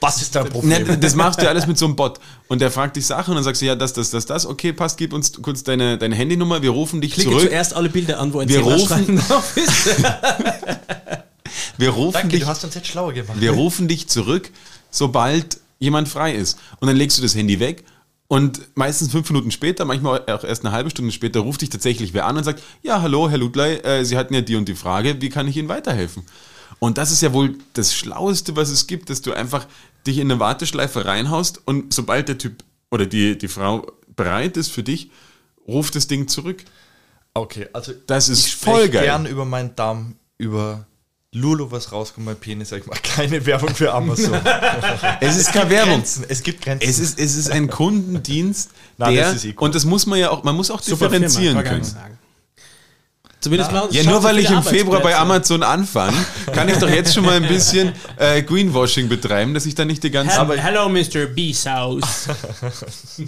Was ist Ne, Problem? das machst du ja alles mit so einem Bot. Und der fragt dich Sachen und dann sagst du, ja, das, das, das, das. Okay, passt, gib uns kurz deine, deine Handynummer, wir rufen dich Klicke zurück. zuerst alle Bilder an, wo ein Wir drauf *laughs* ist. Wir rufen Danke, dich du hast uns jetzt schlauer gemacht. Wir rufen dich zurück, sobald jemand frei ist. Und dann legst du das Handy weg und meistens fünf Minuten später, manchmal auch erst eine halbe Stunde später, ruft dich tatsächlich wer an und sagt, ja, hallo, Herr Ludley, äh, Sie hatten ja die und die Frage, wie kann ich Ihnen weiterhelfen? Und das ist ja wohl das Schlaueste, was es gibt, dass du einfach dich in eine Warteschleife reinhaust und sobald der Typ oder die, die Frau bereit ist für dich, ruft das Ding zurück. Okay, also Das ist ich voll geil. gern über meinen Darm, über Lulu, was rauskommt, mein Penis. Ich mache *laughs* keine Werbung für Amazon. *laughs* Es ist keine Werbung. Grenzen, es gibt Grenzen. Es ist, es ist ein *laughs* Kundendienst, Na, der, das ist eh cool. und das muss man ja auch, man muss auch Super differenzieren Firma, können. Zumindest mal Ja, nur weil ich im Februar bei. Amazon anfange, kann ich doch jetzt schon mal ein *laughs* bisschen äh, Greenwashing betreiben, dass ich da nicht die ganze Hel- Hello, Mr. B-Sauce. *laughs*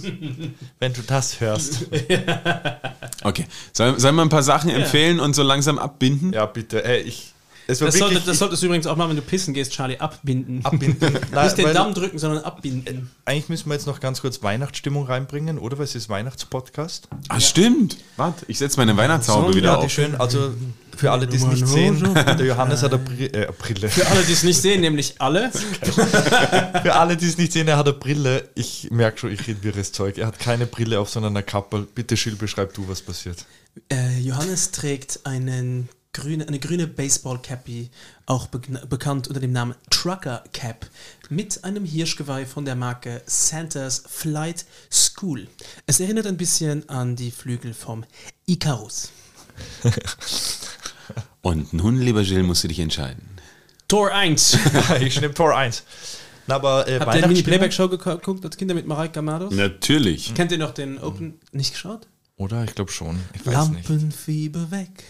Wenn du das hörst. *laughs* Okay, sollen soll wir ein paar Sachen empfehlen und so langsam abbinden? Ja, bitte. Ey, ich, es war Das, wirklich, sollte, das solltest du übrigens auch machen, wenn du pissen gehst, Charlie. Abbinden. abbinden. *laughs* Nein, Nicht den weil Damm drücken, sondern abbinden. Eigentlich müssen wir jetzt noch ganz kurz Weihnachtsstimmung reinbringen, oder? Weil es ist Weihnachtspodcast. Ah, stimmt. Warte, ich setze meine Weihnachtshaube wieder Ja, auf. schön. Also für alle, die es nicht sehen, der Johannes hat eine Bri äh, Brille. Für alle, die es nicht sehen, nämlich alle. *laughs* Für alle, die es nicht sehen, er hat eine Brille. Ich merke schon, ich rede wirres Zeug. Er hat keine Brille auf, sondern eine Kappe. Bitte, Schill, beschreib du, was passiert. Äh, Johannes trägt einen grüne, eine grüne Baseball-Cappy, auch be bekannt unter dem Namen Trucker Cap, mit einem Hirschgeweih von der Marke Santa's Flight School. Es erinnert ein bisschen an die Flügel vom Icarus. *laughs* Und nun, lieber Jill, musst du dich entscheiden. Tor 1. *laughs* ich nehme Tor 1. Na, aber äh, Habt ihr die geko- geguckt als Kinder mit Mareike Amados? Natürlich. Kennt ihr noch den Open? Nicht geschaut? Oder? Ich glaube schon. Ich weiß nicht. Lampenfieber weg.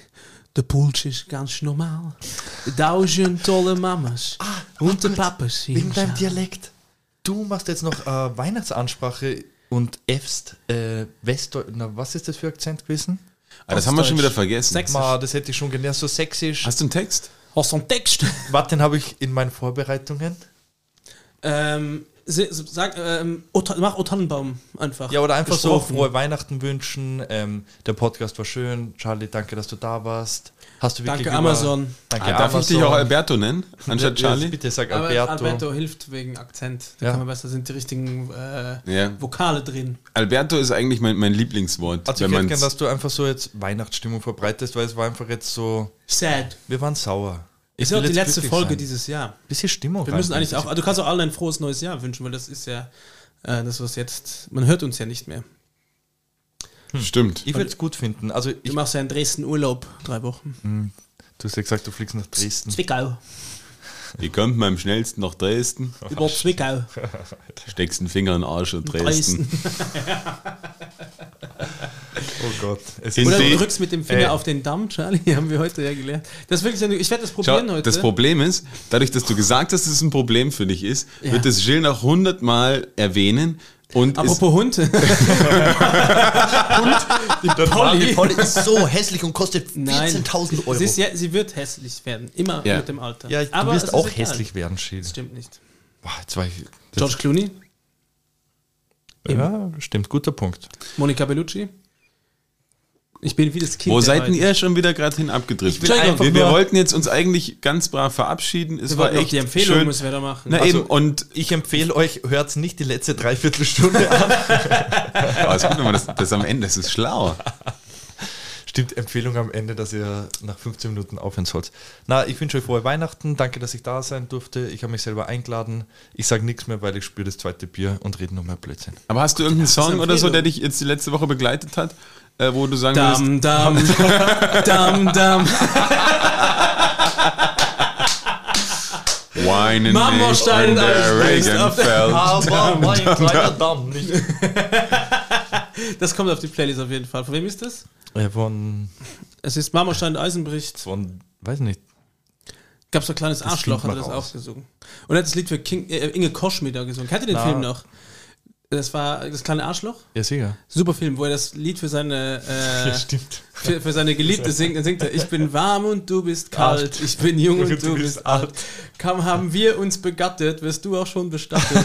Der Puls ist ganz normal. Tausend tolle Mamas und der Papas. Wegen deinem. Dialekt. Du machst jetzt noch äh, Weihnachtsansprache und Fst äh, Westdeutsch. Na, was ist das für Akzent gewesen? Ah, das haben wir schon wieder vergessen. Sächsisch. Ma, das hätte ich schon gelernt. So sächsisch. Hast du einen Text? Hast du einen Text? Warte, den habe ich in meinen Vorbereitungen. ähm, sag, ähm, mach O Tannenbaum einfach. Ja, oder einfach Gesprochen. so frohe Weihnachten wünschen. Ähm, der Podcast war schön. Charlie, danke, dass du da warst. Hast du wirklich Danke, über- Amazon. Danke, Ah, darf ich dich auch Alberto nennen, anstatt Ja, Charlie? Bitte sag Aber Alberto. Alberto. hilft wegen Akzent. Da Ja. kann man besser, sind die richtigen äh, Ja. Vokale drin. Alberto ist eigentlich mein, mein Lieblingswort. Also wenn ich hätte gern, dass du einfach so jetzt Weihnachtsstimmung verbreitest, weil es war einfach jetzt so, Sad. wir waren sauer. Ich Ist ja auch die letzte Folge sein. dieses Jahr. Bisschen Stimmung Wir müssen eigentlich auch, du kannst auch allen ein frohes neues Jahr wünschen, weil das ist ja äh, das, was jetzt, man hört uns ja nicht mehr. Stimmt. Ich würde es gut finden. Also Du ich, machst ja in Dresden Urlaub, drei Wochen. du hast ja gesagt, du fliegst nach Dresden. Zwickau. Wie kommt man am schnellsten nach Dresden? Über Zwickau. *laughs* Steckst einen Finger in den Arsch und Dresden. *laughs* Oh Gott. Es Oder du drückst mit dem Finger Ey. auf den Damm, Charlie, *laughs* haben wir heute ja gelernt. Das ist wirklich, eine- ich werde das Schau, probieren heute. das Problem ist, dadurch, dass du gesagt hast, dass es ein Problem für dich ist, Ja. wird das Jill noch hundertmal erwähnen und Apropos Hund. *laughs* *laughs* die Polly. Polly ist so *laughs* hässlich und kostet Nein. 14.000 Euro. Sie, ist, ja, sie wird hässlich werden. Immer Ja. mit dem Alter. ja, du Aber es wirst ist auch egal. hässlich werden, Schild. Das stimmt nicht. Boah, jetzt war ich, George Clooney, ja, stimmt, guter Punkt. Monica Bellucci. Ich bin wie das Kind. wo seid denn ihr schon wieder gerade hin abgedriftet? Wir, wir wollten jetzt uns eigentlich ganz brav verabschieden. Es Wir war echt die Empfehlung schön. müssen wir da machen. Na Also- eben, und Ich empfehle euch, hört nicht die letzte Dreiviertelstunde an. *laughs* aber es ist gut, wenn man das, das am Ende, das ist schlau. Stimmt, Empfehlung am Ende, dass ihr nach 15 Minuten aufhören sollt. Na, ich wünsche euch frohe Weihnachten. Danke, dass ich da sein durfte. Ich habe mich selber eingeladen. Ich sage nichts mehr, weil ich spüre das zweite Bier und rede nur mehr Blödsinn. Aber hast du irgendeinen Song oder so, der dich jetzt die letzte Woche begleitet hat, äh, wo du sagen würdest, Dam, *laughs* dam, dam, dam. Weinen Marmorstein nicht und der Regen fällt. Aber mein kleiner Damm nicht. Das kommt auf die Playlist auf jeden Fall. Von wem ist das? Äh, Von, Es ist Marmorstein Eisenbricht. von, weiß nicht. Gab so ein kleines Arschloch, find hat man das raus. auch gesungen. Und er hat das Lied für King, äh, Inge Kosch mit da gesungen. Kennt ihr den Na. Film noch? Das war das kleine Arschloch. Ja, sicher. Super Film, wo er das Lied für seine *laughs* äh, stimmt. für, für seine Geliebte singt. Dann singt er, ich bin warm und du bist kalt, ich bin jung und du bist alt. Kaum haben wir uns begattet, wirst du auch schon bestattet. *laughs*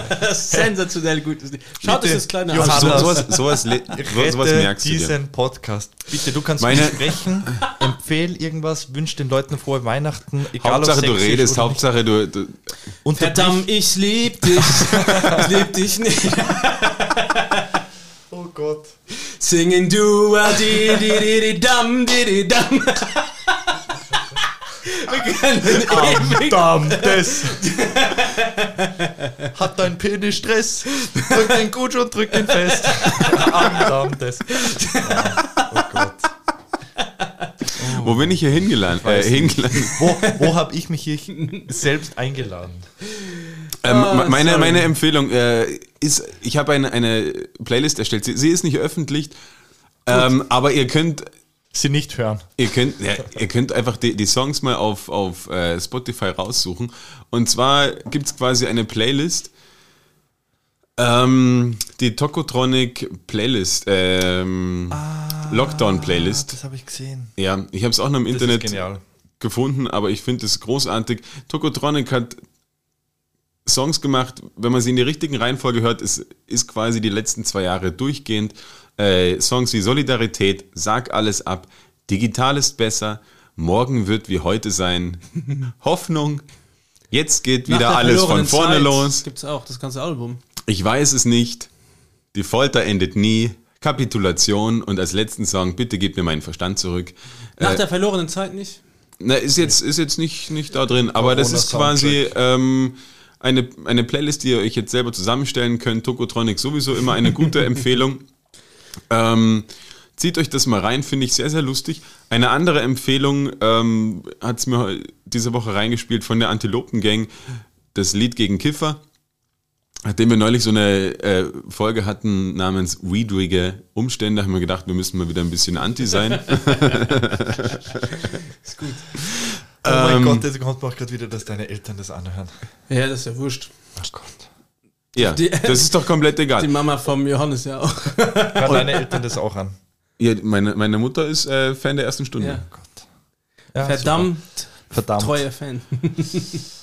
*laughs* Sensationell gutes Lied. Schaut euch das kleine Johannes, So, Arschloch sowas, sowas, sowas Rette merkst du dir. diesen Podcast. Bitte, du kannst Meine- mich sprechen, empfehl irgendwas, wünsch den Leuten frohe Weihnachten, egal Hauptsache ob du redest, Hauptsache du, du. Unterbrich- Verdammt, ich lieb dich. *laughs* ich lieb dich nicht. Oh Gott. Singen du a di di di di dam di di dam. Wir können Verdammtes! Hat dein Penis Stress? Drück den gut und drück den fest. *laughs* Verdammtes. Oh Gott. Wo bin ich hier hingeladen? Äh, hingeladen? Wo, wo habe ich mich hier selbst eingeladen? Ähm, Ah, meine, sorry. meine Empfehlung äh, ist, ich habe eine, eine Playlist erstellt. Sie, sie ist nicht öffentlich, ähm, aber ihr könnt, Sie nicht hören. ihr könnt, ja, ihr könnt einfach die, die Songs mal auf, auf äh, Spotify raussuchen. Und zwar gibt es quasi eine Playlist, ähm, die Tokotronic Playlist, ähm, Lockdown Playlist. Das habe ich gesehen. Ja, ich habe es auch noch im Das Internet gefunden, aber ich finde es großartig. Tokotronic hat Songs gemacht, wenn man sie in die richtigen Reihenfolge hört, ist, ist quasi die letzten zwei Jahre durchgehend. Äh, Songs wie Solidarität, Sag alles ab, Digital ist besser, Morgen wird wie heute sein, *laughs* Hoffnung, jetzt geht Nach wieder der alles von vorne Zeit los. Gibt's auch, das ganze Album. Ich weiß es nicht, die Folter endet nie, Kapitulation und als letzten Song, bitte gib mir meinen Verstand zurück. Nach Äh, der verlorenen Zeit nicht? na, ist jetzt, ist jetzt nicht, nicht da drin, aber das ist quasi ähm, eine, eine Playlist, die ihr euch jetzt selber zusammenstellen könnt. Tokotronic sowieso immer eine gute *laughs* Empfehlung. Ähm, zieht euch das mal rein, finde ich sehr, sehr lustig. Eine andere Empfehlung ähm, hat es mir diese Woche reingespielt von der Antilopen Gang, das Lied gegen Kiffer. Nachdem wir neulich so eine äh, Folge hatten namens Weedrige Umstände, haben wir gedacht, wir müssen mal wieder ein bisschen anti sein. *laughs* Oh mein Ähm, Gott, jetzt kommt mir auch gerade wieder, dass deine Eltern das anhören. Ja, das ist ja wurscht. Oh Gott. Ja, Die- das ist doch komplett Die egal. Mama vom Johannes ja auch. Hören deine Eltern das auch an? Ja, meine, meine Mutter ist äh, Fan der ersten Stunde. Ja. Gott. Ja, Verdammt super. Verdammt. treuer Fan. *laughs*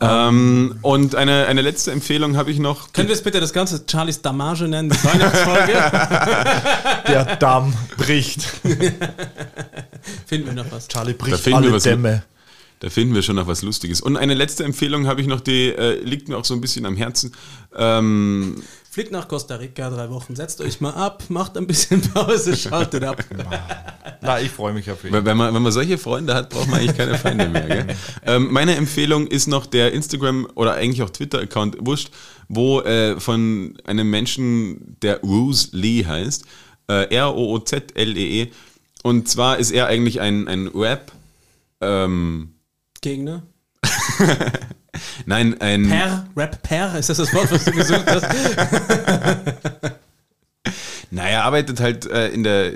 Ähm, und eine, eine letzte Empfehlung habe ich noch. Können wir es bitte das Ganze Charlies Damage nennen, die Weihnachtsfolge? *laughs* Der Damm bricht. *laughs* Finden wir noch was. Charlie Da bricht finden wir alle was Dämme. Da finden wir schon noch was Lustiges. Und eine letzte Empfehlung habe ich noch, die äh, liegt mir auch so ein bisschen am Herzen. Ähm, Fliegt nach Costa Rica drei Wochen, setzt euch mal ab, macht ein bisschen *laughs* Pause, schaltet ab. *laughs* Na, ich freue mich auf ihn. wenn, man, wenn man solche Freunde hat, braucht man eigentlich keine Feinde mehr. Gell? *laughs* Ähm, meine Empfehlung ist noch der Instagram oder eigentlich auch Twitter-Account, wurscht, wo äh, von einem Menschen, der Ruse Lee heißt, äh, R-O-O-Z-L-E-E. Und zwar ist er eigentlich ein, ein Rap, ähm, Gegner. Nein, ein... Per, Rap Per, ist das das Wort, was du gesucht hast? *laughs* Na, er arbeitet halt äh, in, der,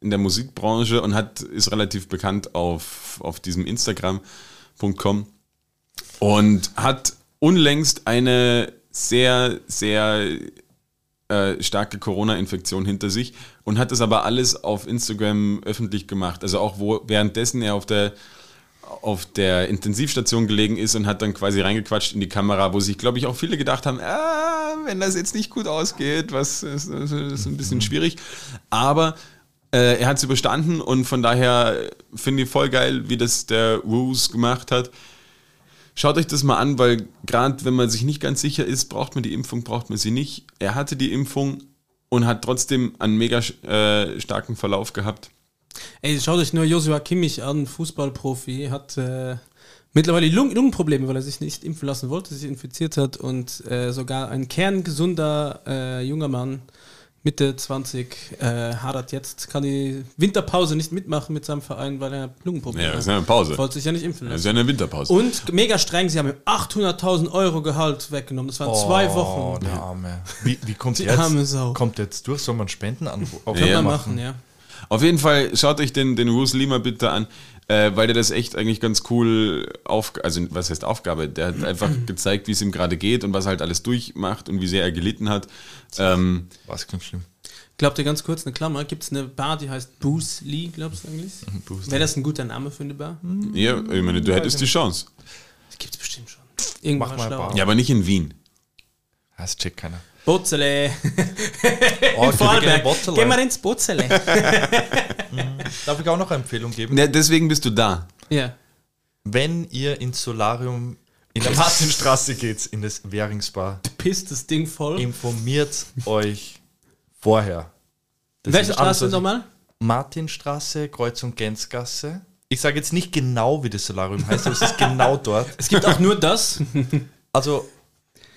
in der Musikbranche und hat, ist relativ bekannt auf, auf diesem Instagram.com und hat unlängst eine sehr, sehr äh, starke Corona-Infektion hinter sich und hat das aber alles auf Instagram öffentlich gemacht. Also auch wo währenddessen er auf der auf der Intensivstation gelegen ist und hat dann quasi reingequatscht in die Kamera, wo sich, glaube ich, auch viele gedacht haben, ah, wenn das jetzt nicht gut ausgeht, was ist, ist, ein bisschen schwierig. Aber äh, er hat es überstanden und von daher finde ich voll geil, wie das der Ruse gemacht hat. Schaut euch das mal an, weil gerade wenn man sich nicht ganz sicher ist, braucht man die Impfung, braucht man sie nicht. Er hatte die Impfung und hat trotzdem einen mega äh, starken Verlauf gehabt. Ey, schaut euch nur Joshua Kimmich an, Fußballprofi, hat äh, mittlerweile Lung Lungenprobleme, weil er sich nicht impfen lassen wollte, sich infiziert hat und äh, sogar ein kerngesunder äh, junger Mann, Mitte 20, äh, hadert jetzt, kann die Winterpause nicht mitmachen mit seinem Verein, weil er Lungenprobleme Ja, das ist hat. ja eine Pause. Wollte sich ja nicht impfen Das ist lassen. ja eine Winterpause. Und mega streng, sie haben ihm 800.000 Euro Gehalt weggenommen. Das waren zwei Oh, Wochen. der Arme. Wie, wie kommt Die jetzt? arme Sau. Kommt jetzt durch? Soll man Spenden an? Kann Ja, man machen, ja. Auf jeden Fall schaut euch den, den Bruce Lima bitte an. äh, weil der das echt eigentlich ganz cool auf, also was heißt Aufgabe? Der hat einfach *clears throat* gezeigt, wie es ihm gerade geht und was er halt alles durchmacht und wie sehr er gelitten hat. Ähm, War es ganz schlimm. Glaubt ihr ganz kurz eine Klammer? Gibt es eine Bar, die heißt Bruce Lee, glaubst du eigentlich? Bruce Wäre das ein guter Name für eine Bar? ja, ich meine, du hättest die Chance. Das gibt es bestimmt schon. Irgendwann Mach mal. Bar. Ja, aber nicht in Wien. Das checkt keiner. Botzele. Oh, *laughs* In Vorarlberg. Botzele. Geh mal ins Botzele. *laughs* Darf ich auch noch eine Empfehlung geben? Ja, deswegen bist du da. ja. Wenn ihr ins Solarium in der Martinstraße geht, in das Währingsbar, Pisst das Ding voll. informiert euch vorher. Das Welche Straße nochmal? Martinstraße, Kreuzung Gänzgasse. Ich sage jetzt nicht genau, wie das Solarium heißt, aber es ist genau dort. Es gibt auch nur das. Also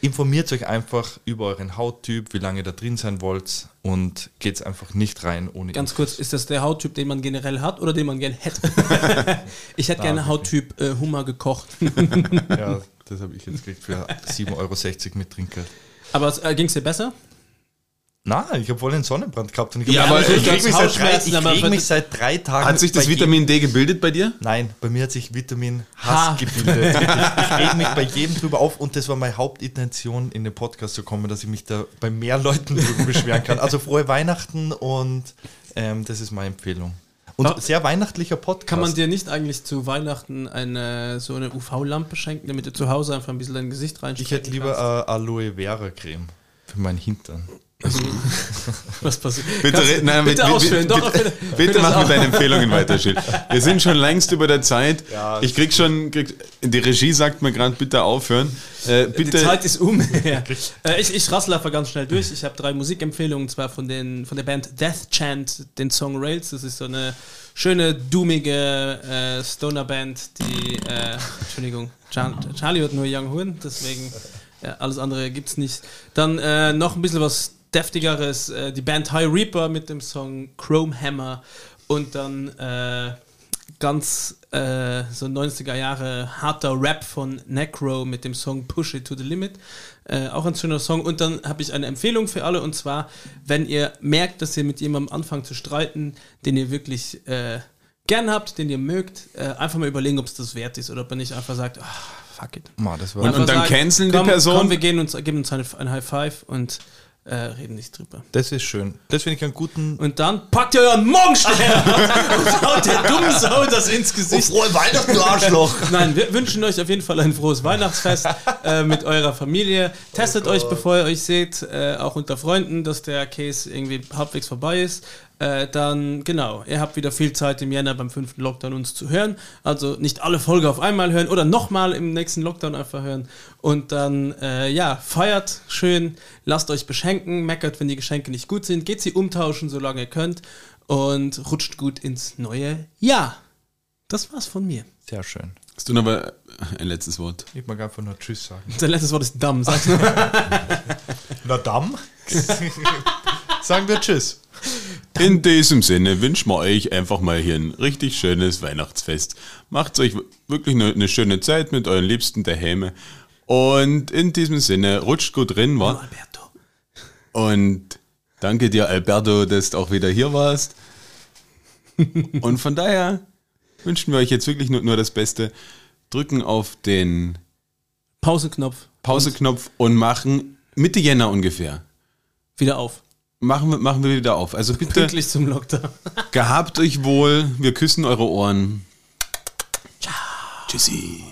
informiert euch einfach über euren Hauttyp, wie lange ihr da drin sein wollt und geht einfach nicht rein ohne Ganz Infos. kurz, ist das der Hauttyp, den man generell hat oder den man gerne hätte? *laughs* ich hätte gerne Hauttyp äh, Hummer gekocht. Ja, das habe ich jetzt gekriegt für 7,60 Euro mit Trinkgeld. Aber äh, ging es dir besser? Nein, ich habe voll den Sonnenbrand gehabt. Und ich Ja, aber ich ich krieg krieg's mich, seit drei, ich krieg mich seit drei Tagen. Hat sich das Vitamin D gebildet bei dir? Nein, bei mir hat sich Vitamin. Hass gebildet. Wirklich. *laughs* Ich reg mich bei jedem drüber auf und das war meine Hauptintention, in den Podcast zu kommen, dass ich mich da bei mehr Leuten drüber beschweren kann. Also frohe Weihnachten und ähm, das ist meine Empfehlung. Und Ah. sehr weihnachtlicher Podcast. Kann man dir nicht eigentlich zu Weihnachten eine so eine UV-Lampe schenken, damit du zu Hause einfach ein bisschen dein Gesicht ich reinstecken hätte lieber äh, Aloe Vera Creme für meinen Hintern. Kannst? *laughs* Was passiert? Bitte, red- nein, bitte bitte- ausführen. bitte- Doch, bitte, Bitte mach mit deinen Empfehlungen weiter, Schild. *laughs* Wir sind schon längst über der Zeit. Ja, ich krieg schon, krieg, die Regie sagt mir gerade, bitte aufhören. Äh, bitte, Die Zeit ist um. *laughs* ja. äh, ich, ich rassle einfach ganz schnell durch. Ich habe drei Musikempfehlungen, zwar von, den, von der Band Death Chant, den Song Rails. Das ist so eine schöne, dummige äh, Stoner-Band, die, äh, Entschuldigung, Char Charlie hat nur Young Horn, deswegen ja, alles andere gibt's nicht. Dann äh, noch ein bisschen was deftigeres, äh, die Band High Reaper mit dem Song Chrome Hammer und dann äh, ganz äh, so 90er Jahre harter Rap von Necro mit dem Song Push It to the Limit. Äh, auch ein schöner Song. Und dann habe ich eine Empfehlung für alle und zwar, wenn ihr merkt, dass ihr mit jemandem anfangt zu streiten, den ihr wirklich äh, gern habt, den ihr mögt, äh, einfach mal überlegen, ob es das wert ist oder ob ihr nicht einfach sagt, ah, fuck it. Ma, das war Und- Einfach dann canceln die komm, Person? Komm, wir gehen uns, geben uns eine, ein High Five und äh, reden nicht drüber. das ist schön. Das finde ich einen guten. Und dann packt ihr euren Morgenstern *laughs* und haut der dummen Sau das ins Gesicht. frohe Weihnachten, du Arschloch! Nein, wir wünschen euch auf jeden Fall ein frohes Weihnachtsfest äh, mit eurer Familie. Testet euch, bevor ihr euch seht, äh, auch unter Freunden, dass der Case irgendwie halbwegs vorbei ist. Äh, dann, genau, ihr habt wieder viel Zeit im Jänner beim fünften Lockdown uns zu hören. Also nicht alle Folgen auf einmal hören oder nochmal im nächsten Lockdown einfach hören. Und dann, äh, ja, feiert schön, lasst euch beschenken, meckert, wenn die Geschenke nicht gut sind, geht sie umtauschen, solange ihr könnt und rutscht gut ins neue Jahr. Das war's von mir. Sehr schön. hast du noch mal ein letztes Wort? Ich mag einfach nur Tschüss sagen. Dein letztes Wort ist dumm, sag's *laughs* nur. Na dann. *laughs* sagen wir Tschüss. In diesem Sinne wünschen wir euch einfach mal hier ein richtig schönes Weihnachtsfest. Macht euch wirklich eine, eine schöne Zeit mit euren Liebsten daheim. Und in diesem Sinne, rutscht gut drin, wa? Alberto. Und danke dir, Alberto, dass du auch wieder hier warst. *laughs* Und von daher wünschen wir euch jetzt wirklich nur, nur das Beste. Drücken auf den Pauseknopf. Pauseknopf und machen Mitte Jänner ungefähr. Wieder auf. Machen wir, machen wir wieder auf. Also bitte Pünktlich zum Lockdown. gehabt euch wohl. Wir küssen eure Ohren. Ciao. Tschüssi.